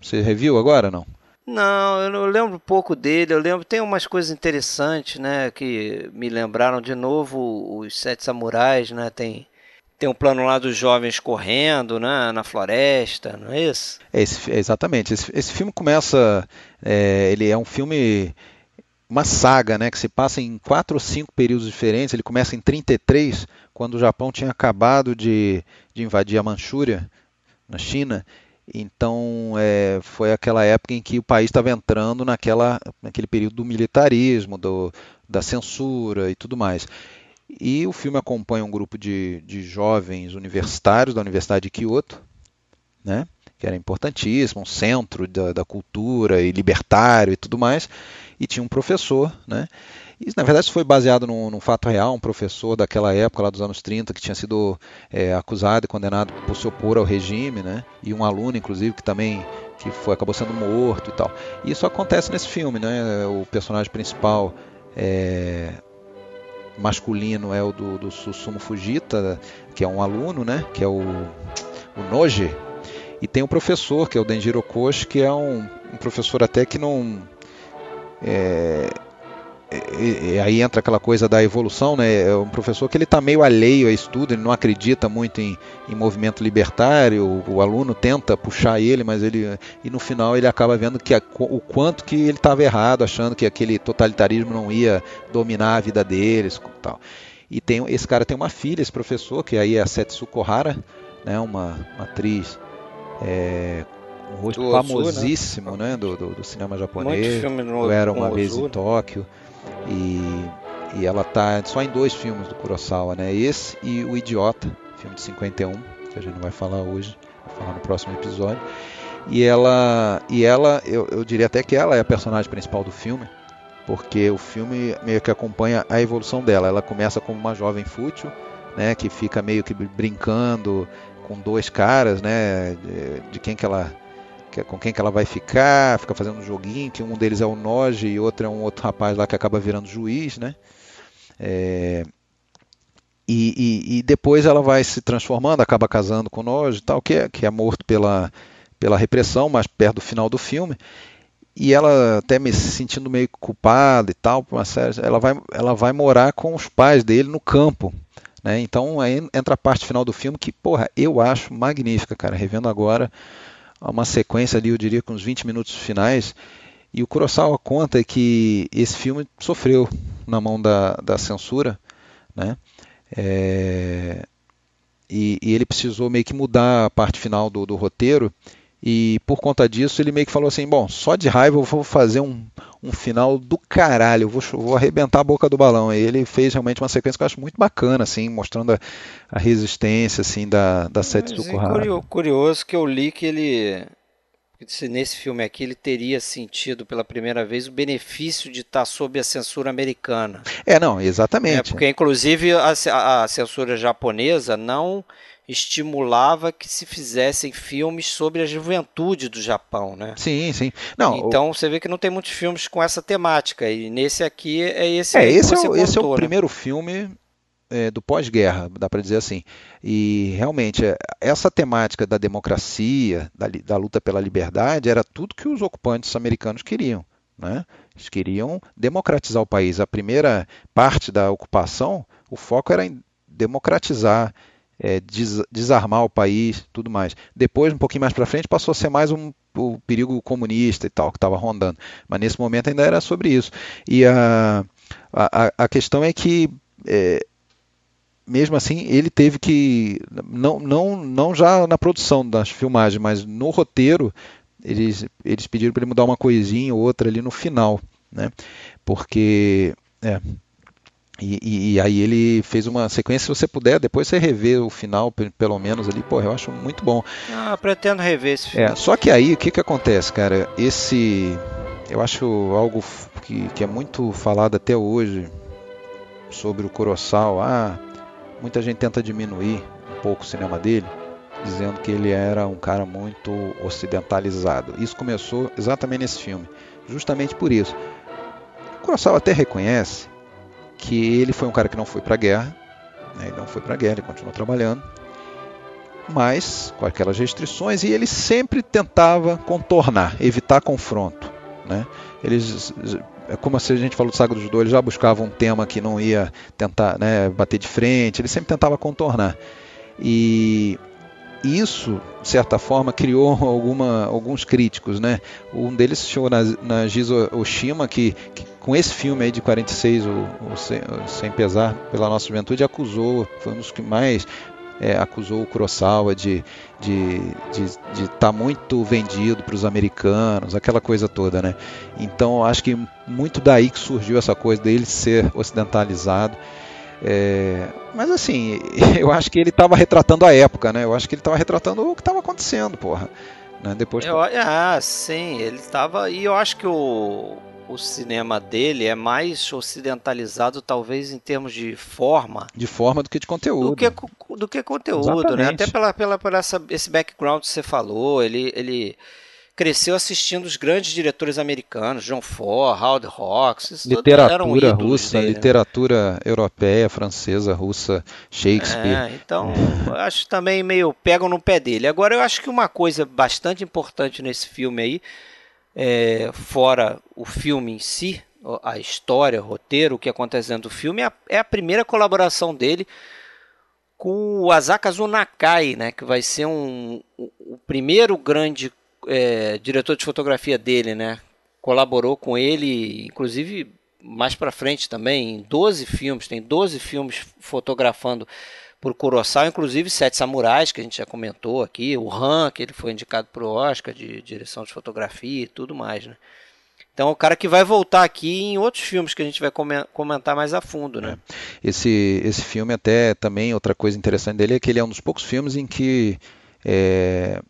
B: você reviu agora não?
A: Não, eu não lembro pouco dele. Eu lembro tem umas coisas interessantes, né, que me lembraram de novo os Sete Samurais, né? Tem tem um plano lá dos jovens correndo, né, na floresta, não é isso?
B: É esse, exatamente. Esse, esse, filme começa, é, ele é um filme uma saga, né, que se passa em quatro ou cinco períodos diferentes. Ele começa em 33, quando o Japão tinha acabado de, de invadir a Manchúria, na China, então, é, foi aquela época em que o país estava entrando naquela, naquele período do militarismo, do, da censura e tudo mais. E o filme acompanha um grupo de, de jovens universitários da Universidade de Kyoto, né, que era importantíssimo, um centro da, da cultura e libertário e tudo mais, e tinha um professor, né, isso, na verdade, foi baseado num, num, fato real. Um professor daquela época, lá dos anos 30, que tinha sido é, acusado e condenado por se opor ao regime, né? E um aluno, inclusive, que também que foi, acabou sendo morto e tal. Isso acontece nesse filme, né? O personagem principal é, masculino é o do, do Susumu Fujita, que é um aluno, né? Que é o, o Noji. E tem o professor, que é o Denjiro Koshi, que é um, um professor até que não... É, e, e, aí entra aquela coisa da evolução, né? É um professor que ele está meio alheio a estudo, ele não acredita muito em, em movimento libertário. O, o, aluno tenta puxar ele, mas ele e no final ele acaba vendo que a, o quanto que ele estava errado, achando que aquele totalitarismo não ia dominar a vida deles, tal. E tem esse cara tem uma filha, esse professor que aí é a Setsuko Hara, né? Uma, uma atriz é, um rosto do famosíssimo, né? né? Do, do, do, cinema japonês. No, era uma vez Ozu, em Tóquio. E, e ela tá só em dois filmes do Kurosawa, né? Esse e O Idiota, filme de 51, que a gente não vai falar hoje, vai falar no próximo episódio. E ela, e ela eu, eu diria até que ela é a personagem principal do filme, porque o filme meio que acompanha a evolução dela. Ela começa como uma jovem fútil, né, que fica meio que brincando com dois caras, né, de, de quem que ela que é com quem que ela vai ficar, fica fazendo um joguinho, que um deles é o Noge e outro é um outro rapaz lá que acaba virando juiz, né? É, e, e, e, depois ela vai se transformando, acaba casando com Noge e tal, que é, que é morto pela, pela repressão, mas perto do final do filme. E ela até me sentindo meio culpada e tal, ela vai, ela vai morar com os pais dele no campo. Né? Então aí entra a parte final do filme que, porra, eu acho magnífica, cara. Revendo agora, uma sequência ali, eu diria, com uns 20 minutos finais. E o Kurosawa conta que esse filme sofreu na mão da, da censura, né? É, e, e, ele precisou meio que mudar a parte final do, do roteiro e por conta disso, ele meio que falou assim: bom, só de raiva eu vou fazer um, um final do caralho, eu vou, vou arrebentar a boca do balão. E ele fez realmente uma sequência que eu acho muito bacana, assim, mostrando a, a resistência assim da, da Sete do Kurhara.
A: Curioso que eu li que ele. Nesse filme aqui ele teria sentido pela primeira vez o benefício de estar sob a censura americana.
B: É, não, exatamente. É,
A: porque inclusive a, a censura japonesa não estimulava que se fizessem filmes sobre a juventude do Japão, né?
B: Sim, sim. Não,
A: então o... você vê que não tem muitos filmes com essa temática e nesse aqui é esse. É
B: esse é, o, esse é o né? primeiro filme é, do pós-guerra, dá para dizer assim. E realmente é, essa temática da democracia, da, da luta pela liberdade, era tudo que os ocupantes americanos queriam. Né? Eles queriam democratizar o país. A primeira parte da ocupação, o foco era em democratizar, é, des, desarmar o país, tudo mais. Depois, um pouquinho mais para frente, passou a ser mais um, o perigo comunista e tal que estava rondando. Mas nesse momento ainda era sobre isso. E a, a, a questão é que é, mesmo assim, ele teve que, não, não, não já na produção das filmagens, mas no roteiro, eles, eles pediram para ele mudar uma coisinha ou outra ali no final, né? Porque é, e, e, e, aí ele fez uma sequência, se você puder, depois você rever o final, pelo menos ali, pô, eu acho muito bom.
A: Ah, pretendo rever esse filme.
B: É, só que aí, o que que acontece, cara? Esse, eu acho algo que, que é muito falado até hoje sobre o Kurosawa. Ah, muita gente tenta diminuir um pouco o cinema dele, dizendo que ele era um cara muito ocidentalizado. Isso começou exatamente nesse filme, justamente por isso. O Kurosawa até reconhece que ele foi um cara que não foi para a guerra, né, ele não foi para a guerra, ele continuou trabalhando, mas com aquelas restrições, e ele sempre tentava contornar, evitar confronto. né? Eles, é como a gente falou do Saga do Judô, eles já buscavam um tema que não ia tentar né, bater de frente, ele sempre tentava contornar. E isso, de certa forma, criou alguma, alguns críticos, né? Um deles se chamou Nagizo Oshima, que, que, com esse filme aí de 46, o, o Sem, Sem Pesar pela Nossa Juventude, acusou, foi um dos que mais é, acusou o Kurosawa de estar de, de, de tá muito vendido para os americanos, aquela coisa toda, né? Então acho que muito daí que surgiu essa coisa dele ser ocidentalizado. É, mas assim, eu acho que ele estava retratando a época, né? Eu acho que ele estava retratando o que estava acontecendo, porra. Né? Depois
A: eu, Ah, sim, ele estava. E eu acho que o, o cinema dele é mais ocidentalizado, talvez em termos de forma.
B: De forma do que de conteúdo.
A: Do que, do que conteúdo, Exatamente. né? Até pela, pela, por essa, esse background que você falou, ele. ele cresceu assistindo os grandes diretores americanos, John Ford, Howard Hawks,
B: literatura russa, dele, né? literatura né? europeia, francesa, russa, Shakespeare.
A: É, então, acho também meio pegam no pé dele. Agora, eu acho que uma coisa bastante importante nesse filme aí, é, fora o filme em si, a história, o roteiro, o que acontece dentro do filme, é a, é a primeira colaboração dele com o Asakazu Nakai, né, que vai ser um, o, o primeiro grande é, diretor de fotografia dele, né? Colaborou com ele, inclusive mais para frente também, em 12 filmes, tem 12 filmes fotografando por Kurosawa, inclusive Sete Samurais, que a gente já comentou aqui, o Han, que ele foi indicado para o Oscar de direção de fotografia e tudo mais, né? Então, o cara que vai voltar aqui em outros filmes que a gente vai comentar mais a fundo, né?
B: É. Esse, esse filme até também, outra coisa interessante dele é que ele é um dos poucos filmes em que é,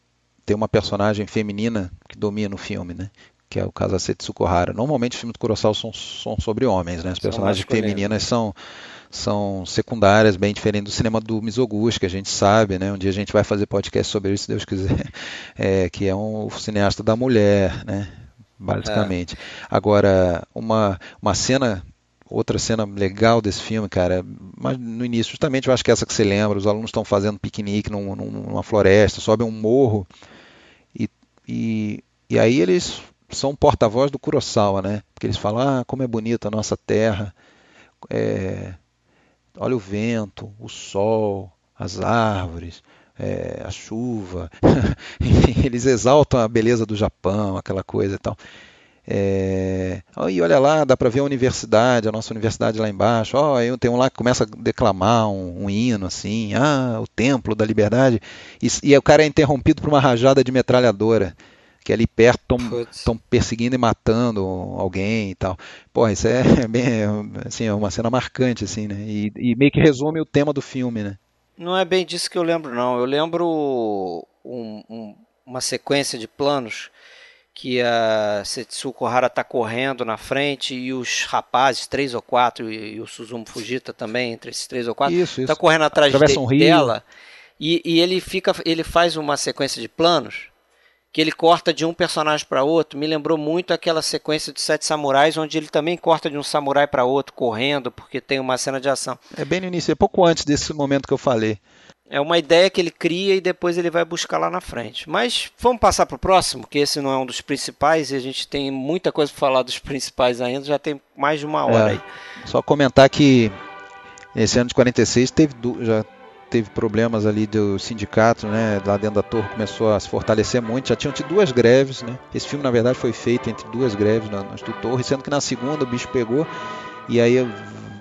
B: tem uma personagem feminina que domina o filme, né? Que é o caso da Setsuko Hara. Normalmente os filmes do Kurosawa são, são sobre homens, né? As personagens femininas são são secundárias, bem diferente do cinema do Mizoguchi, que a gente sabe, né? Um dia a gente vai fazer podcast sobre isso, se Deus quiser, é, que é um cineasta da mulher, né? Basicamente. É. Agora, uma, uma cena outra cena legal desse filme, cara, mas no início, justamente eu acho que é essa que você lembra, os alunos estão fazendo piquenique num, numa floresta, sobem um morro e, e aí eles são porta-voz do Kurosawa, né? Porque eles falam, ah, como é bonita a nossa terra, é, olha o vento, o sol, as árvores, é, a chuva. Enfim, eles exaltam a beleza do Japão, aquela coisa e tal. É, e olha lá, dá para ver a universidade, a nossa universidade lá embaixo. Ó, oh, tem um lá que começa a declamar um, um hino assim, ah, o templo da liberdade. E, e o cara é interrompido por uma rajada de metralhadora que ali perto estão perseguindo e matando alguém e tal. Porra, isso é bem assim, é uma cena marcante assim, né? E, e, meio que resume o tema do filme, né?
A: Não é bem disso que eu lembro, não. Eu lembro um, um, uma sequência de planos que a Setsuko Hara está correndo na frente e os rapazes, três ou quatro, e, e o Suzumu Fujita também, entre esses três ou quatro, está correndo atrás de, um dela e, e, ele fica, ele faz uma sequência de planos que ele corta de um personagem para outro. Me lembrou muito aquela sequência de Sete Samurais, onde ele também corta de um samurai para outro correndo, porque tem uma cena de ação.
B: É bem no início, é pouco antes desse momento que eu falei.
A: É uma ideia que ele cria e depois ele vai buscar lá na frente. Mas vamos passar para o próximo, que esse não é um dos principais e a gente tem muita coisa para falar dos principais ainda, já tem mais de uma hora é, aí.
B: Só comentar que esse ano de 46 teve, já teve problemas ali do sindicato, né, lá dentro da torre começou a se fortalecer muito, já tinham tido duas greves, né, esse filme na verdade foi feito entre duas greves na, na torre, sendo que na segunda o bicho pegou e aí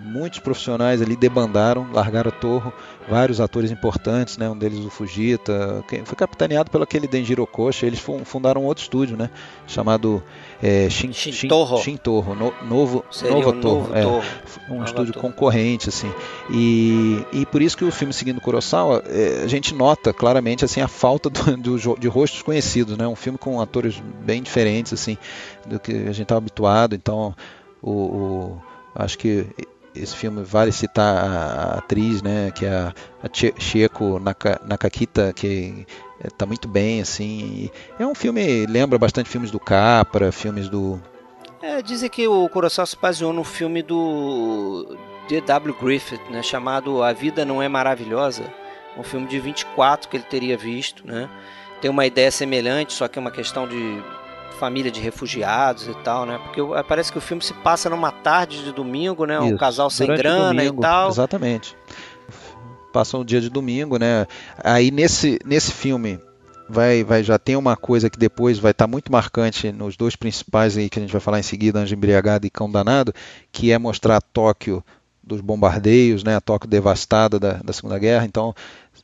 B: muitos profissionais ali debandaram, largaram a torre, vários atores importantes, né? Um deles o Fujita, foi capitaneado pelo aquele Denjiro Koshi, eles fundaram um outro estúdio, né? Chamado é, Shin, Shintorro, Shin, Shintorro, no, novo, Nova um Torre, é, um Nova estúdio torre. concorrente, assim. E, e por isso que o filme Seguindo Kurosawa, é, a gente nota claramente assim a falta do, do, de rostos conhecidos, né? Um filme com atores bem diferentes, assim, do que a gente estava habituado. Então, o, o acho que esse filme vale citar a, atriz, né, que é a, a Chieko Naka, Nakakita, que está muito bem, assim. É um filme, lembra bastante filmes do Capra, filmes do...
A: É, dizem que o Kurosawa se baseou no filme do D.W. Griffith, né, chamado A Vida Não É Maravilhosa, um filme de 24 que ele teria visto, né. Tem uma ideia semelhante, só que é uma questão de família de refugiados e tal, né? Porque parece que o filme se passa numa tarde de domingo, né? Um Isso, casal sem grana domingo, e tal.
B: Exatamente. Passa um dia de domingo, né? Aí nesse, nesse filme vai, vai já tem uma coisa que depois vai estar tá muito marcante nos dois principais aí que a gente vai falar em seguida, Anjo Embriagado e Cão Danado, que é mostrar Tóquio dos bombardeios, né, a Tóquio devastada da, da Segunda Guerra. Então,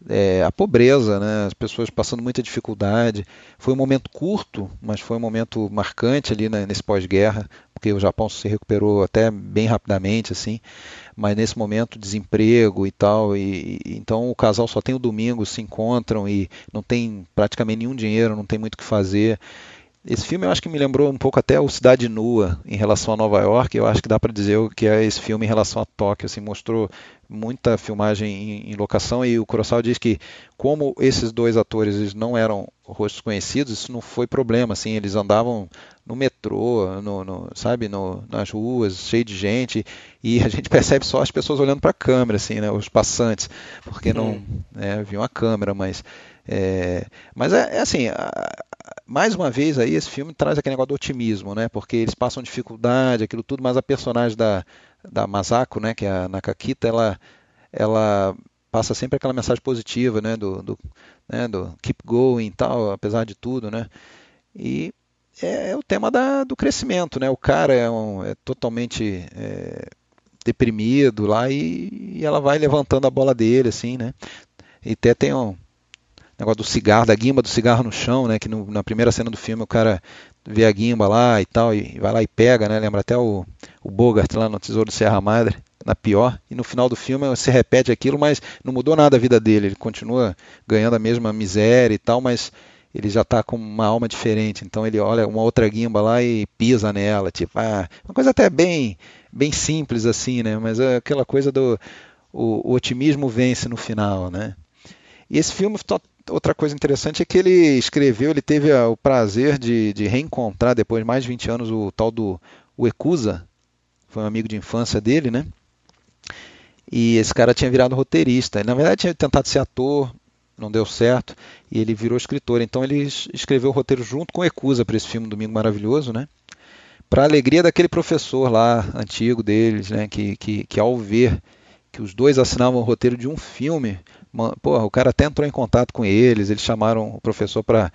B: é, a pobreza, né, as pessoas passando muita dificuldade. Foi um momento curto, mas foi um momento marcante ali né, nesse pós-guerra, porque o Japão se recuperou até bem rapidamente, assim. Mas nesse momento, desemprego e tal, e, e então o casal só tem o domingo, se encontram e não tem praticamente nenhum dinheiro, não tem muito o que fazer. Esse filme eu acho que me lembrou um pouco até o Cidade Nua em relação a Nova York. Eu acho que dá para dizer que é esse filme em relação a Tóquio. Assim, mostrou muita filmagem em, em, locação e o Kurosawa diz que como esses dois atores eles não eram rostos conhecidos, isso não foi problema. Assim, eles andavam no metrô, no, no sabe, no, nas ruas, cheio de gente e a gente percebe só as pessoas olhando para a câmera, assim, né, os passantes, porque não hum. né, viam a câmera, mas é, mas é, é assim, mais uma vez aí esse filme traz aquele negócio do otimismo, né? Porque eles passam dificuldade, aquilo tudo, mas a personagem da, da Masako, né, que é a Nakakita, ela, ela passa sempre aquela mensagem positiva, né, do, do, né, do keep going e tal, apesar de tudo, né? E é, é o tema da, do crescimento, né? O cara é, um, é totalmente é, deprimido lá e, e, ela vai levantando a bola dele, assim, né? E até tem um, negócio do cigarro, da guimba do cigarro no chão, né? Que no, na primeira cena do filme o cara vê a guimba lá e tal, e, vai lá e pega, né? Lembra até o, o Bogart lá no Tesouro do Serra Madre, na pior. E no final do filme se repete aquilo, mas não mudou nada a vida dele. Ele continua ganhando a mesma miséria e tal, mas ele já está com uma alma diferente. Então ele olha uma outra guimba lá e pisa nela, tipo, ah, uma coisa até bem, bem simples assim, né? Mas é aquela coisa do o, o otimismo vence no final, né? E esse filme outra coisa interessante é que ele escreveu, ele teve o prazer de, de, reencontrar depois de mais de 20 anos o tal do Uekusa, foi um amigo de infância dele, né? E esse cara tinha virado roteirista. na verdade tinha tentado ser ator, não deu certo, e ele virou escritor. Então ele escreveu o roteiro junto com o Ecusa para esse filme Domingo Maravilhoso, né? Para alegria daquele professor lá antigo deles, né? Que, que, que ao ver que os dois assinavam o roteiro de um filme, porra, o cara até entrou em contato com eles, eles chamaram o professor para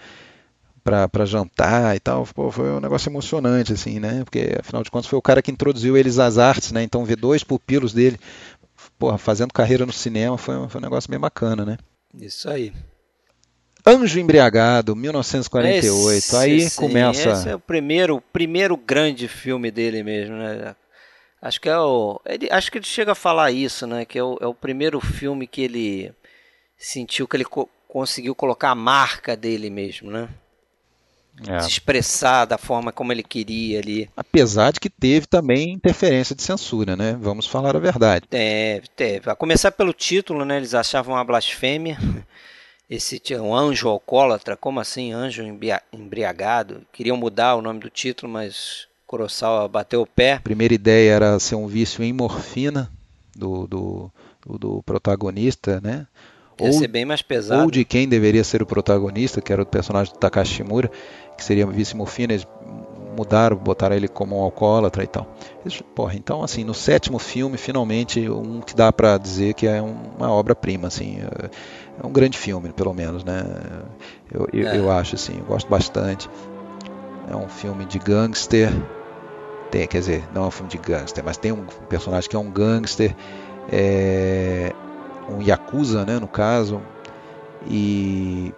B: para jantar e tal, Pô, foi um negócio emocionante assim, né? Porque afinal de contas foi o cara que introduziu eles às artes, né? Então ver dois pupilos dele, porra, fazendo carreira no cinema foi um, foi um negócio bem bacana, né?
A: Isso aí.
B: Anjo Embriagado, 1948. Esse, aí sim, começa.
A: Esse é o primeiro, primeiro grande filme dele mesmo, né? Acho que é o. Ele, acho que ele chega a falar isso, né? Que é o, é o primeiro filme que ele sentiu que ele co conseguiu colocar a marca dele mesmo, né? É. Se expressar da forma como ele queria ali.
B: Apesar de que teve também interferência de censura, né? Vamos falar a verdade.
A: Teve, teve. A começar pelo título, né? Eles achavam uma blasfêmia. Esse um anjo alcoólatra, como assim? Anjo embriagado. Queriam mudar o nome do título, mas Kurosawa bateu o pé. A
B: primeira ideia era ser um vício em morfina do, do, do protagonista, né?
A: Ia ou, ser bem mais pesado.
B: Ou de quem deveria ser o protagonista, que era o personagem do Takashi Shimura, que seria vice-morfina, eles mudaram, botaram ele como um alcoólatra e tal. porra, então, assim, no sétimo filme, finalmente, um que dá para dizer que é uma obra-prima, assim, é um grande filme, pelo menos, né? Eu, eu, é. eu acho, assim, eu gosto bastante. É um filme de gangster, tem, quer dizer, não é um filme de gangster, mas tem um personagem que é um gangster, é, um yakuza, né, no caso, e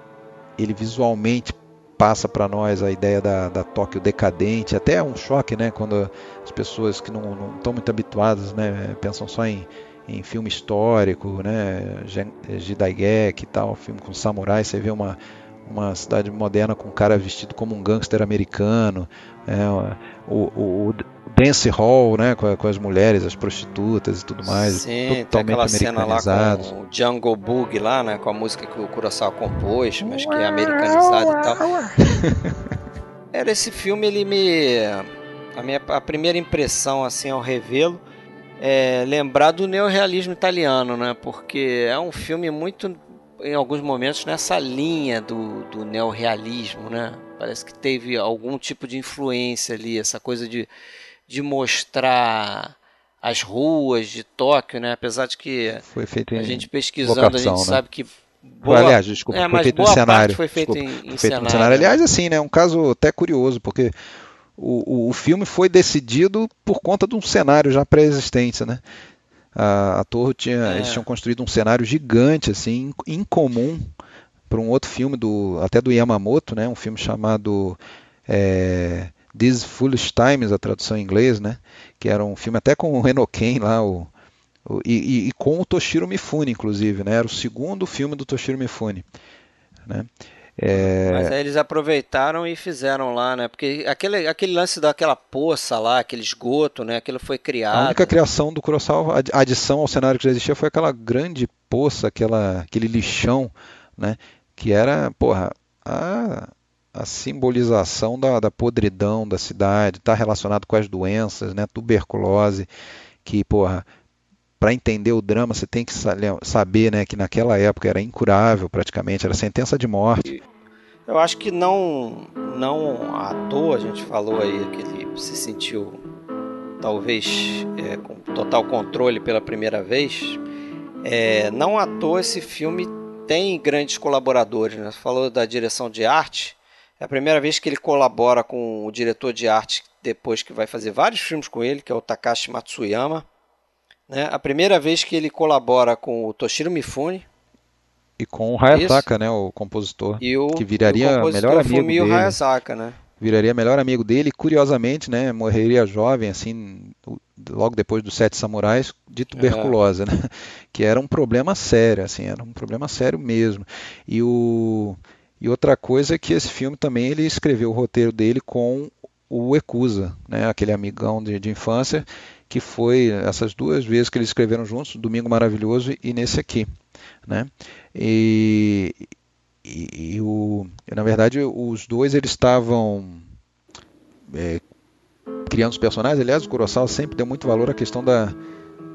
B: ele visualmente passa para nós a ideia da, da Tóquio decadente, até é um choque, né, quando as pessoas que não, não estão muito habituadas, né, pensam só em, em filme histórico, né, Jidaigeki e tal, filme com samurai, você vê uma uma cidade moderna com um cara vestido como um gangster americano, é, o, o, o, dance hall, né, com, com, as mulheres, as prostitutas e tudo mais,
A: Sim, totalmente tem cena lá com o Jungle Bug lá, né, com a música que o Kurosawa compôs, mas que é americanizada e tal. Era esse filme, ele me a minha a primeira impressão assim ao revê-lo é lembrar do neorrealismo italiano, né? Porque é um filme muito em alguns momentos nessa linha do, do neorrealismo, né? Parece que teve algum tipo de influência ali, essa coisa de, de mostrar as ruas de Tóquio, né? Apesar de que
B: foi feito
A: a gente pesquisando, locação, a gente né? sabe que
B: Boa, aliás, desculpa, é, foi feito em cenário.
A: Foi feito
B: desculpa,
A: em, em
B: feito
A: cenário.
B: cenário. Aliás, assim, né? Um caso até curioso, porque o, o, filme foi decidido por conta de um cenário já pré-existente, né? A, a Torre tinha, é. eles tinham construído um cenário gigante, assim, incomum para um outro filme do até do Yamamoto, né? Um filme chamado é, These Foolish Times, a tradução em inglês, né? Que era um filme até com o Enoken lá, o e, e, e, com o Toshiro Mifune, inclusive, né? Era o segundo filme do Toshiro Mifune, né?
A: É... Mas aí eles aproveitaram e fizeram lá, né? Porque aquele, aquele lance daquela poça lá, aquele esgoto, né? Aquilo foi criado.
B: A única criação do Kurosawa, a adição ao cenário que já existia foi aquela grande poça, aquela, aquele lixão, né? Que era, porra, a, a simbolização da, da podridão da cidade, está relacionado com as doenças, né? Tuberculose, que, porra, para entender o drama, você tem que saber né, que naquela época era incurável praticamente, era sentença de morte.
A: Eu acho que não, não à toa a gente falou aí que ele se sentiu talvez é, com total controle pela primeira vez. É, não à toa esse filme tem grandes colaboradores. Né? Você falou da direção de arte. É a primeira vez que ele colabora com o diretor de arte depois que vai fazer vários filmes com ele, que é o Takashi Matsuyama. Né? A primeira vez que ele colabora com o Toshiro Mifune.
B: E com o Hayasaka, né, o compositor, e o, que viraria o melhor amigo Fumio dele.
A: Hayasaka, né?
B: Viraria melhor amigo dele, curiosamente, né, morreria jovem assim, logo depois dos Sete Samurais, de tuberculose, é. né? Que era um problema sério, assim, era um problema sério mesmo. E o e outra coisa é que esse filme também ele escreveu o roteiro dele com o Ekusa, né, aquele amigão de, de infância, que foi essas duas vezes que eles escreveram juntos, Domingo Maravilhoso e nesse aqui, né? E, e, e o, na verdade os dois eles estavam é, criando os personagens. Aliás, o Kurosawa sempre deu muito valor à questão da,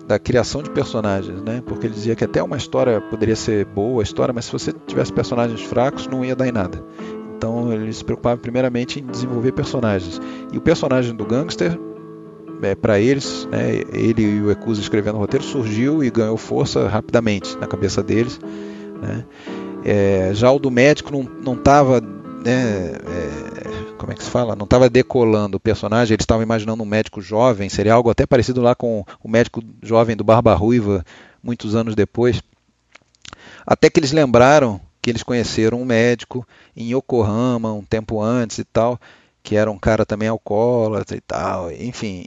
B: da criação de personagens, né? Porque ele dizia que até uma história poderia ser boa, a história, mas se você tivesse personagens fracos, não ia dar em nada. Então ele se preocupava primeiramente em desenvolver personagens. E o personagem do gangster é, para eles, né, ele e o Ecusa escrevendo o roteiro, surgiu e ganhou força rapidamente na cabeça deles. Né. É, já o do médico não estava, né, é, como é que se fala? Não estava decolando o personagem, eles estavam imaginando um médico jovem, seria algo até parecido lá com o médico jovem do Barba Ruiva, muitos anos depois. Até que eles lembraram que eles conheceram um médico em Yokohama um tempo antes e tal, que era um cara também alcoólatra e tal. Enfim,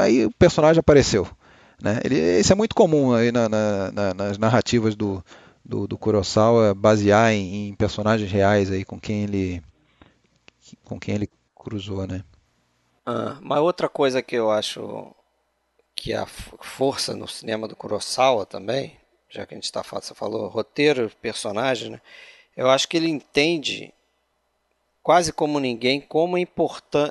B: aí o personagem apareceu. Né? Ele, isso é muito comum aí na, na, na, nas narrativas do, do, do Kurosawa, basear em, em, personagens reais aí com quem ele, com quem ele cruzou. Né?
A: Ah, uma outra coisa que eu acho que a força no cinema do Kurosawa também, já que a gente está falando, você falou roteiro, personagem, né? eu acho que ele entende quase como ninguém, como é, importan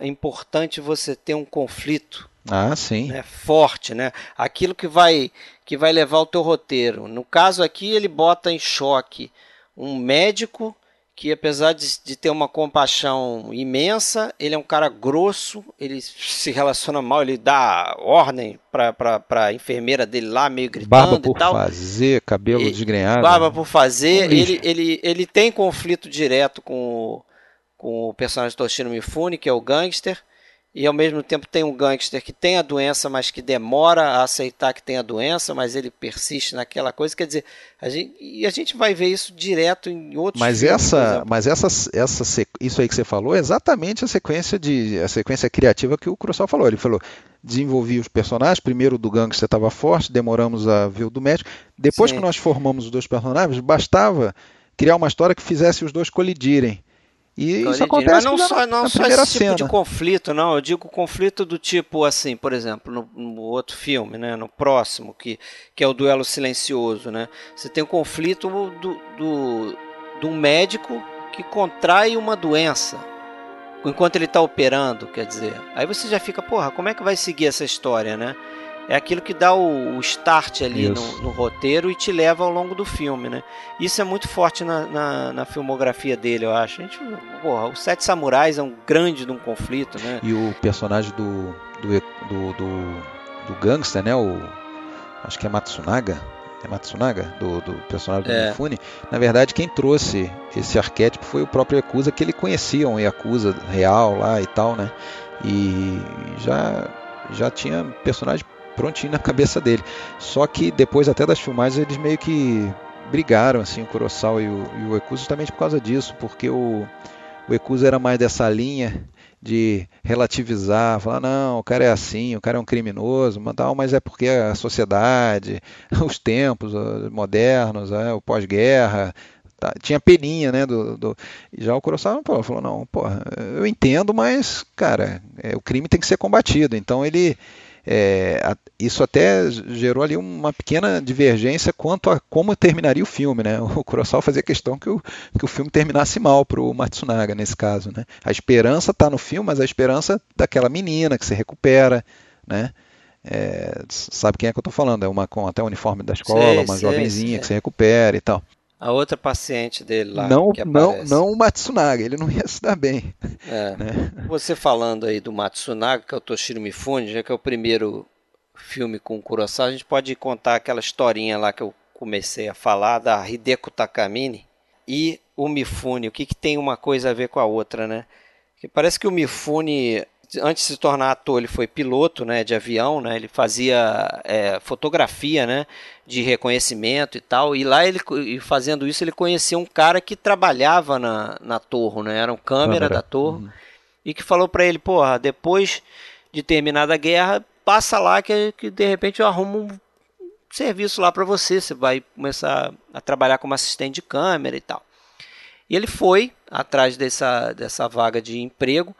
A: é importante você ter um conflito
B: ah, sim.
A: Né, forte, né? Aquilo que vai que vai levar o teu roteiro. No caso aqui, ele bota em choque um médico que apesar de, de, ter uma compaixão imensa, ele é um cara grosso, ele se relaciona mal, ele dá ordem para a enfermeira dele lá, meio gritando
B: Barba por
A: e tal.
B: fazer, cabelo e, desgrenhado.
A: Barba por fazer, ele, ele, ele tem conflito direto com o, com o personagem Toshiro Mifune, que é o gangster, e ao mesmo tempo tem um gangster que tem a doença, mas que demora a aceitar que tem a doença, mas ele persiste naquela coisa. Quer dizer, a gente, e a gente vai ver isso direto em outros
B: mas filmes, essa Mas essa, essa, isso aí que você falou é exatamente a sequência de a sequência criativa que o Kurosawa falou. Ele falou: desenvolvi os personagens, primeiro o do gangster estava forte, demoramos a ver o do médico. Depois Sim. que nós formamos os dois personagens, bastava criar uma história que fizesse os dois colidirem. E isso acontece Mas
A: não
B: na,
A: só, não
B: na
A: só esse
B: tipo
A: de conflito, não. Eu digo conflito do tipo assim, por exemplo, no, no, outro filme, né, no próximo, que, que é o duelo silencioso, né? Você tem o conflito do, do, do médico que contrai uma doença enquanto ele está operando, quer dizer. Aí você já fica, porra, como é que vai seguir essa história, né? É aquilo que dá o, o start ali no, no, roteiro e te leva ao longo do filme, né? Isso é muito forte na, na, na filmografia dele, eu acho. A gente, porra, o Sete Samurais é um grande de um conflito, né?
B: E o personagem do, do, do, do, do gangster, né? O, acho que é Matsunaga. É Matsunaga, do, do personagem do é. Mifune. Na verdade, quem trouxe esse arquétipo foi o próprio Yakuza, que ele conhecia um Yakuza real lá e tal, né? E já, já tinha personagem prontinho na cabeça dele. Só que depois até das filmagens eles meio que brigaram assim o Kurosawa e o, e o justamente por causa disso, porque o, o era mais dessa linha de relativizar, falar não, o cara é assim, o cara é um criminoso, mas é porque a sociedade, os tempos modernos, é, o pós-guerra, tá, tinha peninha, né? Do, do, já o Kurosawa pô, falou não, pô, eu entendo, mas cara, é, o crime tem que ser combatido, então ele é, isso até gerou ali uma pequena divergência quanto a como terminaria o filme, né? O Kurosawa fazia questão que o, que o filme terminasse mal para o Matsunaga nesse caso, né? A esperança está no filme, mas a esperança daquela menina que se recupera, né? É, sabe quem é que eu estou falando? É uma com até o uniforme da escola, sei, uma sei, jovenzinha sei. que se recupera e tal.
A: A outra paciente dele lá.
B: Não, não, não o Matsunaga, ele não ia se dar bem.
A: É. Né? Você falando aí do Matsunaga, que é o Toshiro Mifune, já que é o primeiro filme com o Kurosawa, a gente pode contar aquela historinha lá que eu comecei a falar da Hideko Takamine e o Mifune. O que, que tem uma coisa a ver com a outra, né? Que parece que o Mifune antes de se tornar ator, ele foi piloto né, de avião, né, ele fazia é, fotografia né, de reconhecimento e tal. E lá, ele fazendo isso, ele conhecia um cara que trabalhava na, na torre, né, era um câmera, da torre, uhum. e que falou para ele: porra, depois de terminada a guerra, passa lá que, que de repente eu arrumo um serviço lá para você, você vai começar a trabalhar como assistente de câmera e tal. E ele foi atrás dessa, dessa vaga de emprego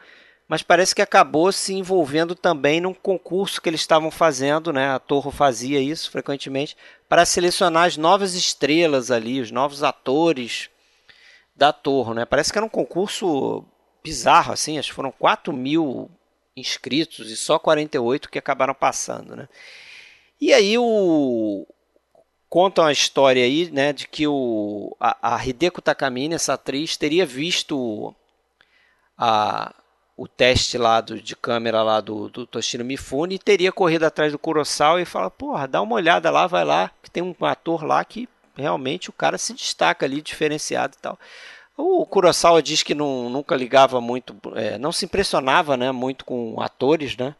A: mas parece que acabou se envolvendo também num concurso que eles estavam fazendo, né? A Torre fazia isso frequentemente para selecionar as novas estrelas ali, os novos atores da Torre, né? Parece que era um concurso bizarro, assim, acho que foram 4 mil inscritos e só 48 que acabaram passando, né? E aí o contam a história aí, né, de que o a, a Hideko Takamine, essa atriz, teria visto a o teste lá do, de câmera lá do, do Toshiro Mifune e teria corrido atrás do Kurosawa e fala, porra, dá uma olhada lá, vai lá, que tem um ator lá que realmente o cara se destaca ali, diferenciado e tal. O Kurosawa diz que não, nunca ligava muito, é, não se impressionava né, muito com atores, né?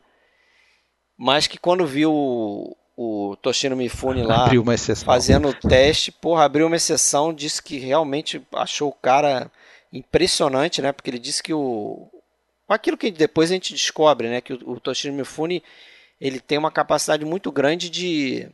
A: Mas que quando viu o, o Toshiro Mifune lá fazendo o teste, porra, abriu uma exceção, disse que realmente achou o cara impressionante, né? Porque ele disse que o, aquilo que depois a gente descobre, né, que o, o Toshiro Mifune ele tem uma capacidade muito grande de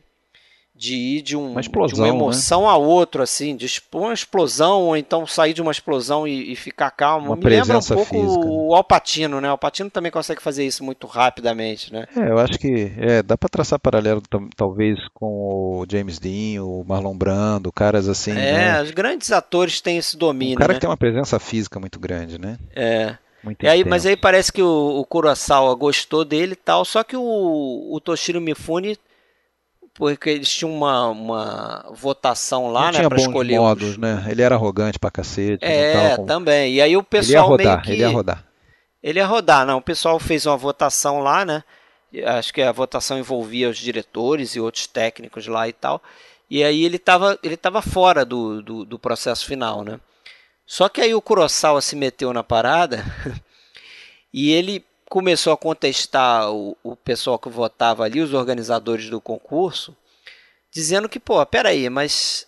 A: de ir de, um, uma, explosão, de uma né? emoção né? a outra, assim, de uma explosão, ou então sair de uma explosão e, e ficar calmo. Uma Me lembra um pouco física, né? o Alpatino, né? O Alpatino também consegue fazer isso muito rapidamente, né?
B: É, eu acho que é, dá para traçar paralelo talvez com o James Dean, o Marlon Brando, caras assim. É,
A: né? os grandes atores têm esse domínio. Um
B: cara
A: né?
B: que tem uma presença física muito grande, né?
A: É. Muito e aí, mas aí parece que o, o Kurosawa gostou dele e tal, só que o, o Toshiro Mifune, porque eles tinham uma, uma votação lá, Não né,
B: bons escolher modos, os... né? Ele era arrogante pra cacete.
A: É, com... também. E aí o pessoal ele ia
B: rodar,
A: que...
B: Ele ia rodar.
A: Ele ia rodar, não. O pessoal fez uma votação lá, né? Acho que a votação envolvia os diretores e outros técnicos lá e tal. E aí ele estava ele tava fora do, do, do processo final, né? Só que aí o Kurosawa se meteu na parada e ele começou a contestar o, o pessoal que votava ali, os organizadores do concurso, dizendo que, pô, peraí, mas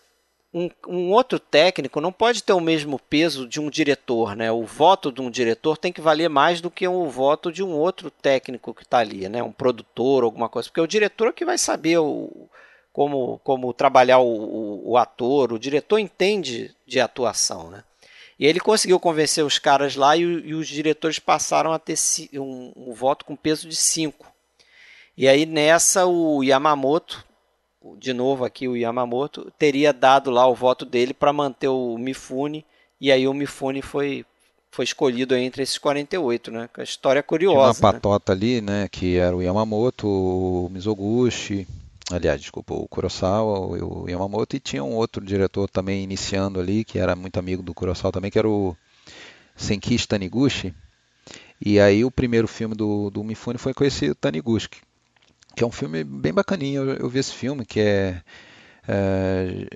A: um, um, outro técnico não pode ter o mesmo peso de um diretor, né? O voto de um diretor tem que valer mais do que o voto de um outro técnico que está ali, né? Um produtor, alguma coisa, porque é o diretor que vai saber o, como, como trabalhar o, o, o ator, o diretor entende de atuação, né? E ele conseguiu convencer os caras lá e, e os diretores passaram a ter um, um voto com peso de 5. E aí nessa o Yamamoto, de novo aqui o Yamamoto, teria dado lá o voto dele para manter o Mifune e aí o Mifune foi foi escolhido entre esses 48, né? A história é curiosa.
B: Tinha uma
A: né?
B: patota né? ali, né? Que era o Yamamoto, o Mizoguchi, aliás, desculpa, o Kurosawa, o Yamamoto, e tinha um outro diretor também iniciando ali, que era muito amigo do Kurosawa também, que era o Senkishi Taniguchi. E aí o primeiro filme do, do Mifune foi com esse Taniguchi, que é um filme bem bacaninho. Eu, eu vi esse filme, que é, é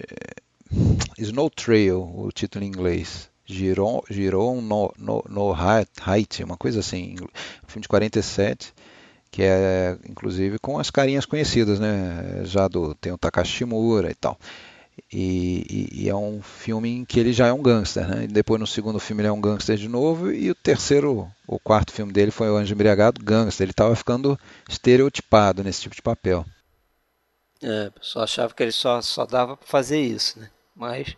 B: Snow Trail, o título em inglês. Giron, Giron no, no, no Height, uma coisa assim, um filme de 47, que é inclusive com as carinhas conhecidas, né? Já do tem o Takashi Shimura e tal. E, e, e, é um filme em que ele já é um gangster, né? E depois no segundo filme ele é um gangster de novo e o terceiro, o quarto filme dele foi o Anjo Embriagado, gangster. Ele estava ficando estereotipado nesse tipo de papel.
A: É, o pessoal achava que ele só, só dava para fazer isso, né? Mas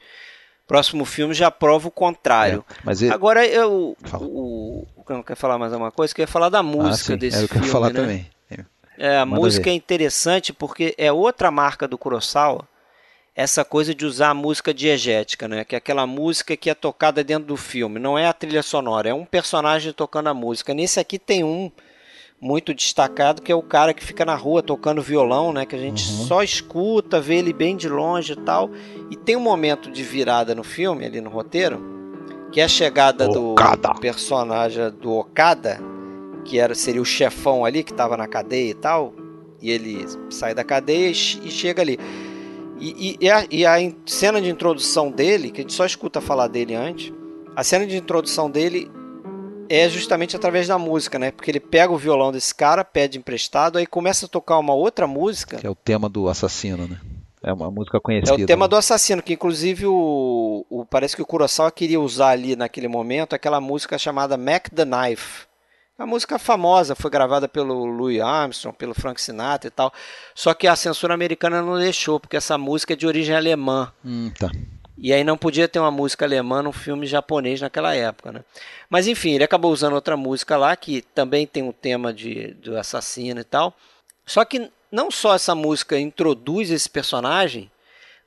A: próximo filme já prova o contrário. É, mas ele... Agora eu o, o, quer falar mais alguma coisa? Quer falar da música ah, desse
B: é, eu
A: filme,
B: falar
A: né?
B: também.
A: É, a Manda música ver. é interessante porque é outra marca do Kurosawa essa coisa de usar a música diegética, né? que é aquela música que é tocada dentro do filme, não é a trilha sonora, é um personagem tocando a música. Nesse aqui tem um muito destacado que é o cara que fica na rua tocando violão, né? Que a gente uhum. só escuta, vê ele bem de longe e tal. E tem um momento de virada no filme, ali no roteiro, que é a chegada Okada. do personagem do Okada, que era seria o chefão ali que estava na cadeia e tal. E ele sai da cadeia e chega ali. E, e, e, a, e, a, cena de introdução dele, que a gente só escuta falar dele antes, a cena de introdução dele é justamente através da música, né? Porque ele pega o violão desse cara, pede emprestado, aí começa a tocar uma outra música.
B: Que é o tema do assassino, né? É uma música conhecida.
A: É o tema né? do assassino, que inclusive o, o, parece que o Kurosawa queria usar ali naquele momento aquela música chamada Mac the Knife uma música famosa, foi gravada pelo Louis Armstrong, pelo Frank Sinatra e tal. Só que a censura americana não deixou, porque essa música é de origem alemã.
B: Hum, tá.
A: E aí não podia ter uma música alemã num filme japonês naquela época, né? Mas enfim, ele acabou usando outra música lá, que também tem um tema de, do assassino e tal. Só que não só essa música introduz esse personagem,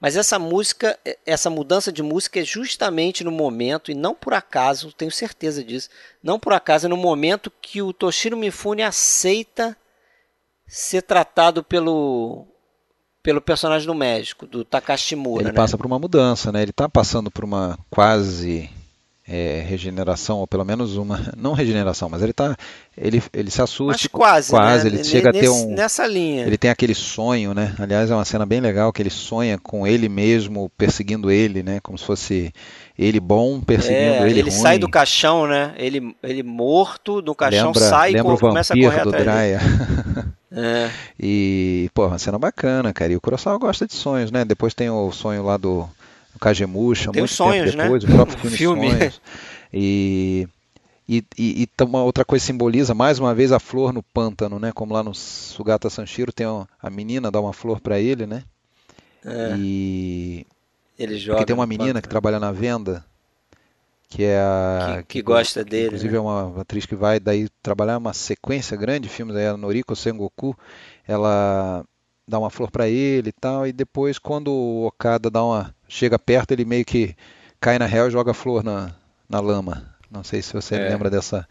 A: mas essa música, essa mudança de música é justamente no momento, e não por acaso, tenho certeza disso, não por acaso, é no momento que o Toshiro Mifune aceita ser tratado pelo pelo personagem do médico, do Takashi Mura.
B: Ele
A: né?
B: passa por uma mudança, né? Ele está passando por uma quase é, regeneração, ou pelo menos uma. Não regeneração, mas ele tá. Ele, ele se assusta. Mas
A: quase.
B: Quase,
A: né?
B: ele chega
A: Nesse,
B: a ter um.
A: Nessa linha.
B: Ele tem aquele sonho, né? Aliás, é uma cena bem legal que ele sonha com ele mesmo perseguindo ele, né? Como se fosse ele bom perseguindo é, ele.
A: Ele
B: ruim.
A: sai do caixão, né? Ele, ele morto do caixão
B: lembra,
A: sai
B: lembra
A: e começa a correr
B: do
A: atrás
B: Draya.
A: É.
B: E, pô, uma cena bacana, cara. E o Kurosawa gosta de sonhos, né? Depois tem o sonho lá do, do Kagemusha,
A: tem
B: muito
A: sonhos,
B: tempo depois,
A: né?
B: o próprio filme,
A: filme.
B: Sonhos. E, e, e, e, uma outra coisa simboliza mais uma vez a flor no pântano, né? Como lá no Sugata Sanshiro tem a menina dá uma flor para ele, né?
A: É.
B: E
A: ele joga.
B: Porque tem uma menina que trabalha na venda que é a
A: que, que, que gosta
B: que,
A: dele,
B: inclusive
A: né?
B: é uma atriz que vai daí trabalhar uma sequência grande de filmes aí a Noriko Sengoku, ela dá uma flor para ele e tal e depois quando o Okada dá uma chega perto ele meio que cai na real e joga a flor na na lama. Não sei se você é. lembra dessa.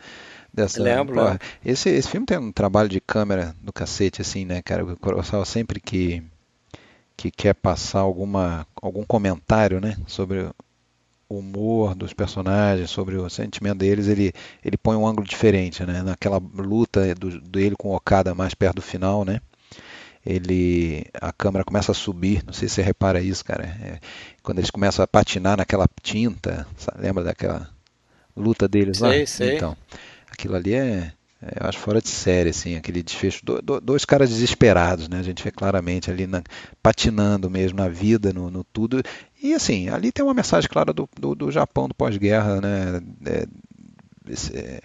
B: dessa
A: Lembro.
B: Porra, esse, esse filme tem um trabalho de câmera do cacete, assim, né, cara? O Kurosawa sempre que, que quer passar alguma, algum comentário, né, sobre o humor dos personagens, sobre o sentimento deles, ele, ele põe um ângulo diferente, né? Naquela luta do, dele com o Okada mais perto do final, né? Ele a câmera começa a subir, não sei se você repara isso, cara. É, quando eles começam a patinar naquela tinta, sabe? lembra daquela luta deles
A: sei,
B: lá?
A: Sei.
B: Então, aquilo ali é, é, eu acho fora de série, assim, aquele desfecho. Do, do, dois caras desesperados, né? A gente vê claramente ali na, patinando mesmo na vida, no, no, tudo. E assim, ali tem uma mensagem clara do, do, do Japão do pós-guerra, né? É, é,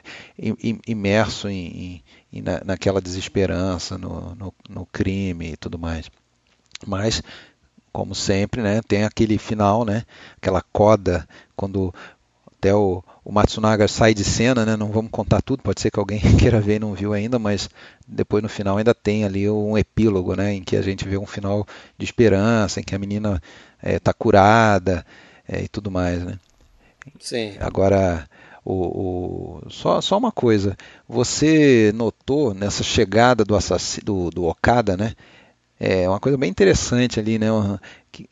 B: imerso em, em, na, naquela desesperança, no, no, no, crime e tudo mais. Mas, como sempre, né, tem aquele final, né, aquela coda, quando até o, o Matsunaga sai de cena, né, não vamos contar tudo, pode ser que alguém queira ver e não viu ainda, mas depois no final ainda tem ali um epílogo, né, em que a gente vê um final de esperança, em que a menina está é, curada é, e tudo mais, né.
A: Sim.
B: Agora O, o, só, só uma coisa, você notou nessa chegada do, do, do Okada, né? É uma coisa bem interessante ali, né? Que,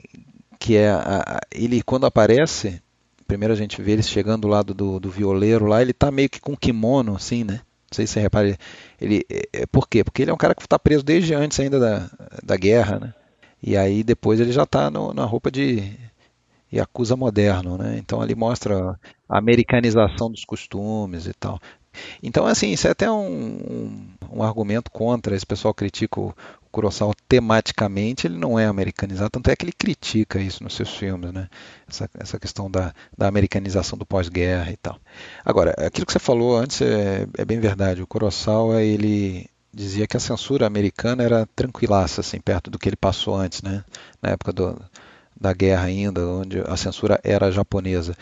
B: que é a, ele quando aparece, primeiro a gente vê ele chegando do lado do, do violeiro lá, ele tá meio que com kimono, assim, né? Não sei se você repara. Ele, é, é, por quê? Porque ele é um cara que está preso desde antes ainda da, da guerra, né? E aí depois ele já está na roupa de Yakuza moderno, né? Então ali mostra a americanização dos costumes e tal. Então, assim, isso é até um, um, um argumento contra. Esse pessoal critica o, o Kurosawa tematicamente, ele não é americanizado, tanto é que ele critica isso nos seus filmes, né? Essa, essa questão da, da americanização do pós-guerra e tal. Agora, aquilo que você falou antes é, é bem verdade. O Kurosawa, ele dizia que a censura americana era tranquilaça, assim, perto do que ele passou antes, né? Na época do, da guerra ainda, onde a censura era japonesa.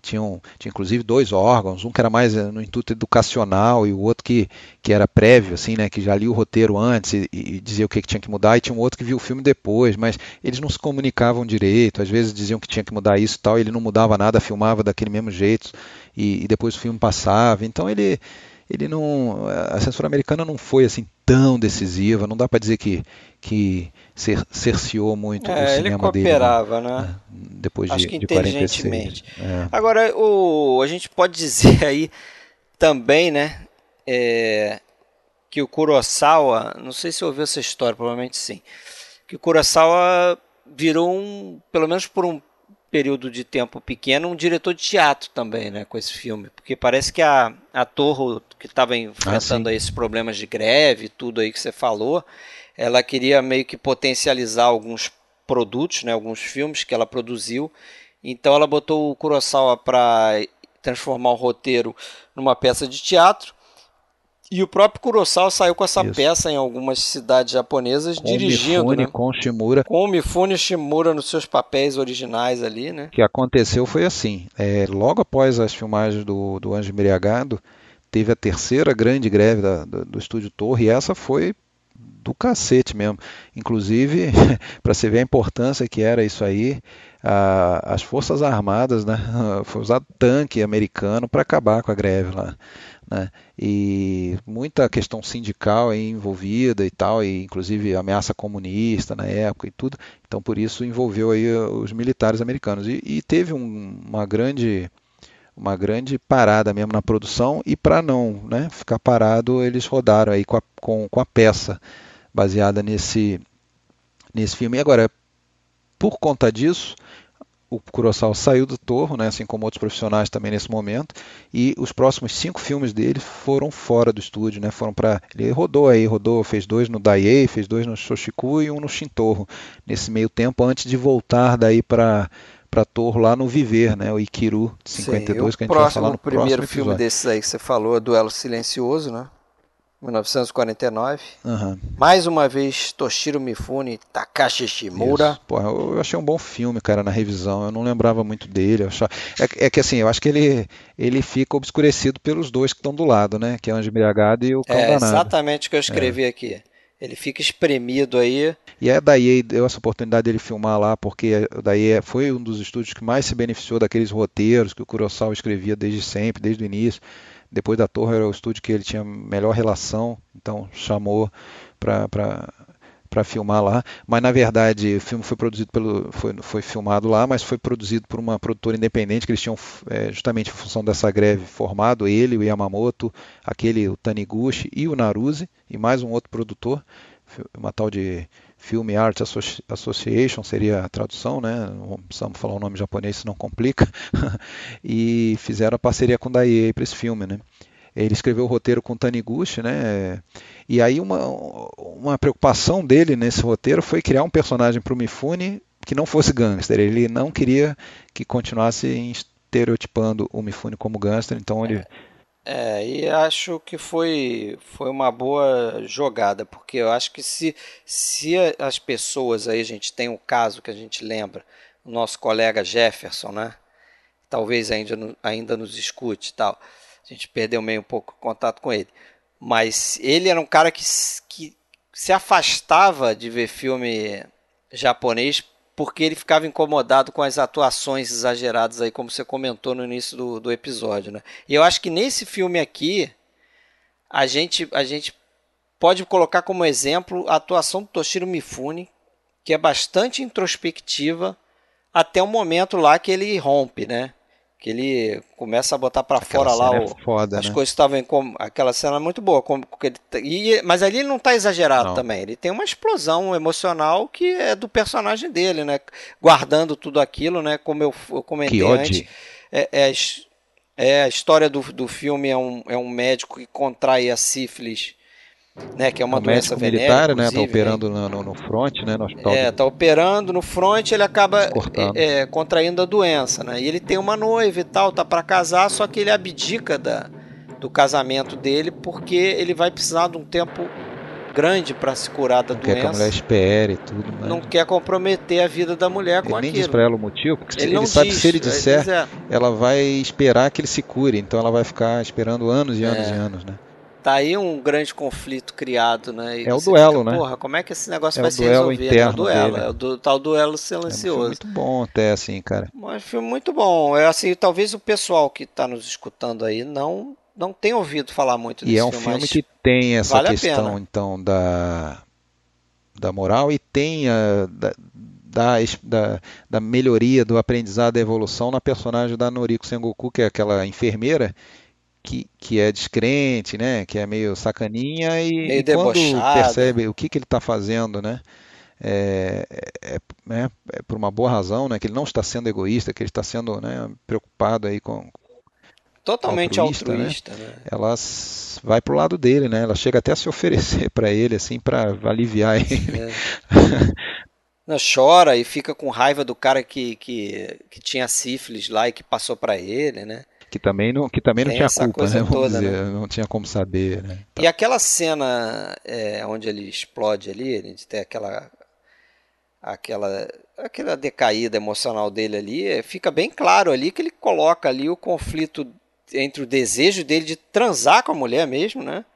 B: Tinham, tinha inclusive dois órgãos, um que era mais eh, no intuito educacional e o outro que, que era prévio, assim, né, que já lia o roteiro antes e, e dizia o que, que, tinha que mudar, e tinha um outro que viu o filme depois, mas eles não se comunicavam direito, às vezes diziam que tinha que mudar isso e tal, e ele não mudava nada, filmava daquele mesmo jeito e, e depois o filme passava. Então ele ele não a censura americana não foi assim tão decisiva não dá para dizer que que cer cerceou muito
A: é,
B: o cinema
A: ele cooperava,
B: dele,
A: né? né?
B: Depois
A: Acho
B: de,
A: que
B: de
A: inteligentemente.
B: 46. É.
A: Agora, o, a gente pode dizer aí também, né? É, que o Kurosawa, não sei se ouviu essa história, provavelmente sim, que o Kurosawa virou um, pelo menos por um período de tempo pequeno, um diretor de teatro também, né, com esse filme, porque parece que a, a Torre que estava enfrentando ah, esses problemas de greve, tudo aí que você falou, ela queria meio que potencializar alguns produtos, né, alguns filmes que ela produziu, então ela botou o Kurosawa para transformar o roteiro numa peça de teatro e o próprio Kurosawa saiu com essa Isso. peça em algumas cidades japonesas com dirigindo,
B: Mifune,
A: né?
B: com Shimura.
A: Com Mifune Shimura nos seus papéis originais ali, né?
B: O que aconteceu foi assim, é, logo após as filmagens do, do Anjo Miriagado, teve a terceira grande greve da, do, do estúdio Torre, e essa foi do cacete mesmo. Inclusive, para você ver a importância que era isso aí, a, as Forças Armadas, né, foi usado tanque americano para acabar com a greve lá. Né? E muita questão sindical envolvida e tal, e inclusive ameaça comunista na época e tudo. Então por isso envolveu aí os militares americanos e, e teve um, uma grande uma grande parada mesmo na produção e para não né, ficar parado eles rodaram aí com a, com, com a peça baseada nesse nesse filme. E agora por conta disso o Kurosawa saiu do Torro, né, assim como outros profissionais também nesse momento, e os próximos cinco filmes dele foram fora do estúdio, né, foram para ele rodou aí, rodou, fez dois no Daiei, fez dois no Shoshiku e um no Shintorro, nesse meio tempo antes de voltar daí para para Torro lá no Viver, né, o Ikiru de 52 Sim, que a gente
A: próximo,
B: vai falar no
A: primeiro
B: próximo
A: filme desses aí que você falou, Duelo Silencioso, né? 1949.
B: Uhum.
A: Mais uma vez, Toshiro Mifune, Takashi Shimura.
B: Porra, eu achei um bom filme, cara, na revisão. Eu não lembrava muito dele. Achava... É, é, que assim, eu acho que ele, ele fica obscurecido pelos dois que estão do lado, né? Que é o Anjo Embriagado e o Cão
A: É
B: Danado.
A: exatamente o que eu escrevi é. aqui. Ele fica espremido aí.
B: E é daí deu essa oportunidade dele filmar lá, porque daí foi um dos estúdios que mais se beneficiou daqueles roteiros que o Kurosawa escrevia desde sempre, desde o início. Depois da Torre era o estúdio que ele tinha melhor relação, então chamou para para filmar lá, mas na verdade o filme foi produzido pelo foi, foi filmado lá, mas foi produzido por uma produtora independente que eles tinham é, justamente em função dessa greve formado ele, o Yamamoto, aquele o Taniguchi e o Naruse e mais um outro produtor, uma tal de Film Art Association seria a tradução, né? Não precisamos falar o nome japonês, senão complica. e fizeram a parceria com o Daiei para esse filme, né? Ele escreveu o roteiro com Taniguchi, né? E aí uma, uma preocupação dele nesse roteiro foi criar um personagem para o Mifune que não fosse gangster. Ele não queria que continuasse estereotipando o Mifune como gangster, então ele
A: é, e acho que foi, foi uma boa jogada, porque eu acho que se, se as pessoas aí, a gente tem um caso que a gente lembra, o nosso colega Jefferson, né? Talvez ainda, ainda nos escute tal. A gente perdeu meio um pouco contato com ele. Mas ele era um cara que, que se afastava de ver filme japonês porque ele ficava incomodado com as atuações exageradas aí, como você comentou no início do, do episódio, né? E eu acho que nesse filme aqui, a gente, a gente pode colocar como exemplo a atuação do Toshiro Mifune, que é bastante introspectiva até o momento lá que ele rompe, né? Que ele começa a botar para fora lá
B: é
A: o,
B: foda,
A: as
B: né?
A: coisas estavam em aquela cena é muito boa como, ele, tá, e, mas ali ele não está exagerado não. também. Ele tem uma explosão emocional que é do personagem dele né? Guardando tudo aquilo né? Como eu, eu comentei
B: que
A: antes é, é, é, a história do, do filme é um, é um médico que contrai a sífilis né, que é uma
B: o
A: doença
B: militar, né, tá operando no, no, no front, né, no hospital.
A: É, tá operando no front, ele acaba é, é, contraindo a doença, né? E ele tem uma noiva e tal, tá para casar, só que ele abdica da, do casamento dele porque ele vai precisar de um tempo grande para se curar da
B: não
A: doença.
B: Quer que a mulher espere e tudo,
A: né? Não quer comprometer a vida da mulher com
B: ele
A: aquilo.
B: nem diz para ela o motivo, porque
A: ele,
B: ele sabe
A: diz,
B: que se ele disser, ele ela vai esperar que ele se cure, então ela vai ficar esperando anos e anos
A: é.
B: e anos, né?
A: Tá aí um grande conflito criado, né?
B: E é o duelo,
A: fica,
B: né?
A: Porra, como é que esse negócio
B: é
A: vai se resolver?
B: Interno
A: é o duelo,
B: dele.
A: é o do, tal duelo silencioso.
B: É um muito bom até assim, cara.
A: Um filme muito bom. É assim, talvez o pessoal que está nos escutando aí não não tenha ouvido falar muito desse
B: E é um
A: filme,
B: filme que tem essa
A: vale
B: questão então da da moral e tem a, da, da, da, da, melhoria do aprendizado da evolução na personagem da Noriko Sengoku, que é aquela enfermeira que, que é descrente, né? Que é meio sacaninha e,
A: meio
B: e quando percebe o que, que ele está fazendo, né? É, é, é, é, por uma boa razão, né? Que ele não está sendo egoísta, que ele está sendo né, preocupado aí com
A: totalmente
B: altruísta,
A: altruísta
B: né?
A: né?
B: Ela vai pro lado dele, né? Ela chega até a se oferecer para ele, assim, para aliviar ele.
A: É. Não, chora e fica com raiva do cara que, que, que tinha sífilis lá e que passou para ele, né?
B: Que também não, que também não tinha culpa, né?
A: Toda,
B: dizer,
A: né?
B: não tinha como saber, né?
A: E aquela cena é, onde ele explode ali, a gente tem aquela aquela aquela decaída emocional dele ali, é, fica bem claro ali que ele coloca ali o conflito entre o desejo dele de transar com a mulher mesmo, né?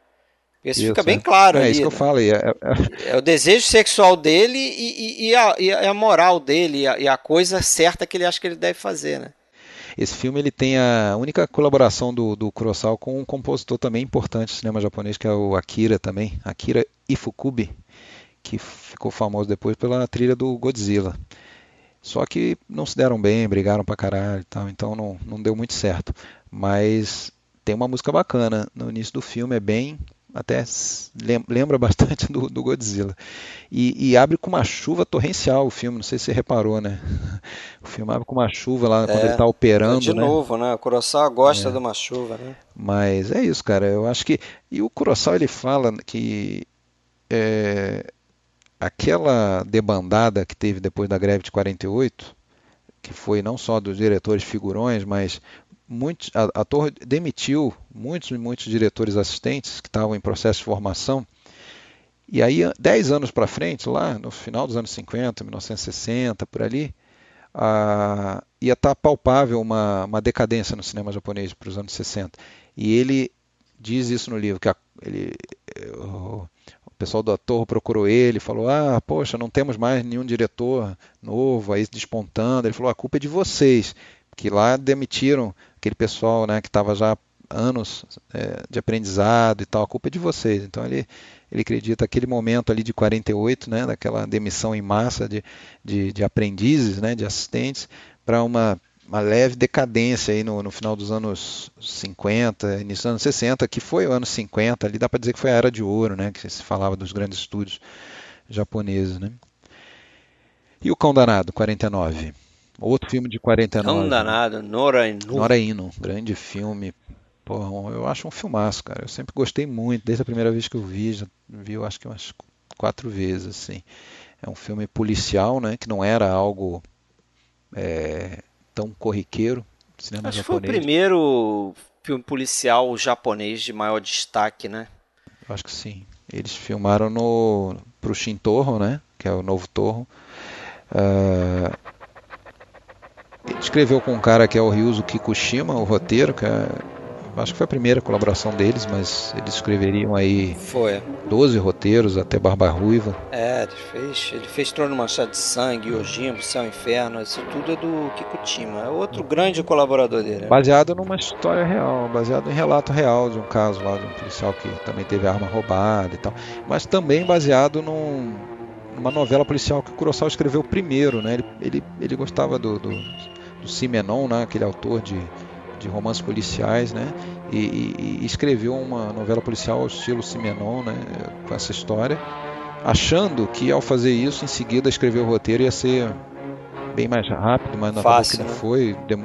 A: Isso, isso fica bem claro
B: é,
A: ali.
B: É isso que eu
A: né?
B: falei. É,
A: é... é, o desejo sexual dele e, e, e, a, e, a, moral dele, e a, e a coisa certa que ele acha que ele deve fazer, né?
B: Esse filme ele tem a única colaboração do, do Kurosawa com um compositor também importante do cinema japonês, que é o Akira também, Akira Ifukube, que ficou famoso depois pela trilha do Godzilla. Só que não se deram bem, brigaram pra caralho e tal, então não, não deu muito certo. Mas tem uma música bacana no início do filme, é bem até lembra bastante do, do Godzilla. E, e, abre com uma chuva torrencial o filme, não sei se você reparou, né? O filme abre com uma chuva lá quando
A: é,
B: ele está operando.
A: De
B: né?
A: novo, né? O Kurosawa gosta é. de uma chuva, né?
B: Mas é isso, cara. Eu acho que. E o Kurosawa ele fala que. É, aquela debandada que teve depois da greve de 48, que foi não só dos diretores figurões, mas a, a Torre demitiu muitos e muitos diretores assistentes que estavam em processo de formação. E aí, 10 anos para frente, lá no final dos anos 50, 1960, por ali, a, ia estar tá palpável uma, uma decadência no cinema japonês para os anos 60. E ele diz isso no livro, que a, ele, o, o pessoal do ator procurou ele, falou: Ah, poxa, não temos mais nenhum diretor novo aí despontando. Ele falou: A culpa é de vocês, que lá demitiram aquele pessoal né, que estava já anos é, de aprendizado e tal, a culpa é de vocês. Então ele, ele acredita aquele momento ali de 48, né, daquela demissão em massa de, de, de aprendizes, né, de assistentes, para uma, uma leve decadência aí no, no final dos anos 50, início dos anos 60, que foi o ano 50, ali dá para dizer que foi a era de ouro, né, que se falava dos grandes estúdios japoneses. Né. E o Cão Danado, 49. Outro filme de 49.
A: Cão Danado, Nora Inu.
B: Nora Inu, grande filme, Porra, eu acho um filmaço, cara. Eu sempre gostei muito, desde a primeira vez que eu vi, já vi eu acho que umas quatro vezes, assim. É um filme policial, né? Que não era algo é, tão corriqueiro. Cinema
A: acho
B: japonês.
A: que foi o primeiro filme policial japonês de maior destaque, né?
B: Eu acho que sim. Eles filmaram no pro Shintorro, né? Que é o novo Torro. Uh, escreveu com um cara que é o Ryuzo Kikushima, o roteiro, que é acho que foi a primeira colaboração deles, mas eles escreveriam aí
A: foi.
B: 12 roteiros até Barba Ruiva.
A: É, ele fez, ele fez Trono Manchado de Sangue, Yojimbo, Céu e Inferno, isso tudo é do Kikutima, é outro grande colaborador dele. Né?
B: Baseado numa história real, baseado em relato real de um caso lá de um policial que também teve arma roubada e tal, mas também baseado num, numa novela policial que o Kurosawa escreveu primeiro, né? Ele, ele, ele gostava do, do, Simenon, né? aquele autor de de romances policiais, né? E, e, e, escreveu uma novela policial ao estilo Simenon, né? Com essa história, achando que ao fazer isso, em seguida escrever o roteiro ia ser bem mais rápido, mas
A: Fácil,
B: que não
A: né?
B: foi. Dem...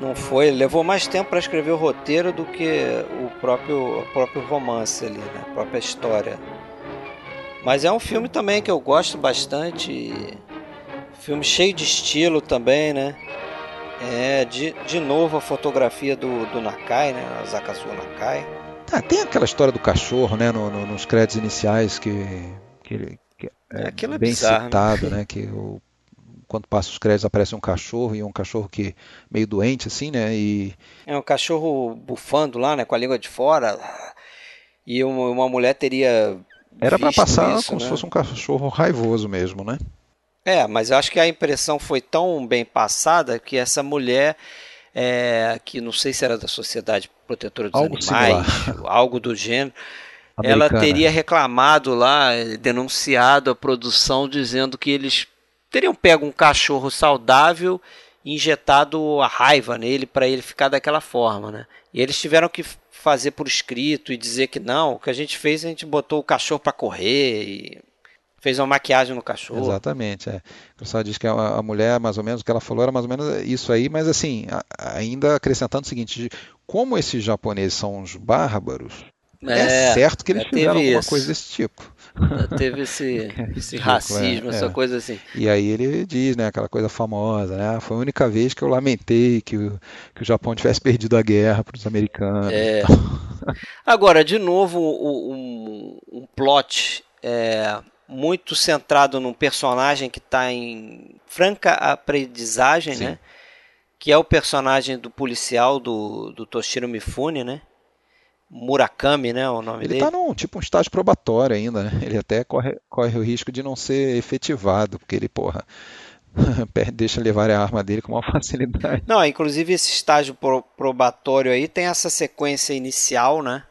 A: Não foi, levou mais tempo para escrever o roteiro do que o próprio, o próprio romance ali, né? A própria história. Mas é um filme também que eu gosto bastante. Filme cheio de estilo também, né? É, de, de novo a fotografia do, do Nakai, né? Zakasu Nakai.
B: Ah, tem aquela história do cachorro, né? No, no, nos créditos iniciais que, que, que é,
A: Aquilo é
B: bem
A: bizarro,
B: citado,
A: né?
B: né? Que o, quando passa os créditos aparece um cachorro e um cachorro que meio doente assim, né? E
A: É um cachorro bufando lá, né? Com a língua de fora. E uma, uma mulher teria.
B: era para passar
A: isso,
B: como
A: né?
B: se fosse um cachorro raivoso mesmo, né?
A: É, mas eu acho que a impressão foi tão bem passada que essa mulher, é, que não sei se era da Sociedade Protetora dos
B: Algo
A: Animais, algo do gênero, ela
B: Americana.
A: teria reclamado lá, denunciado a produção, dizendo que eles teriam pego um cachorro saudável e injetado a raiva nele para ele ficar daquela forma, né? E eles tiveram que fazer por escrito e dizer que não, o que a gente fez, a gente botou o cachorro para correr e fez uma maquiagem no cachorro.
B: Exatamente, é. O pessoal diz que a, a mulher, mais ou menos, o que ela falou era mais ou menos isso aí, mas assim, ainda acrescentando o seguinte, como esses japoneses são uns bárbaros, é, certo que eles
A: já teve
B: fizeram alguma
A: isso.
B: coisa desse tipo.
A: Já teve esse, esse
B: Ridículo,
A: racismo,
B: é,
A: essa
B: é.
A: coisa assim.
B: E aí ele diz, né, aquela coisa famosa, né, "Ah, foi a única vez que eu lamentei que o, que o Japão tivesse perdido a guerra para os americanos.
A: É. Agora, de novo, o- um, um plot é, muito centrado num personagem que está em franca aprendizagem,
B: Sim.
A: né? Que é o personagem do policial do, do Toshiro Mifune, né? Murakami, né? O nome
B: Ele
A: dele.
B: está num tipo um estágio probatório ainda, né? Ele até corre, corre o risco de não ser efetivado, porque ele, porra, deixa levar a arma dele com uma facilidade.
A: Não, inclusive esse estágio pro- probatório aí tem essa sequência inicial, né?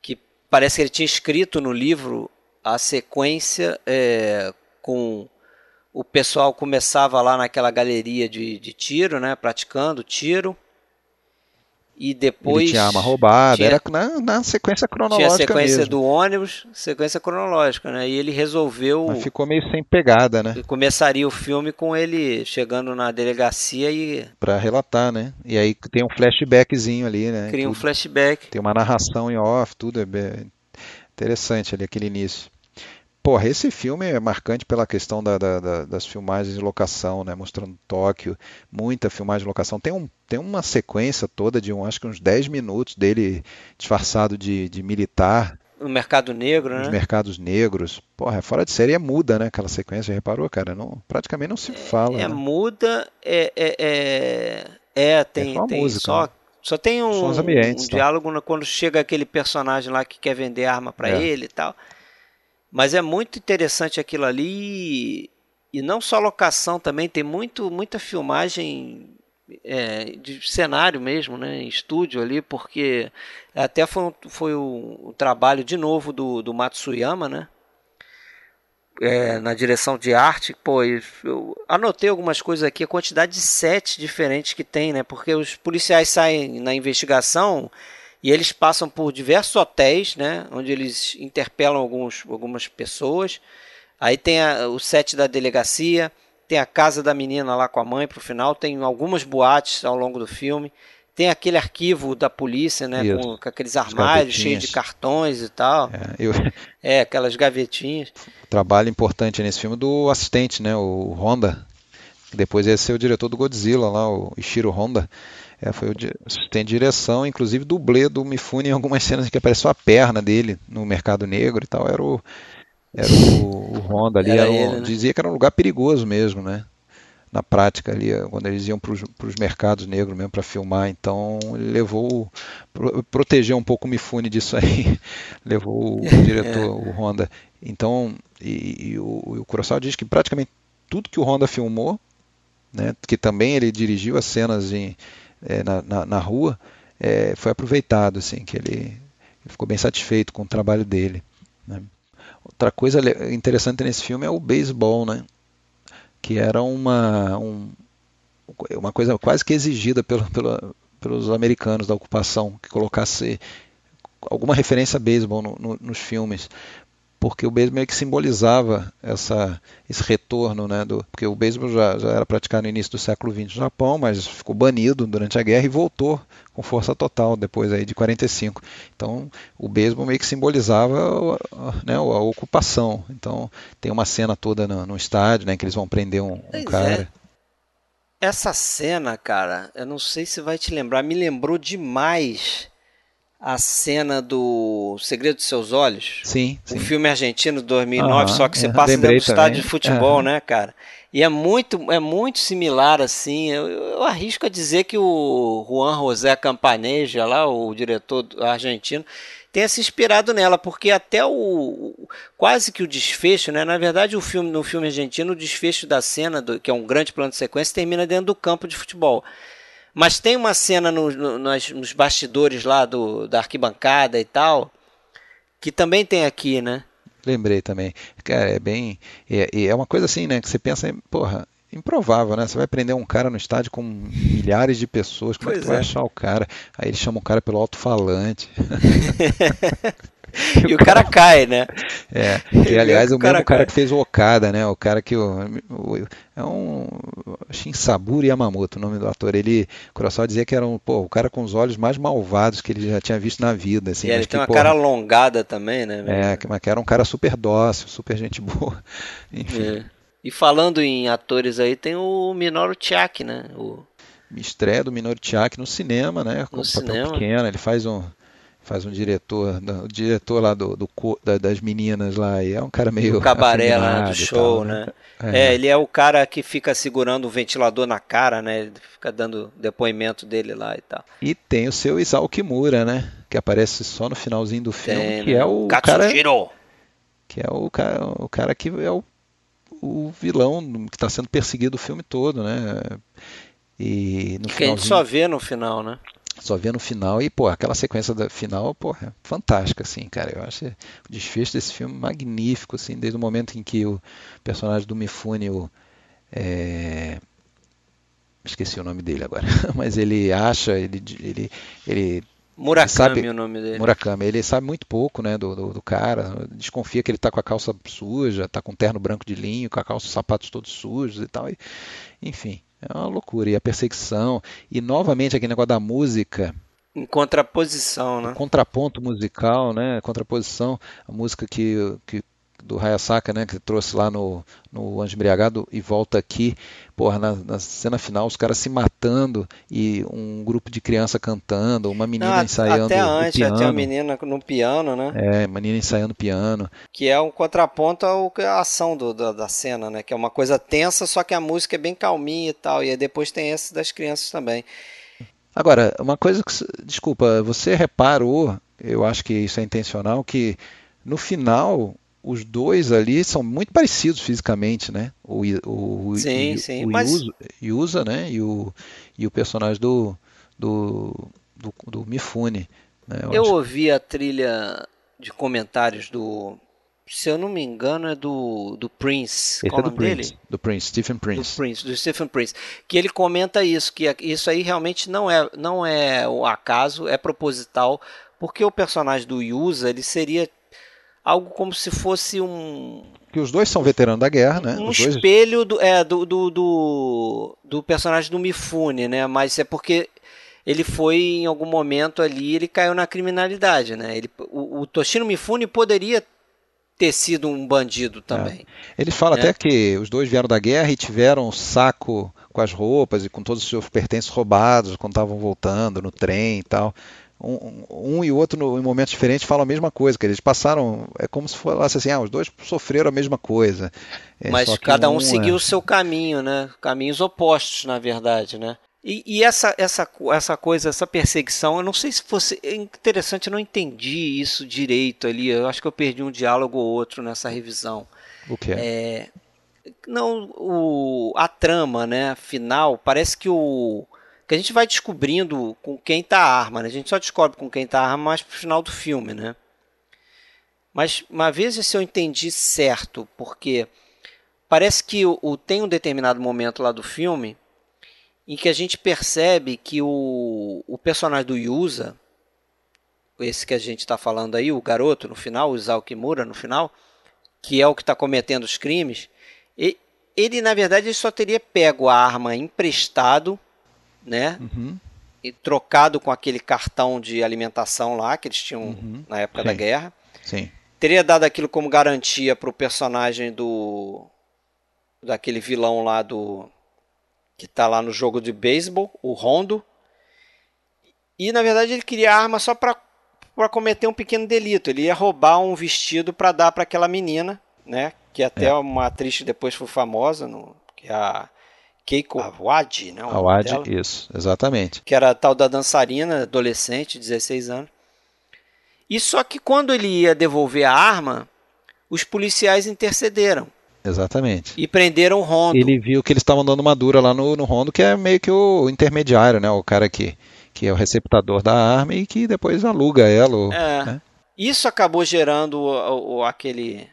A: Que parece que ele tinha escrito no livro a sequência é, com o pessoal começava lá naquela galeria de, de tiro, né? Praticando tiro. E depois
B: ele tinha arma roubada,
A: tinha-
B: era na, na sequência
A: tinha a
B: cronológica
A: sequência
B: mesmo.
A: do ônibus, sequência cronológica, né? E ele resolveu
B: Mas ficou meio sem pegada, né?
A: começaria o filme com ele chegando na delegacia e
B: Pra relatar, né? E aí tem um flashbackzinho ali, né?
A: cria um flashback.
B: Tem uma narração em off, tudo é bem interessante ali aquele início. Porra, esse filme é marcante pela questão da- da- da- das filmagens de locação, né? Mostrando Tóquio, muita filmagem de locação. Tem, um, tem uma sequência toda de um, acho que uns 10 minutos dele disfarçado de, de militar
A: no mercado negro,
B: nos
A: né?
B: mercados negros. Porra, é fora de série é muda, né? Aquela sequência, reparou, cara? Não, praticamente não se fala.
A: É
B: né?
A: muda, é é é, é, tem,
B: só a
A: tem
B: música,
A: só
B: né?
A: só tem um,
B: ambientes,
A: um
B: tá?
A: diálogo quando chega aquele personagem lá que quer vender arma pra
B: É.
A: ele e tal. Mas é muito interessante aquilo ali e não só locação também tem muito muita filmagem é, de cenário mesmo, né, em estúdio ali, porque até foi foi um, um trabalho de novo do, do Matsuyama, né? é, na direção de arte, pô, eu anotei algumas coisas aqui, a quantidade de sets diferentes que tem, né? Porque os policiais saem na investigação e eles passam por diversos hotéis, né? Onde eles interpelam alguns, algumas pessoas. Aí tem a- o set da delegacia, tem a casa da menina lá com a mãe pro final, tem algumas boates ao longo do filme. Tem aquele arquivo da polícia, né? Com, com aqueles armários cheios de cartões e tal.
B: É, eu,
A: É, aquelas gavetinhas.
B: trabalho importante nesse filme do assistente, né? O Honda. Depois ia ser o diretor do Godzilla lá, o Ishiro Honda. É, foi o de direção, inclusive dublê do Mifune em algumas cenas em que apareceu a perna dele no mercado negro e tal. Era o, era o, o Honda ali.
A: Era
B: era um-
A: ele, né?
B: Dizia que era um lugar perigoso mesmo, né? na prática ali, quando eles iam para os mercados negros mesmo para filmar. Então ele levou, pro, protegeu um pouco o Mifune disso aí, levou o diretor, é. o Honda. Então, e, e, o, o Kurosawa diz que praticamente tudo que o Honda filmou, né, que também ele dirigiu as cenas em, é, na, na, na, rua, é, foi aproveitado, assim, que ele, ele, ficou bem satisfeito com o trabalho dele. Né. Outra coisa interessante nesse filme é o beisebol, né? que era uma, um, uma coisa quase que exigida pelo, pelo, pelos americanos da ocupação, que colocasse alguma referência a beisebol no, no, nos filmes, porque o beisebol meio que simbolizava essa, esse retorno, né, do, porque o beisebol já, já, era praticado no início do século XX no Japão, mas ficou banido durante a guerra e voltou com força total depois aí de 45. Então o beisebol meio que simbolizava né, a ocupação. Então tem uma cena toda no, no estádio, né, que eles vão prender um, um cara. É.
A: Essa cena, cara, eu não sei se vai te lembrar, me lembrou demais a cena do Segredo de Seus Olhos.
B: Sim. sim.
A: O filme argentino de 2009, só que você é, passa dentro do estádio de futebol, né, cara? E é muito, é muito similar, assim. Eu, eu, arrisco a dizer que o Juan José Campaneja, lá, o diretor argentino, tenha se inspirado nela, porque até o quase que o desfecho, né? Na verdade, o filme no filme argentino, o desfecho da cena, do, que é um grande plano de sequência, termina dentro do campo de futebol. Mas tem uma cena no, no, nos, nos bastidores lá do, da arquibancada e tal, que também tem aqui, né?
B: Lembrei também. Cara, é bem. É, é uma coisa assim, né? Que você pensa, porra, improvável, né? Você vai prender um cara no estádio com milhares de pessoas, como pois é que tu vai é. achar o cara? Aí ele chama o cara pelo alto-falante.
A: e o cara cai, né?
B: É, e aliás, o, o mesmo cara que fez o Okada, né? O cara que o, o é um Shinsaburo Yamamoto, o nome do ator. Ele, Kurosawa dizia que era um, pô, o cara com os olhos mais malvados que ele já tinha visto na vida, assim.
A: E ele
B: que,
A: tem uma cara alongada também, né?
B: É, mas que era um cara super dócil, super gente boa. Enfim. É.
A: E falando em atores aí, tem o Minoru Chiaki, né? O
B: estreia do Minoru Chiaki no cinema, né? Com no papel cinema. pequeno, ele faz um faz um diretor, o diretor lá do, do da, das meninas lá, e é um cara meio.
A: O cabaré lá do show, tal, né? né? É. é. ele é o cara que fica segurando o ventilador na cara, né? Ele fica dando depoimento dele lá e tal.
B: E tem o seu Isao Kimura, né? Que aparece só no finalzinho do filme, tem, que né? é o. Katsushiro. cara Que é o cara, o cara que é o, o vilão que está sendo perseguido o filme todo, né?
A: E no que a gente só vê no final, né?
B: Só vê no final e, pô, aquela sequência da final, pô, é fantástica, assim, cara. Eu acho o desfecho desse filme magnífico, assim, desde o momento em que o personagem do Mifune, o, é... esqueci o nome dele agora, mas ele acha, ele, ele, ele
A: Murakami sabe, é o nome dele.
B: Murakami, ele sabe muito pouco, né, do, do, do cara, desconfia que ele tá com a calça suja, tá com um terno branco de linho, com a calça, os sapatos todos sujos e tal, e, enfim, é uma loucura. E a perseguição. E novamente aquele negócio da música.
A: Em contraposição, né?
B: Contraponto musical, né? Contraposição. A música que, que do Hayasaka, né, que trouxe lá no, no Anjo Embriagado e volta aqui, porra, na, na, cena final, os caras se matando e um grupo de criança cantando, uma menina Não, ensaiando
A: até
B: antes, piano.
A: Até a menina no piano, né?
B: É, menina ensaiando piano.
A: Que é um contraponto à ação do, da, da cena, né? Que é uma coisa tensa, só que a música é bem calminha e tal, e depois tem esse das crianças também.
B: Agora, uma coisa que, desculpa, você reparou, eu acho que isso é intencional, que no final os dois ali são muito parecidos fisicamente, né? O, o,
A: sim, o, sim,
B: o
A: mas...
B: Yusa, Yusa, né? E o, e o personagem do, do, do, do Mifune. Né?
A: Eu, eu acho... ouvi a trilha de comentários do. Se eu não me engano, é do, do Prince.
B: Esse
A: Qual
B: é do Prince,
A: dele?
B: Do Prince, Stephen Prince.
A: Do Prince, do Stephen Prince. Que ele comenta isso, que isso aí realmente não é, não é o acaso, é proposital, porque o personagem do Yusa, ele seria algo como se fosse um.
B: Que os dois são veteranos da guerra, né?
A: Um
B: os
A: espelho do, é, do, do, do, do, personagem do Mifune, né? Mas é porque ele foi em algum momento ali, ele caiu na criminalidade, né? Ele, o, o Toshino Mifune poderia ter sido um bandido também.
B: É. Ele fala né? até que os dois vieram da guerra e tiveram um saco com as roupas e com todos os seus pertences roubados quando estavam voltando no trem e tal. Um, um, e outro no, em momentos diferentes falam a mesma coisa, que eles passaram, é como se fosse assim, ah, os dois sofreram a mesma coisa.
A: É, Mas cada um, um seguiu é o seu caminho, né? Caminhos opostos, na verdade, né? E, e, essa, essa, essa coisa, essa perseguição, eu não sei se fosse é interessante, eu não entendi isso direito ali. Eu acho que eu perdi um diálogo ou outro nessa revisão.
B: O que
A: é? não, o, a trama, né, final, parece que o que a gente vai descobrindo com quem tá a arma, né? A gente só descobre com quem tá a arma mais pro final do filme, né? Mas uma vez se eu entendi certo, porque parece que o, o tem um determinado momento lá do filme em que a gente percebe que o, o personagem do Yusa, esse que a gente está falando aí, o garoto no final, o Isao Kimura no final, que é o que está cometendo os crimes, ele, ele, na verdade ele só teria pego a arma emprestado, né?
B: Uhum.
A: E trocado com aquele cartão de alimentação lá que eles tinham uhum. na época
B: Sim.
A: da guerra.
B: Sim.
A: Teria dado aquilo como garantia para o personagem do daquele vilão lá do que está lá no jogo de beisebol, o Rondo. E na verdade ele queria a arma só para para cometer um pequeno delito. Ele ia roubar um vestido para dar para aquela menina, né? Que até é. uma atriz que depois foi famosa, no, que é a Keiko Awad, né?
B: Awad, isso, exatamente.
A: Que era a tal da dançarina, adolescente, 16 anos. E só que quando ele ia devolver a arma, os policiais intercederam.
B: Exatamente.
A: E prenderam o Rondo.
B: Ele viu que eles estavam dando uma dura lá no, no Rondo, que é meio que o intermediário, né? O cara que, que é o receptador da arma e que depois aluga ela.
A: É. Né? Isso acabou gerando o, o, aquele,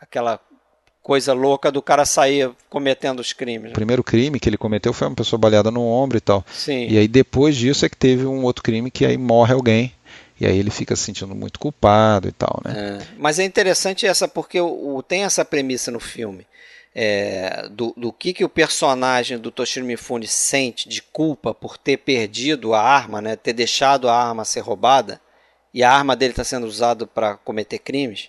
A: aquela coisa louca do cara sair cometendo os crimes.
B: Né? O primeiro crime que ele cometeu foi uma pessoa baleada no ombro e tal.
A: Sim.
B: E aí depois disso é que teve um outro crime que aí morre alguém. E aí ele fica se sentindo muito culpado e tal,
A: né? É. Mas é interessante essa porque o, o tem essa premissa no filme. É, do, do que, que o personagem do Toshiro Mifune sente de culpa por ter perdido a arma, né, ter deixado a arma ser roubada, e a arma dele está sendo usada para cometer crimes.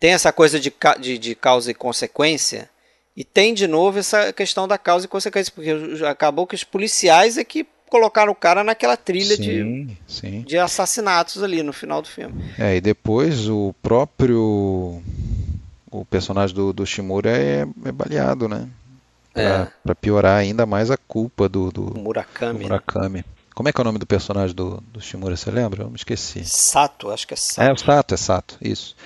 A: Tem essa coisa de, de, de, causa e consequência, e tem de novo essa questão da causa e consequência, porque acabou que os policiais é que colocaram o cara naquela trilha
B: sim,
A: de,
B: sim.
A: de assassinatos ali no final do filme.
B: É, e depois o próprio o personagem do, do Shimura é, é baleado, né? Pra, é. piorar ainda mais a culpa do, do,
A: Murakami. Do
B: né? Murakami. Como é que é o nome do personagem do, do Shimura, você lembra? Eu me esqueci.
A: Sato, acho que é Sato.
B: É, o Sato, é Sato, isso.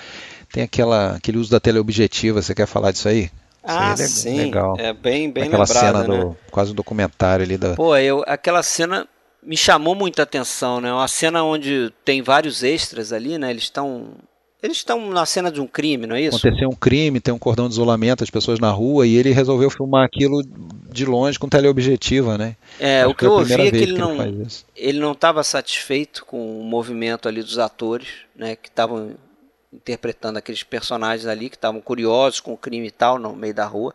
B: Tem aquela, aquele uso da teleobjetiva, você quer falar disso aí?
A: Ah, é sim. Legal. É bem, bem
B: Aquela
A: lembrada,
B: cena do,
A: né?
B: quase um documentário ali da.
A: Pô, eu, aquela cena me chamou muita atenção, né? Uma cena onde tem vários extras ali, né? Eles estão eles estão na cena de um crime, não é isso?
B: Aconteceu um crime, tem um cordão de isolamento, as pessoas na rua, e ele resolveu filmar aquilo de longe com teleobjetiva, né?
A: É, Acho o que eu ouvi é que ele, que não, ele não estava satisfeito com o movimento ali dos atores, né? Que estavam interpretando aqueles personagens ali, que estavam curiosos com o crime e tal, no meio da rua.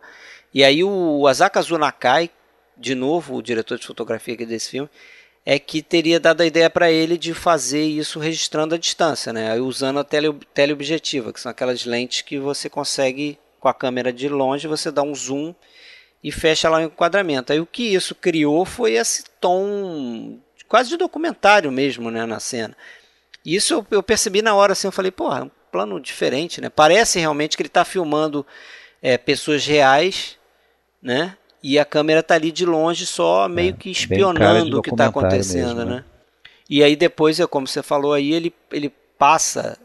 A: E aí o Asaka Zunakai, de novo, o diretor de fotografia aqui desse filme, é que teria dado a ideia para ele de fazer isso registrando a distância, né? usando a tele, teleobjetiva, que são aquelas lentes que você consegue, com a câmera de longe, você dá um zoom e fecha lá o enquadramento. Aí o que isso criou foi esse tom quase de documentário mesmo, né, na cena. Isso eu, eu percebi na hora, assim, eu falei, porra, é plano diferente, né? Parece realmente que ele está filmando é, pessoas reais, né? e a câmera tá ali de longe só meio é, que espionando o que está acontecendo, mesmo, né? né? E aí depois, é como você falou aí, ele, ele passa,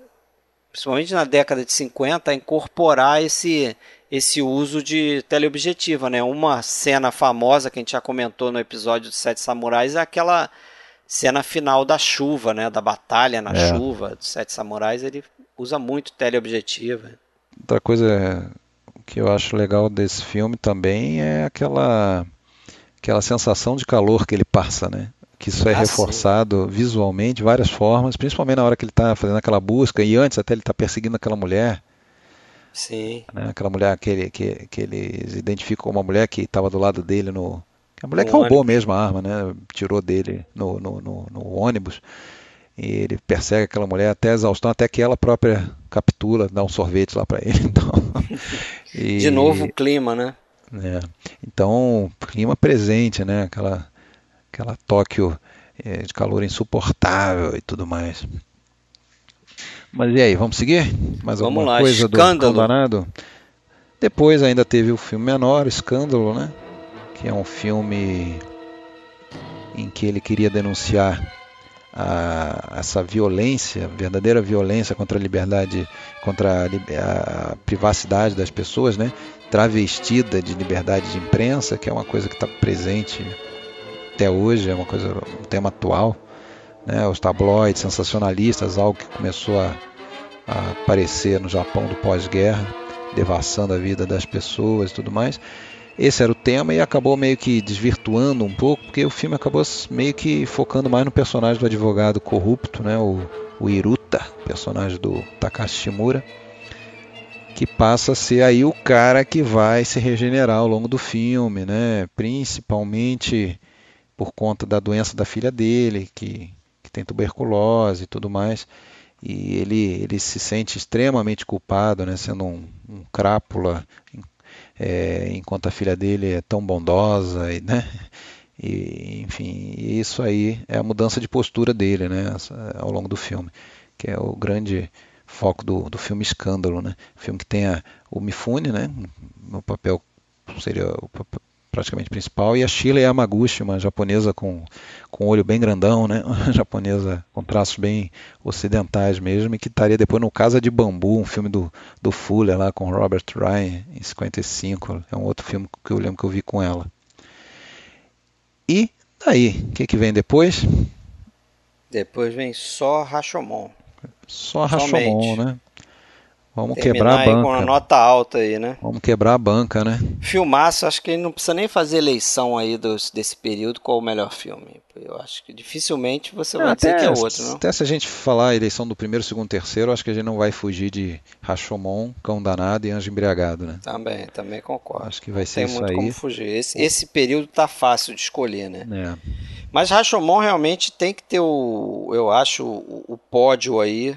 A: principalmente na década de 50, a incorporar esse, esse uso de teleobjetiva, né? Uma cena famosa que a gente já comentou no episódio de Sete Samurais é aquela cena final da chuva, né? Da batalha na é. chuva dos Sete Samurais, ele usa muito teleobjetiva.
B: Outra coisa que eu acho legal desse filme também é aquela aquela sensação de calor que ele passa, né? Que isso é ah, reforçado sim. visualmente de várias formas, principalmente na hora que ele está fazendo aquela busca e antes até ele está perseguindo aquela mulher.
A: Sim.
B: Né? Aquela mulher que, ele, que, que eles identificam como uma mulher que estava do lado dele no. A mulher no que roubou ônibus. mesmo a arma, né? Tirou dele no, no, no, no ônibus. E ele persegue aquela mulher até exaustão, até que ela própria captura, dá um sorvete lá para ele. Então,
A: e, De novo o clima, né?
B: É, então, clima presente, né? Aquela, aquela Tóquio é, de calor insuportável e tudo mais. Mas e aí, vamos seguir? Mais
A: vamos
B: alguma
A: lá,
B: coisa
A: escândalo.
B: do Danado? Depois ainda teve o filme menor, Escândalo, né? Que é um filme em que ele queria denunciar a, essa violência, verdadeira violência contra a liberdade, contra a, a, privacidade das pessoas, né? travestida de liberdade de imprensa, que é uma coisa que está presente até hoje, é uma coisa, um tema atual. Né? Os tabloides sensacionalistas, algo que começou a, a aparecer no Japão do pós-guerra, devassando a vida das pessoas e tudo mais. Esse era o tema e acabou meio que desvirtuando um pouco, porque o filme acabou meio que focando mais no personagem do advogado corrupto, né, o, o Iruta, personagem do Takashi Shimura, que passa a ser aí o cara que vai se regenerar ao longo do filme, né, principalmente por conta da doença da filha dele, que, que tem tuberculose e tudo mais. E ele, ele se sente extremamente culpado, né, sendo um, um crápula é, enquanto a filha dele é tão bondosa, e, né? E, enfim, isso aí é a mudança de postura dele, né? Ao longo do filme, que é o grande foco do, do filme Escândalo, né? Filme que tem a, o Mifune, né? No papel seria o praticamente principal, e a Sheila Yamaguchi, uma japonesa com, com olho bem grandão, né? uma japonesa com traços bem ocidentais mesmo, e que estaria depois no Casa de Bambu, um filme do, do Fuller lá com Robert Ryan, em 55, é um outro filme que eu lembro que eu vi com ela. E daí, o que, que vem depois?
A: Depois vem só Rashomon.
B: Só Rashomon, né? Vamos quebrar a banca. com
A: uma nota alta aí, né?
B: Vamos quebrar a banca, né?
A: Filmaço, acho que não precisa nem fazer eleição aí dos, desse período qual o melhor filme. Eu acho que dificilmente você vai até, dizer que é outro, não?
B: Até se a gente falar a eleição do primeiro, segundo, terceiro, acho que a gente não vai fugir de Rashomon, Cão Danado e Anjo Embriagado, né?
A: Também, também concordo.
B: Acho que vai ser Tem isso aí. Muito
A: como fugir. Esse, esse período tá fácil de escolher, né? É. Mas Rashomon realmente tem que ter o, eu acho, o, o pódio aí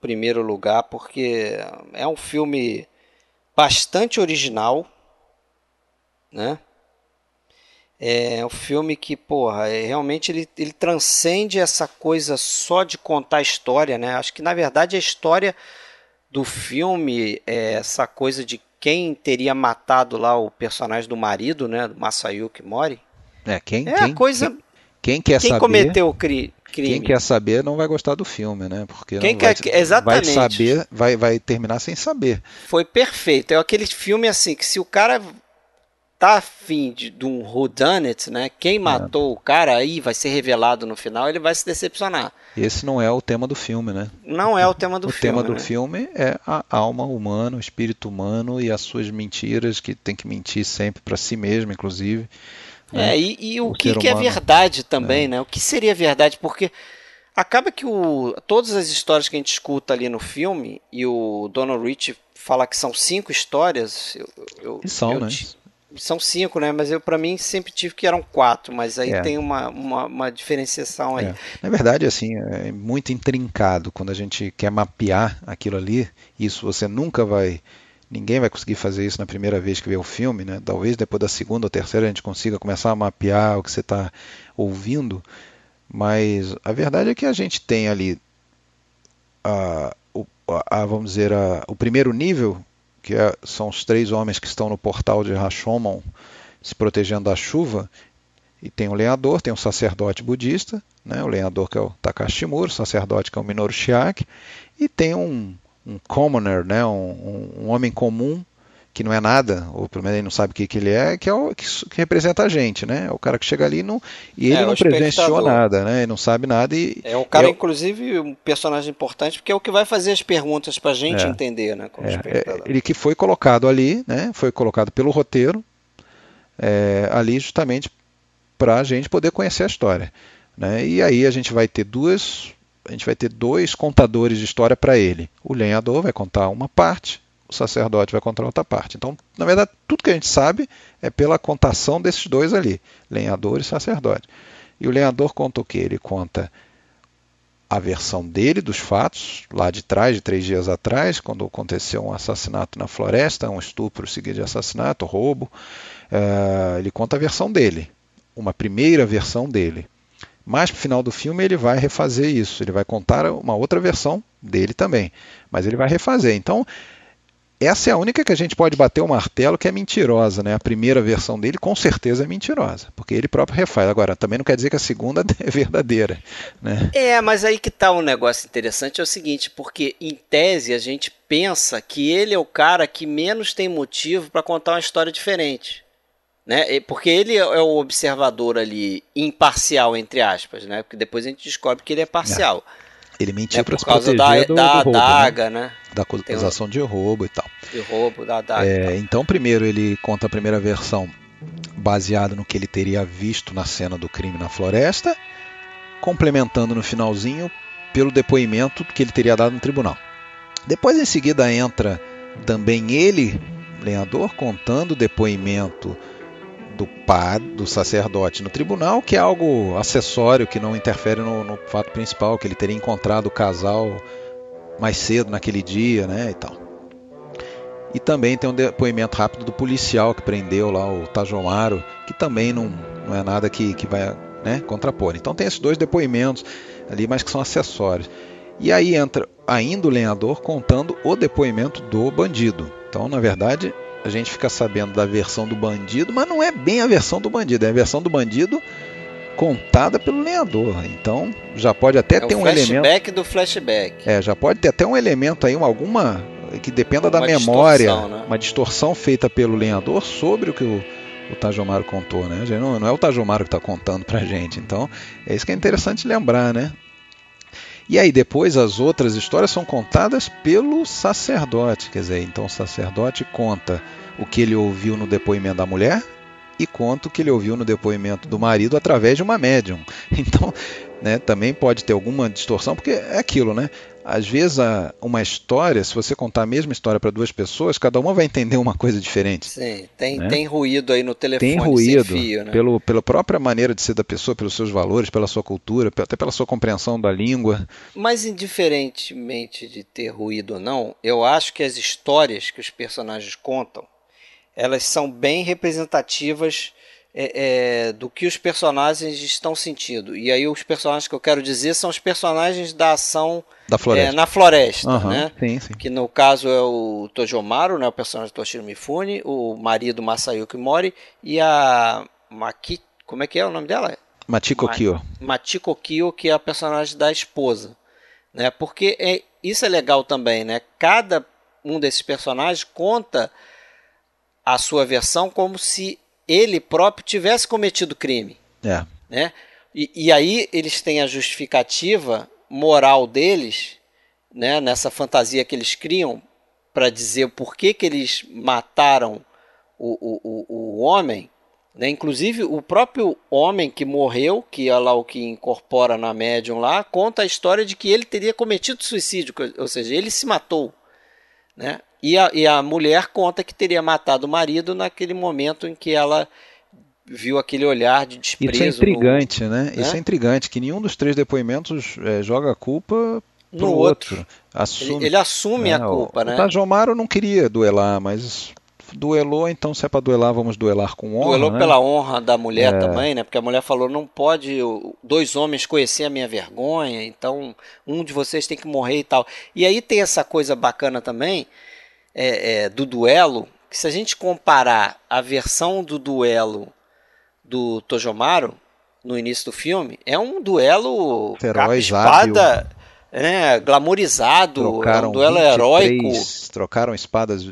A: primeiro lugar, porque é um filme bastante original, né? É um filme que, porra, é, realmente ele, ele transcende essa coisa só de contar história, né? Acho que na verdade a história do filme é essa coisa de quem teria matado lá o personagem do marido, né? Do Masayuki Mori.
B: É, quem?
A: É
B: quem,
A: a coisa.
B: Quem, quem quer
A: quem
B: saber?
A: cometeu o crime? Crime.
B: Quem quer saber não vai gostar do filme, né? Porque
A: Quem
B: quer,
A: vai, exatamente.
B: vai saber, vai, vai terminar sem saber.
A: Foi perfeito. É aquele filme assim que se o cara tá afim de, de um whodunit, né? Quem é. matou é. o cara aí vai ser revelado no final, ele vai se decepcionar.
B: Esse não é o tema do filme, né?
A: Não é o tema do
B: o
A: filme.
B: O tema do
A: né?
B: filme é a alma humana, o espírito humano e as suas mentiras, que tem que mentir sempre para si mesmo, inclusive.
A: Né? É, e, e o, o que, que, é verdade também, é. né? O que seria verdade? Porque acaba que o, todas as histórias que a gente escuta ali no filme, e o Donald Rich fala que são cinco histórias. Eu, eu,
B: e são,
A: eu,
B: né?
A: São cinco, né? Mas eu, para mim, sempre tive que eram quatro, mas aí é. tem uma, uma, uma, diferenciação aí. É.
B: Na verdade, assim, é muito intrincado quando a gente quer mapear aquilo ali. Isso você nunca vai Ninguém vai conseguir fazer isso na primeira vez que vê o filme, né? Talvez depois da segunda ou terceira a gente consiga começar a mapear o que você está ouvindo, mas a verdade é que a gente tem ali a, a, vamos dizer a, o primeiro nível, que é, são os três homens que estão no portal de Rashomon se protegendo da chuva, e tem o lenhador, tem o sacerdote budista, né? o lenhador que é o Takashi Shimura, o sacerdote que é o Minoru Shiaki, e tem um um commoner, né, um, um, homem comum que não é nada, ou pelo menos ele não sabe o que, que ele é, que é o que, que representa a gente, né? É o cara que chega ali não, e ele é, não presenciou nada, né? Ele não sabe nada e
A: é o cara, é, inclusive, um personagem importante porque é o que vai fazer as perguntas para a gente é, entender, né? Como
B: é, é, ele que foi colocado ali, né? Foi colocado pelo roteiro é, ali justamente para a gente poder conhecer a história, né? E aí a gente vai ter duas a gente vai ter dois contadores de história para ele. O lenhador vai contar uma parte, o sacerdote vai contar outra parte. Então, na verdade, tudo que a gente sabe é pela contação desses dois ali, lenhador e sacerdote. E o lenhador conta o que? Ele conta a versão dele dos fatos, lá de trás, de três dias atrás, quando aconteceu um assassinato na floresta, um estupro seguido de assassinato, roubo. Uh, ele conta a versão dele, uma primeira versão dele. Mais pro final do filme ele vai refazer isso, ele vai contar uma outra versão dele também, mas ele vai refazer. Então, essa é a única que a gente pode bater o martelo que é mentirosa, né? A primeira versão dele com certeza é mentirosa, porque ele próprio refaz. Agora, também não quer dizer que a segunda é verdadeira, né?
A: É, mas aí que tá um negócio interessante é o seguinte, porque em tese a gente pensa que ele é o cara que menos tem motivo para contar uma história diferente. Né? Porque ele é o observador ali imparcial, entre aspas, né? Porque depois a gente descobre que ele é parcial.
B: É. Ele mentiu
A: é
B: para
A: se proteger da,
B: do,
A: da
B: do roubo,
A: adaga,
B: né?
A: né?
B: Da acusação de roubo e tal.
A: De roubo, da adaga.
B: É, então, primeiro, ele conta a primeira versão baseado no que ele teria visto na cena do crime na floresta, complementando no finalzinho pelo depoimento que ele teria dado no tribunal. Depois, em seguida, entra também ele, lenhador, contando o depoimento do padre, do sacerdote no tribunal, que é algo acessório que não interfere no, no, fato principal, que ele teria encontrado o casal mais cedo naquele dia, né, e tal. E também tem um depoimento rápido do policial que prendeu lá o Tajomaro, que também não, não é nada que, que vai né, contrapor. Então tem esses dois depoimentos ali, mas que são acessórios. E aí entra ainda o lenhador contando o depoimento do bandido. Então, na verdade, a gente fica sabendo da versão do bandido, mas não é bem a versão do bandido, é a versão do bandido contada pelo lenhador. Então já pode até
A: é
B: ter um elemento.
A: Flashback do flashback.
B: É, já pode ter até um elemento aí, alguma que dependa uma da memória,
A: distorção, né?
B: uma distorção feita pelo lenhador sobre o que o, o Tajomaro contou, né? Não, não é o Tajomaro que está contando pra gente. Então é isso que é interessante lembrar, né? E aí depois as outras histórias são contadas pelo sacerdote, quer dizer, então o sacerdote conta o que ele ouviu no depoimento da mulher e conta o que ele ouviu no depoimento do marido através de uma médium. Então, né, também pode ter alguma distorção, porque é aquilo, né? Às vezes uma história, se você contar a mesma história para duas pessoas, cada uma vai entender uma coisa diferente.
A: Sim, tem, né? tem ruído aí no telefone.
B: Tem ruído
A: fio, né?
B: pelo, pela própria maneira de ser da pessoa, pelos seus valores, pela sua cultura, até pela sua compreensão da língua.
A: Mas indiferentemente de ter ruído ou não, eu acho que as histórias que os personagens contam, elas são bem representativas é, é, do que os personagens estão sentindo. E aí os personagens que eu quero dizer são os personagens da ação
B: da floresta.
A: É, na floresta,
B: uhum,
A: né?
B: Sim, sim.
A: Que no caso é o Tojomaru, né, o personagem do Toshiro Mifune, o marido Masayuki Mori e a Maki, como é que é o nome dela?
B: Machiko Kyo.
A: Machiko Kyo, que é a personagem da esposa, né? Porque é, isso é legal também, né? Cada um desses personagens conta a sua versão como se ele próprio tivesse cometido crime.
B: É.
A: Né? E, e aí eles têm a justificativa moral deles, né, nessa fantasia que eles criam, para dizer o porquê que eles mataram o, o, o, o homem. Né? Inclusive, o próprio homem que morreu, que é lá o que incorpora na médium lá, conta a história de que ele teria cometido suicídio, ou seja, ele se matou. Né? E a, e a mulher conta que teria matado o marido naquele momento em que ela viu aquele olhar de desprezo.
B: Isso é intrigante, no, né? Isso é intrigante, que nenhum dos três depoimentos é, joga a culpa no outro. outro.
A: Assume. Ele, ele assume é, a culpa,
B: o,
A: né?
B: O Tajomaro não queria duelar, mas duelou, então se é para duelar, vamos duelar com honra.
A: Duelou
B: né?
A: pela honra da mulher é. também, né? Porque a mulher falou: não pode dois homens conhecer a minha vergonha, então um de vocês tem que morrer e tal. E aí tem essa coisa bacana também é, é, do duelo, que se a gente comparar a versão do duelo do Tojomaru no início do filme, é um duelo
B: Herói
A: espada, é, glamorizado,
B: trocaram
A: é um duelo
B: 23,
A: heróico.
B: Trocaram espadas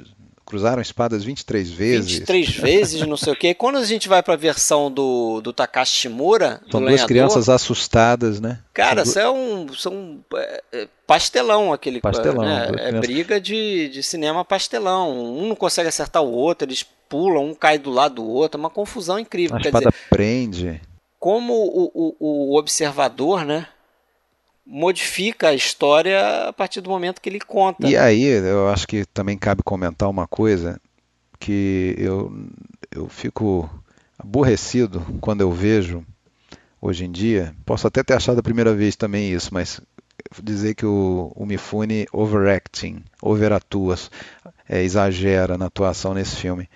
B: cruzaram espadas 23 vezes.
A: 23 vezes, não sei o quê. Quando a gente vai para a versão do, do Takashi Shimura,
B: são
A: do
B: duas
A: lenhador,
B: crianças assustadas, né?
A: Cara,
B: são,
A: são, são é, pastelão aquele.
B: Pastelão.
A: Né? É briga de, de cinema pastelão. Um não consegue acertar o outro, eles pulam, um cai do lado do outro, é uma confusão incrível.
B: A
A: Quer
B: espada
A: dizer,
B: prende.
A: Como o, o, o observador, né? Modifica a história a partir do momento que ele conta.
B: E aí, eu acho que também cabe comentar uma coisa que eu, eu fico aborrecido quando eu vejo hoje em dia. Posso até ter achado a primeira vez também isso, mas dizer que o, o Mifune overacting, overatua, é, exagera na atuação nesse filme.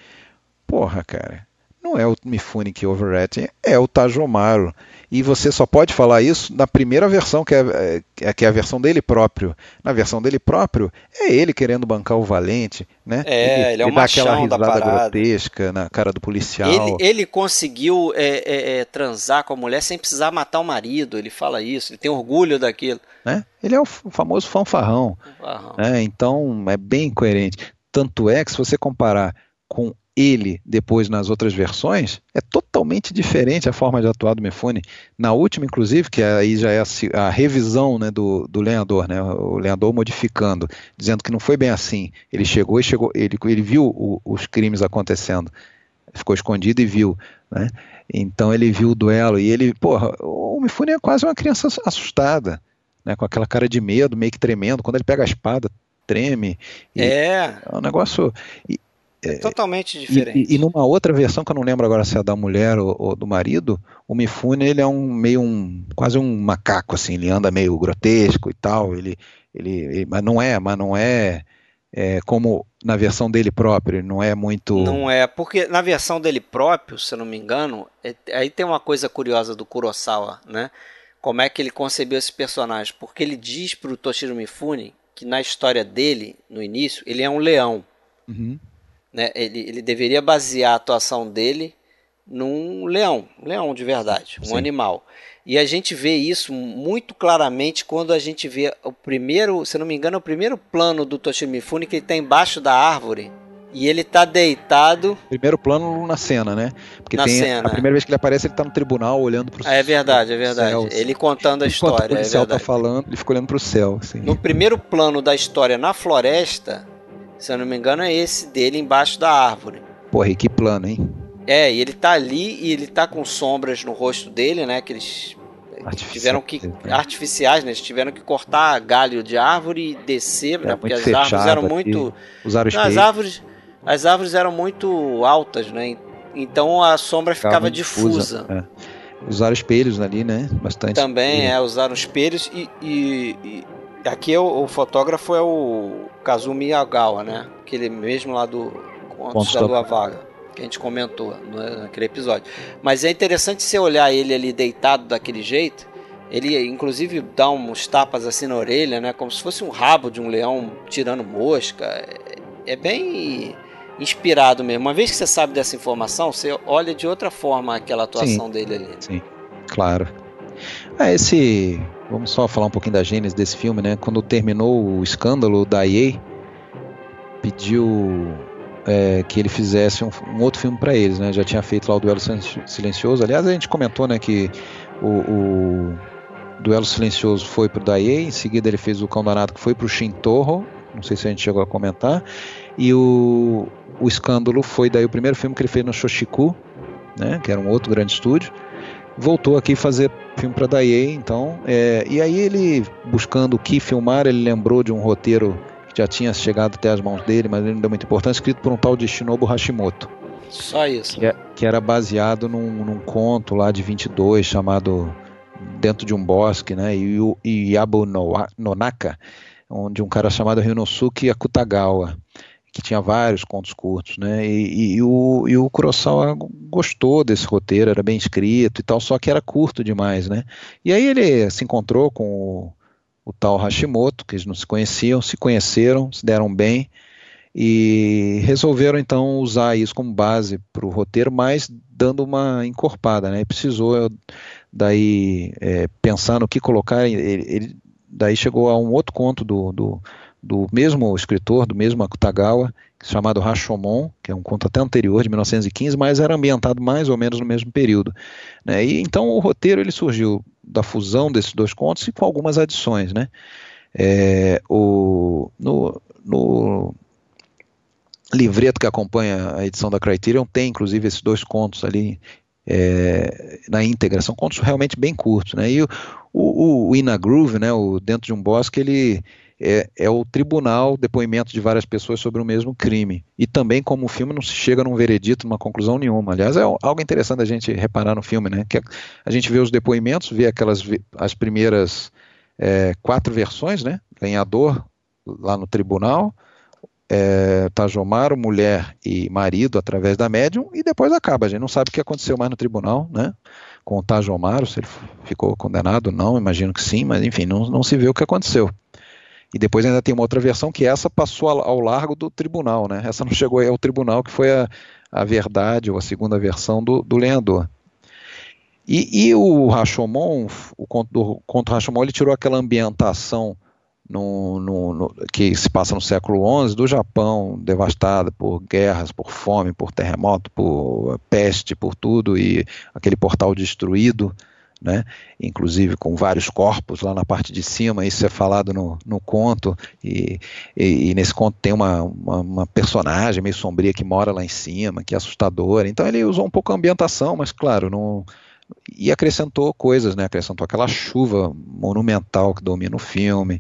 B: Porra, cara, não é o Mifune que overacting, é o Tajomaro. E você só pode falar isso na primeira versão, que é, é, que é a versão dele próprio. Na versão dele próprio, é ele querendo bancar o Valente, né?
A: É, ele, ele é
B: ele dá aquela risada
A: da
B: grotesca na cara do policial.
A: Ele, ele conseguiu é, é, é, transar com a mulher sem precisar matar o marido, ele fala isso, ele tem orgulho daquilo.
B: Né? Ele é o famoso fanfarrão. fanfarrão. Né? Então, é bem coerente. Tanto é que se você comparar com ele depois nas outras versões, é totalmente diferente a forma de atuar do Mifune. Na última, inclusive, que aí já é a, a revisão né, do, do lenhador, né, o lenhador modificando, dizendo que não foi bem assim. Ele chegou e chegou, ele, ele viu o, os crimes acontecendo, ficou escondido e viu, né? Então ele viu o duelo e ele, porra, o Mifune é quase uma criança assustada, né, com aquela cara de medo, meio que tremendo. Quando ele pega a espada, treme.
A: é.
B: É um negócio. E,
A: é, totalmente diferente.
B: E, e, numa outra versão, que eu não lembro agora se é da mulher ou, ou, do marido, o Mifune ele é um meio um quase um macaco assim, ele anda meio grotesco e tal, ele, ele, ele mas não é, mas não é, é, como na versão dele próprio, não é muito.
A: Não é, porque na versão dele próprio, se eu não me engano, é, aí tem uma coisa curiosa do Kurosawa, né? Como é que ele concebeu esse personagem? Porque ele diz para o Toshiro Mifune que na história dele, no início, ele é um leão. Uhum. Né? Ele, ele deveria basear a atuação dele num leão, um leão de verdade, um Sim. animal. E a gente vê isso muito claramente quando a gente vê o primeiro, se não me engano, o primeiro plano do Toshiro Mifune que ele está embaixo da árvore e ele está deitado.
B: Primeiro plano na cena, né?
A: Porque na tem cena.
B: a primeira vez que ele aparece, ele está no tribunal olhando para o céu.
A: É verdade, é verdade. Céu, ele contando a história.
B: O policial
A: é tá
B: falando, ele fica olhando para o céu. Assim.
A: No primeiro plano da história na floresta, se eu não me engano, é esse dele embaixo da árvore.
B: Porra, e que plano, hein?
A: É, e ele tá ali e ele tá com sombras no rosto dele, né? Que eles tiveram que. Artificiais, né? Eles tiveram que cortar galho de árvore e descer, né? Porque as árvores eram muito.
B: Usaram
A: não, as árvores, as árvores eram muito altas, né? Então a sombra ficava, ficava difusa.
B: É. Usaram espelhos ali, né? Bastante.
A: Também, é, usaram espelhos e, e, e aqui o, o, fotógrafo é o Kazumi Yagawa, né? Aquele mesmo lá do Contos da Lua Vaga, que a gente comentou naquele episódio. Mas é interessante você olhar ele ali deitado daquele jeito. Ele, inclusive, dá uns tapas assim na orelha, né? Como se fosse um rabo de um leão tirando mosca. É, é bem inspirado mesmo. Uma vez que você sabe dessa informação, você olha de outra forma aquela atuação
B: sim,
A: dele ali.
B: Sim, claro. É, esse Vamos só falar um pouquinho da gênese desse filme, né? Quando terminou o escândalo da EA, pediu é, que ele fizesse um, um outro filme para eles, né? Já tinha feito lá o Duelo Silencioso. Aliás, a gente comentou, né, que o, o Duelo Silencioso foi pro da EA, em seguida ele fez o Cão Danado que foi pro Shintoro, não sei se a gente chegou a comentar, e o, o Escândalo foi daí o primeiro filme que ele fez no Shoshiku, né, que era um outro grande estúdio, voltou aqui fazer filme para Daiei, então, é, e aí ele buscando o que filmar, ele lembrou de um roteiro que já tinha chegado até as mãos dele, mas ele não deu muita importância, escrito por um tal de Shinobu Hashimoto.
A: Só isso.
B: Que, é, que era baseado num, num, conto lá de 22 chamado Dentro de um Bosque, né, e Yabu Nonaka, onde um cara chamado Ryunosuke Akutagawa que tinha vários contos curtos, né? E, e, e, o, e o Kurosawa gostou desse roteiro, era bem escrito e tal, só que era curto demais, né? E aí ele se encontrou com o, o tal Hashimoto, que eles não se conheciam, se conheceram, se deram bem e resolveram então usar isso como base para o roteiro, mas dando uma encorpada, né? E precisou daí é, pensar no que colocar. Ele, ele, daí chegou a um outro conto do, do do mesmo escritor, do mesmo Akutagawa, chamado Rashomon, que é um conto até anterior, de 1915, mas era ambientado mais ou menos no mesmo período. Né? E, então o roteiro ele surgiu da fusão desses dois contos e com algumas adições. Né? É, o, no, no livreto que acompanha a edição da Criterion tem inclusive esses dois contos ali é, na íntegra, são contos realmente bem curtos. Né? E o, o, o Groove, né, o Dentro de um Bosque, ele é, é, o tribunal, depoimento de várias pessoas sobre o mesmo crime. E também, como o filme não se chega num veredito, numa conclusão nenhuma. Aliás, é algo interessante a gente reparar no filme, né? Que a gente vê os depoimentos, vê aquelas as primeiras é, quatro versões, né? Ganhador lá no tribunal, é, Tajomaro, mulher e marido através da médium e depois acaba. A gente não sabe o que aconteceu mais no tribunal, né? Com o Tajomaro, se ele ficou condenado não, imagino que sim, mas enfim, não, não se vê o que aconteceu. E depois ainda tem uma outra versão que essa passou ao largo do tribunal, né? Essa não chegou ao tribunal, que foi a, a verdade ou a segunda versão do, do lenhador. E, e o Rashomon, o conto do conto Rashomon, ele tirou aquela ambientação no, no, no, que se passa no século XI do Japão, devastado por guerras, por fome, por terremoto, por peste, por tudo, e aquele portal destruído né? inclusive com vários corpos lá na parte de cima, isso é falado no, no conto, e, e, e nesse conto tem uma, uma, uma, personagem meio sombria que mora lá em cima, que é assustadora, então ele usou um pouco a ambientação, mas claro, não, e acrescentou coisas, né? acrescentou aquela chuva monumental que domina o filme,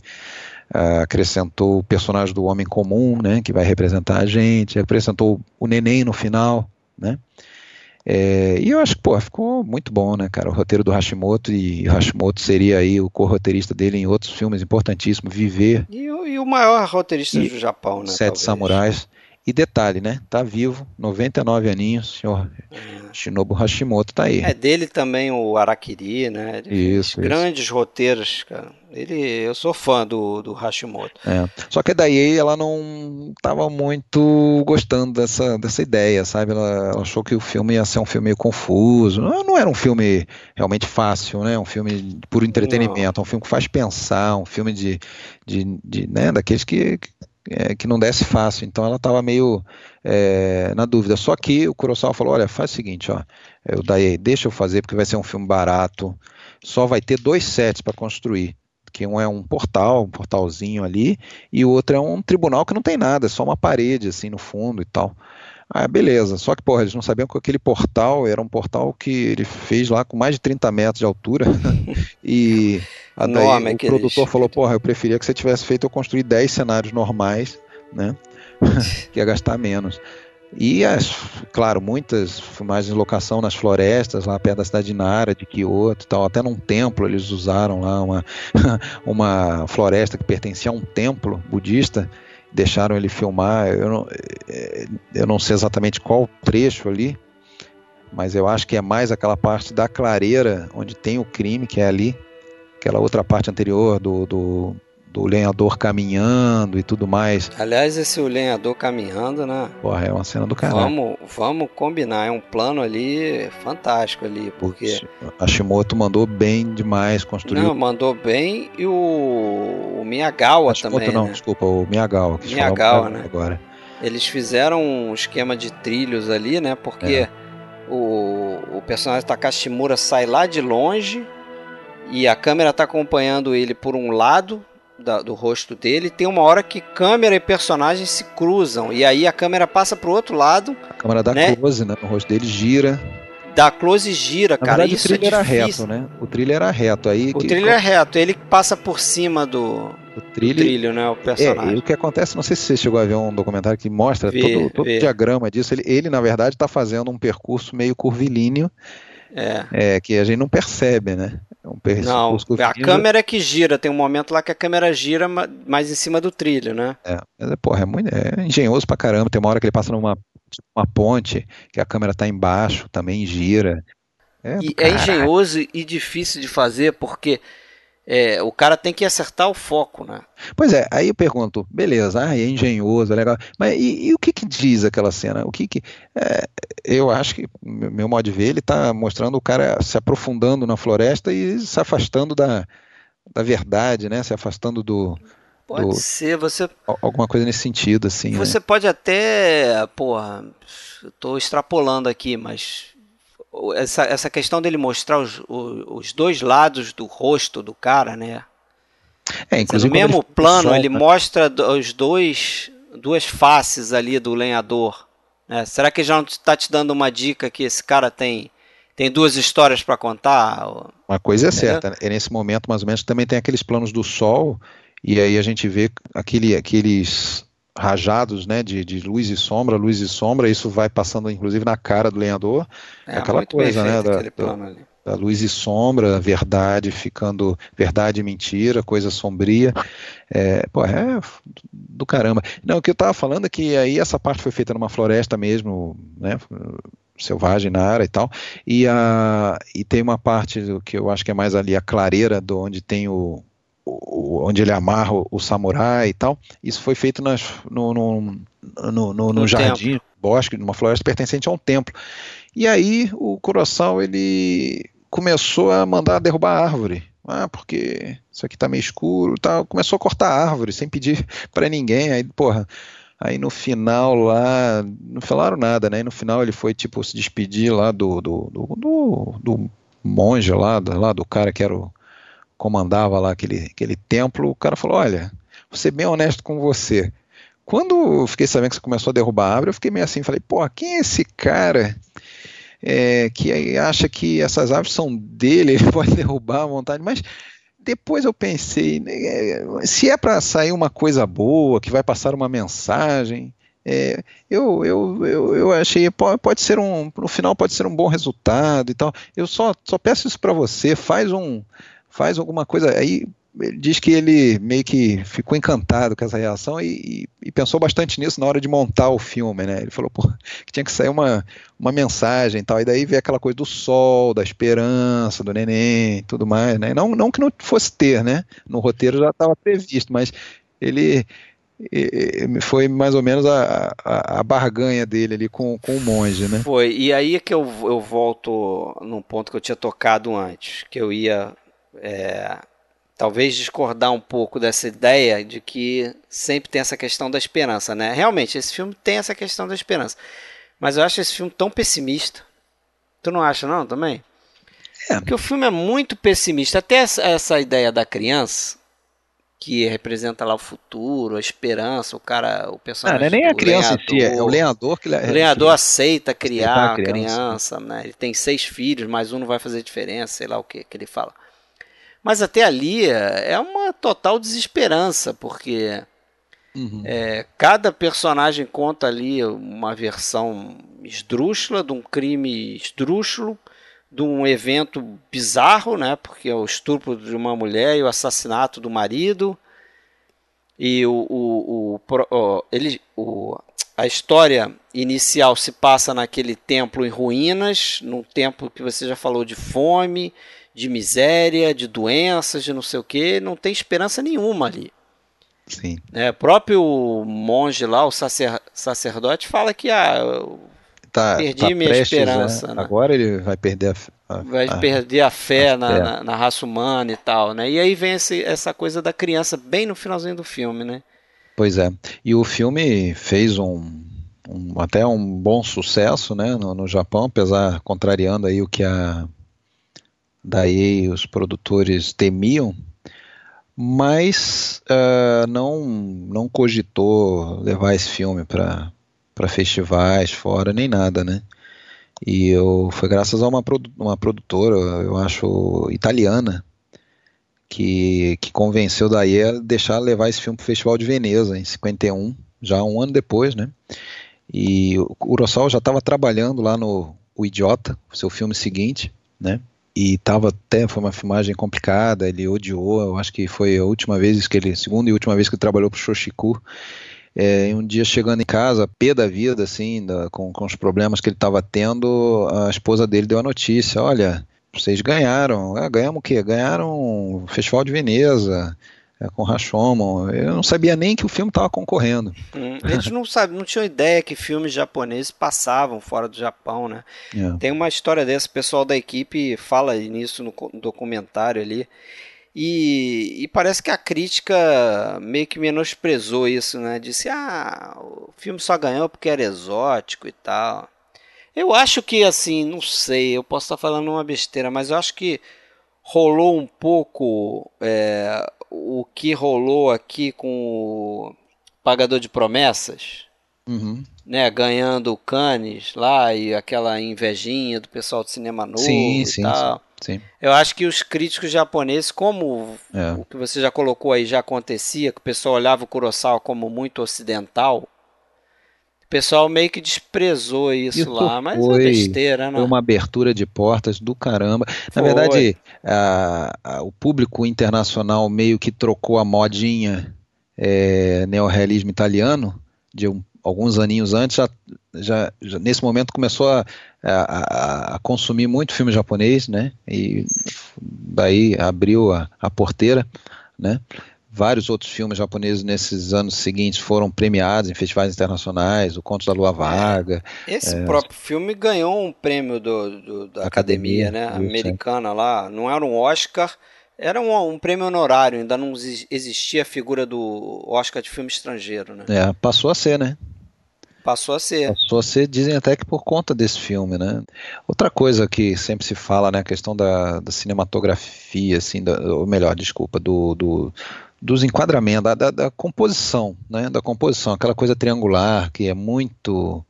B: uh, acrescentou o personagem do homem comum, né? que vai representar a gente, acrescentou o neném no final, né? É, e eu acho que, pô, ficou muito bom, né, cara? O roteiro do Hashimoto e Hashimoto seria aí o co-roteirista dele em outros filmes importantíssimos, Viver.
A: E, e o maior roteirista do Japão, né?
B: Sete talvez. Samurais. E detalhe, né? Tá vivo, 99 aninhos, senhor. Shinobu Hashimoto tá aí.
A: É dele também o Arakiri, né?
B: Isso,
A: grandes isso. roteiros, cara. Ele, eu sou fã do, do Hashimoto.
B: É. Só que daí ela não estava muito gostando dessa, dessa ideia, sabe? Ela, ela, achou que o filme ia ser um filme meio confuso. Não, não era um filme realmente fácil, né? Um filme por entretenimento, não. um filme que faz pensar, um filme de, de, de né? daqueles que, é, que não desce fácil. Então ela estava meio é, na dúvida. Só que o Kurosawa falou: olha, faz o seguinte, ó, eu daí deixa eu fazer porque vai ser um filme barato. Só vai ter dois sets para construir. Que um é um portal, um portalzinho ali, e o outro é um tribunal que não tem nada, é só uma parede assim no fundo e tal. Ah, beleza. Só que, porra, eles não sabiam que aquele portal era um portal que ele fez lá com mais de 30 metros de altura. e Nome, o produtor falou, porra, eu preferia que você tivesse feito eu construir 10 cenários normais, né? que ia gastar menos. E, as, claro, muitas filmagens de locação nas florestas, lá perto da cidade de Nara, de Kyoto e tal. Até num templo eles usaram lá uma, uma floresta que pertencia a um templo budista deixaram ele filmar. Eu não, é, eu não sei exatamente qual trecho ali, mas eu acho que é mais aquela parte da clareira onde tem o crime, que é ali, aquela outra parte anterior do, do do lenhador caminhando e tudo mais.
A: Aliás, esse o lenhador caminhando, né?
B: Porra, é uma cena do caralho.
A: Vamos, vamos combinar, é um plano ali fantástico ali, porque...
B: A Shimoto mandou bem demais construir.
A: Não, mandou bem e o, o Miyagawa Hashimoto, também,
B: não,
A: né?
B: desculpa, o Miyagawa.
A: Que Miyagawa, né? Agora. Eles fizeram um esquema de trilhos ali, né? Porque é. o, o personagem Takashimura sai lá de longe e a câmera está acompanhando ele por um lado da, do rosto dele, tem uma hora que câmera e personagem se cruzam, e aí a câmera passa pro outro lado.
B: A câmera dá né? close, né? O rosto dele gira.
A: Da close e gira, Na cara. Verdade, isso
B: o trilho
A: é
B: era reto, né? O trilho era reto. Aí
A: o que... trilho é reto, ele passa por cima do, o trilho, trilho, né? O personagem.
B: É, e o que acontece, não sei se você chegou a ver um documentário que mostra vê, todo, todo o diagrama disso. Ele, ele, na verdade, está fazendo um percurso meio curvilíneo. É. é. que a gente não percebe, né?
A: É um não, a câmera é que gira, tem um momento lá que a câmera gira mais em cima do trilho, né?
B: É, mas, é, porra, é, muito, é engenhoso pra caramba. Tem uma hora que ele passa numa tipo, uma ponte, que a câmera tá embaixo, também gira.
A: É, e é engenhoso e difícil de fazer porque é, o cara tem que acertar o foco, né?
B: Pois é, aí eu pergunto, beleza, ah, é engenhoso, é legal, mas e, e, o que que diz aquela cena? O que que é, eu acho que meu modo de ver ele está mostrando o cara se aprofundando na floresta e se afastando da, da verdade, né? Se afastando do
A: Pode do, ser, você.
B: Alguma coisa nesse sentido, assim.
A: Você né? pode até. Porra, estou extrapolando aqui, mas essa, essa questão dele mostrar os, os dois lados do rosto do cara, né?
B: É, inclusive
A: no mesmo ele plano, solta. ele mostra os dois duas faces ali do lenhador. Né? Será que já não está te dando uma dica que esse cara tem tem duas histórias para contar?
B: Uma coisa é certa, né? nesse momento mais ou menos também tem aqueles planos do sol e aí a gente vê aquele, aqueles rajados né, de, de luz e sombra, luz e sombra, isso vai passando inclusive na cara do lenhador. É, aquela coisa, né? Da, do, a luz e sombra, verdade ficando verdade e mentira, coisa sombria. É, pô, é do caramba. Não, o que eu estava falando é que aí essa parte foi feita numa floresta mesmo, né? Selvagem na área e tal. E, a, e tem uma parte que eu acho que é mais ali a clareira, do onde tem o, o onde ele amarra o, o, samurai e tal. Isso foi feito nas, no, no, no, no, no jardim, templo. bosque, numa floresta pertencente a um templo. E aí o Kurosawa ele começou a mandar derrubar a árvore. Ah, porque isso aqui tá meio escuro, tal. Começou a cortar a árvore sem pedir para ninguém. Aí, porra, aí no final lá, não falaram nada, né? E no final ele foi tipo se despedir lá do do, do, do, do monge lá, do, lá do cara que era o comandava lá aquele aquele templo. O cara falou: "Olha, vou ser bem honesto com você. Quando eu fiquei sabendo que você começou a derrubar a árvore, eu fiquei meio assim, falei: "Pô, quem é esse cara?" é, que acha que essas árvores são dele, ele pode derrubar à vontade, mas depois eu pensei, né, se é para sair uma coisa boa, que vai passar uma mensagem, é, eu, eu, eu, eu, achei pode, pode ser um no final pode ser um bom resultado e tal. Eu só, só peço isso para você, faz um faz alguma coisa aí ele diz que ele meio que ficou encantado com essa reação e, e, e, pensou bastante nisso na hora de montar o filme, né? Ele falou, pô, que tinha que sair uma, uma mensagem e tal, e daí veio aquela coisa do sol, da esperança, do neném tudo mais, né? Não, não que não fosse ter, né? No roteiro já estava previsto, mas ele foi mais ou menos a, a, a, barganha dele ali com, com o monge, né?
A: Foi, e aí é que eu, eu volto num ponto que eu tinha tocado antes, que eu ia... É talvez discordar um pouco dessa ideia de que sempre tem essa questão da esperança, né? Realmente, esse filme tem essa questão da esperança. Mas eu acho esse filme tão pessimista. Tu não acha, não, também? É. Porque o filme é muito pessimista. Até essa, essa ideia da criança, que representa lá o futuro, a esperança, o cara, o personagem.
B: Não, não é nem a criança lenhador, em si, é o lenhador que.
A: O lenhador que aceita criar a criança, criança né? Ele tem seis filhos, mas um não vai fazer diferença, sei lá o que que ele fala. Mas até ali é uma total desesperança, porque uhum. é, cada personagem conta ali uma versão esdrúxula de um crime esdrúxulo, de um evento bizarro, né? Porque é o estupro de uma mulher e o assassinato do marido. E o, o, o, ele, o, a história inicial se passa naquele templo em ruínas, num templo que você já falou de fome, de miséria, de doenças, de não sei o que, não tem esperança nenhuma ali.
B: Sim.
A: É, o próprio monge lá, o sacer, sacerdote, fala que ah,
B: tá, perdi tá minha prestes, esperança. Né? Né? Agora ele vai perder a,
A: a vai a, perder a fé, a na, fé. Na, na, raça humana e tal, né? E aí vem esse, essa coisa da criança bem no finalzinho do filme, né?
B: Pois é. E o filme fez um, um até um bom sucesso, né, no, no Japão, apesar contrariando aí o que a daí os produtores temiam, mas uh, não, não cogitou levar esse filme para festivais fora, nem nada, né? E eu, foi graças a uma, uma produtora, eu acho, italiana, que, que convenceu daí a deixar levar esse filme para o Festival de Veneza, em 51, já um ano depois, né? E o Kurosawa já estava trabalhando lá no O Idiota, seu filme seguinte, né? E tava até foi uma filmagem complicada, ele odiou, eu acho que foi a última vez que ele, segunda e última vez que ele trabalhou pro Shoshiku. É, um dia chegando em casa, pé da vida, assim, da, com, com os problemas que ele estava tendo, a esposa dele deu a notícia: olha, vocês ganharam. Ah, ganhamos o quê? Ganharam o Festival de Veneza é, com Rashomon. Eu não sabia nem que o filme estava concorrendo.
A: Hum, eles não sabe, não tinham ideia que filmes japoneses passavam fora do Japão, né? É. Tem uma história dessa, o pessoal da equipe fala nisso no documentário ali. E, e, parece que a crítica meio que menosprezou isso, né? Disse, ah, o filme só ganhou porque era exótico e tal. Eu acho que, assim, não sei, eu posso estar falando uma besteira, mas eu acho que rolou um pouco é, o que rolou aqui com o Pagador de Promessas,
B: uhum.
A: né, ganhando o Cannes lá e aquela invejinha do pessoal do cinema novo
B: sim,
A: e
B: sim,
A: tal.
B: Sim, sim.
A: Eu acho que os críticos japoneses, como é. o que você já colocou aí já acontecia, que o pessoal olhava o Kurosawa como muito ocidental, pessoal meio que desprezou isso, isso lá, mas foi, é besteira, né?
B: Foi uma abertura de portas do caramba. Na foi. verdade, a, a, o público internacional meio que trocou a modinha é, neorrealismo italiano de um, alguns aninhos antes, já, já, já, nesse momento começou a, a, a, consumir muito filme japonês, né? E daí abriu a, a porteira, né? Vários outros filmes japoneses nesses anos seguintes foram premiados em festivais internacionais, O Conto da Lua Vaga.
A: Esse é, próprio filme ganhou um prêmio do, do da academia, academia né? Americana lá. Não era um Oscar, era um, um, prêmio honorário, ainda não existia a figura do Oscar de filme estrangeiro, né?
B: É, passou a ser, né?
A: Passou a ser.
B: Passou a ser, dizem até que por conta desse filme, né? Outra coisa que sempre se fala, né, a questão da, da cinematografia, assim, da, ou melhor, desculpa, do, do dos enquadramentos, da, da, da, composição, né, da composição, aquela coisa triangular que é muito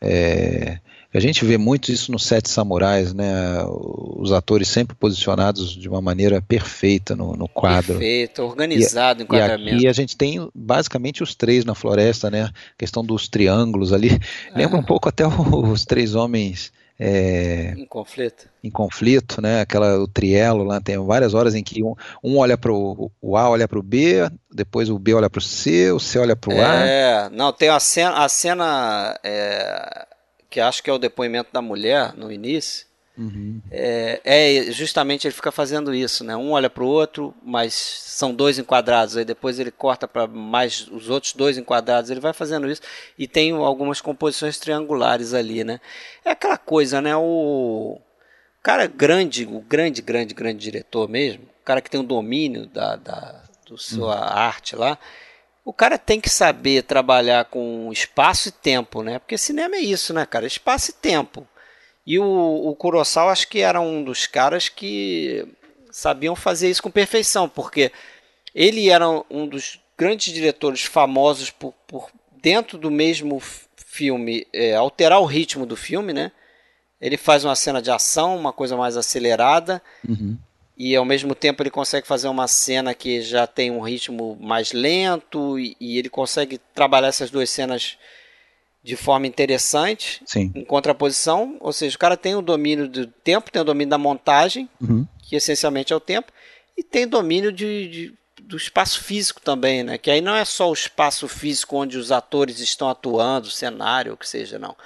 B: é, a gente vê muito isso no Sete Samurais, né? Os atores sempre posicionados de uma maneira perfeita no, no quadro.
A: Perfeito, organizado o enquadramento.
B: E aqui a gente tem basicamente os três na floresta, né? A questão dos triângulos ali. É. Lembra um pouco até os três homens. É,
A: em conflito.
B: Em conflito, né? Aquela o trielo lá tem várias horas em que um, um olha para o A olha para o B, depois o B olha para o C, o C olha para o
A: A. É, não tem a cena, a cena é, que acho que é o depoimento da mulher no início, uhum. é, é, justamente ele fica fazendo isso, né? Um olha para o outro, mas são dois enquadrados, aí depois ele corta para mais os outros dois enquadrados, ele vai fazendo isso e tem algumas composições triangulares ali, né? É aquela coisa, né? O cara grande, o grande, grande, grande diretor mesmo, o cara que tem o domínio da, da do sua uhum. arte lá, o cara tem que saber trabalhar com espaço e tempo, né? Porque cinema é isso, né, cara? Espaço e tempo. E o, o Kurosawa acho que era um dos caras que sabiam fazer isso com perfeição, porque ele era um dos grandes diretores famosos por, por dentro do mesmo filme é, alterar o ritmo do filme, né? Ele faz uma cena de ação, uma coisa mais acelerada, uhum e ao mesmo tempo ele consegue fazer uma cena que já tem um ritmo mais lento e, e ele consegue trabalhar essas duas cenas de forma interessante,
B: Sim.
A: em contraposição, ou seja, o cara tem o domínio do tempo, tem o domínio da montagem, uhum. que essencialmente é o tempo, e tem domínio de, de, do espaço físico também, né? Que aí não é só o espaço físico onde os atores estão atuando, o cenário, o que seja, não.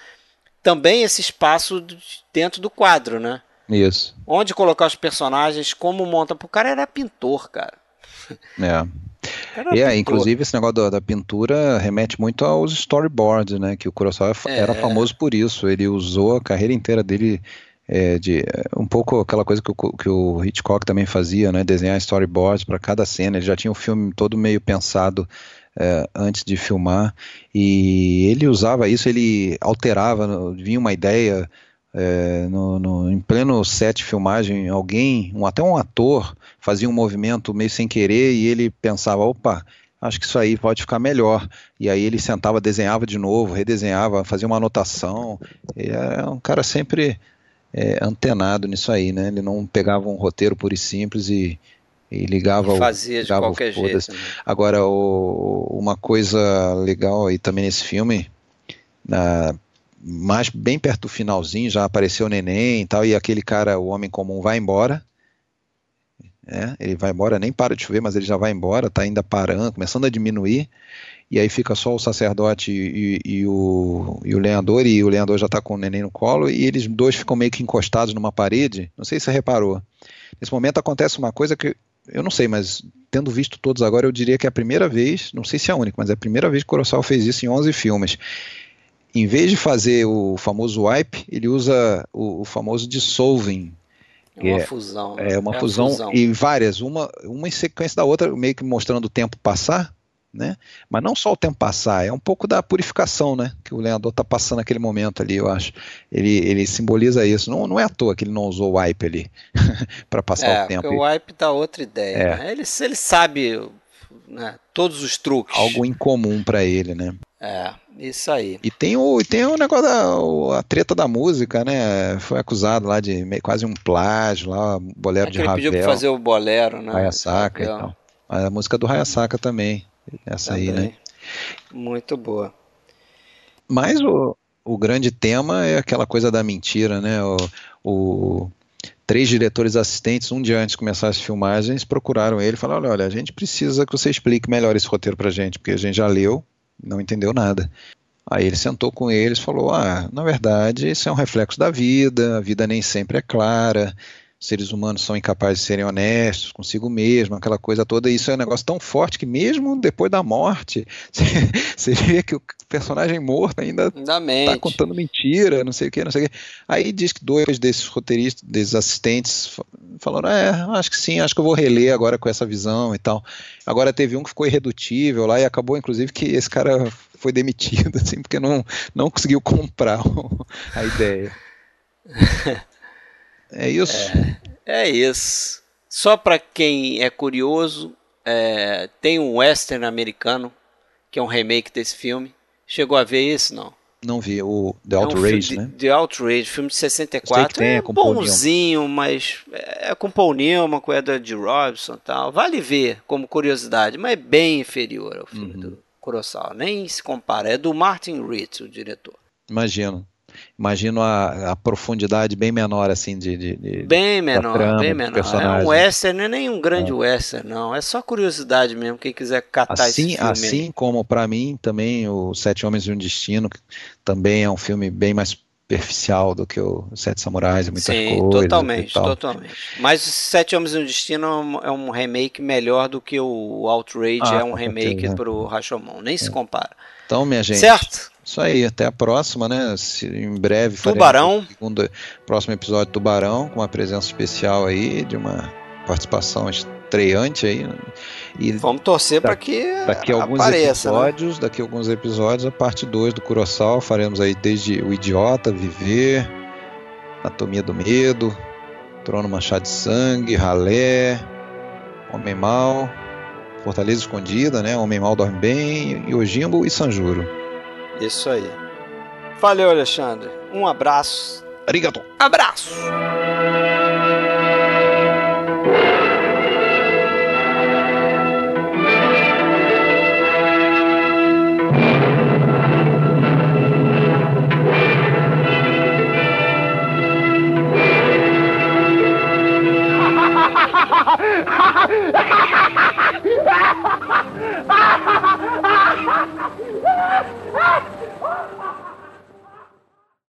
A: Também esse espaço dentro do quadro, né?
B: Isso.
A: Onde colocar os personagens, como monta. O cara era pintor, cara.
B: É. E é, inclusive esse negócio da, da, pintura remete muito aos storyboards, né? Que o Kurosawa é. era famoso por isso. Ele usou a carreira inteira dele é, de um pouco aquela coisa que o, que o Hitchcock também fazia, né? Desenhar storyboards para cada cena. Ele já tinha o filme todo meio pensado é, antes de filmar e ele usava isso. Ele alterava, vinha uma ideia é, no, no, em pleno set de filmagem, alguém, um, até um ator, fazia um movimento meio sem querer e ele pensava, opa, acho que isso aí pode ficar melhor. E aí ele sentava, desenhava de novo, redesenhava, fazia uma anotação. E é um cara sempre é, antenado nisso aí, né? Ele não pegava um roteiro puro e simples e, e ligava
A: e fazia
B: o, ligava
A: de qualquer jeito. Né?
B: Agora, o, uma coisa legal aí também nesse filme, na, mais bem perto do finalzinho já apareceu o neném e tal, e aquele cara, o homem comum, vai embora. É, ele vai embora, nem para de chover, mas ele já vai embora, tá ainda parando, começando a diminuir, e aí fica só o sacerdote e, e, o, e o lenhador, e o lenhador já está com o neném no colo, e eles dois ficam meio que encostados numa parede, não sei se você reparou. Nesse momento acontece uma coisa que eu não sei, mas tendo visto todos agora, eu diria que é a primeira vez, não sei se é a única, mas é a primeira vez que o fez isso em 11 filmes em vez de fazer o famoso wipe, ele usa o, o famoso dissolving.
A: É uma é, fusão.
B: Né? É uma é fusão, fusão, e várias, uma, uma em sequência da outra, meio que mostrando o tempo passar, né? Mas não só o tempo passar, é um pouco da purificação, né? Que o lenhador está passando naquele momento ali, eu acho. Ele, ele simboliza isso. Não, não é à toa que ele não usou o wipe ali para passar
A: é,
B: o tempo.
A: O wipe dá outra ideia. É. Né? Ele, ele sabe né, todos os truques.
B: Algo incomum para ele, né?
A: É, isso aí.
B: E tem o, tem o negócio da a treta da música, né? Foi acusado lá de meio, quase um plágio lá, bolero é de
A: ele
B: Ravel.
A: pediu pra fazer o bolero, né?
B: Hayasaka e tal. A música do Hayasaka também, essa também. aí, né?
A: Muito boa.
B: Mas o, o grande tema é aquela coisa da mentira, né? O, o três diretores assistentes, um dia antes de começar as filmagens, procuraram ele e falaram: olha, olha, a gente precisa que você explique melhor esse roteiro pra gente, porque a gente já leu, não entendeu nada. Aí ele sentou com eles e falou: Ah, na verdade, isso é um reflexo da vida, a vida nem sempre é clara, seres humanos são incapazes de serem honestos consigo mesmo, aquela coisa toda. Isso é um negócio tão forte que mesmo depois da morte, você vê que o personagem morto ainda está contando mentira, não sei o que, não sei o que. Aí diz que dois desses roteiristas, desses assistentes, falaram: é, acho que sim, acho que eu vou reler agora com essa visão e tal. Agora teve um que ficou irredutível lá e acabou, inclusive, que esse cara foi demitido, assim, porque não, não conseguiu comprar a ideia. É isso?
A: É, é isso. Só para quem é curioso, é, tem um western americano que é um remake desse filme. Chegou a ver isso, não?
B: Não vi, o The Outrage,
A: é um
B: né?
A: The Outrage, filme de 64. Tem, é bonzinho, mas é com Paul Newman, com Edward Robinson e tal. Vale ver como curiosidade, mas é bem inferior ao filme uhum. do Kurosawa. Nem se compara. É do Martin Ritz, o diretor.
B: Imagino imagino a, a, profundidade bem menor assim de, de,
A: bem menor, trama, bem menor. É um western, não é nem um grande é. western, não. É só curiosidade mesmo. Quem quiser catar
B: assim,
A: esse filme.
B: Assim como para mim também o Sete Homens e um Destino também é um filme bem mais superficial do que o Sete Samurais e muitas Sim, coisas.
A: totalmente, totalmente. Mas Sete Homens e um Destino é um remake melhor do que o Outrage ah, é um remake para o Rashomon. Nem é. se compara.
B: Então, minha gente.
A: Certo?
B: Isso aí, até a próxima, né? Se, em breve
A: Tubarão.
B: Segundo, próximo episódio Tubarão, com uma presença especial aí, de uma participação estreante aí.
A: E Vamos torcer para que
B: daqui alguns apareça, né? episódios, né? daqui a alguns episódios, a parte 2 do Kurosawa, faremos aí desde O Idiota, Viver, Anatomia do Medo, Trono Manchado de Sangue, Ralé, Homem Mal, Fortaleza Escondida, né? Homem Mal Dorme Bem, Yojimbo e Sanjuro.
A: Isso aí. Valeu, Alexandre. Um abraço.
B: Obrigado.
A: Abraço.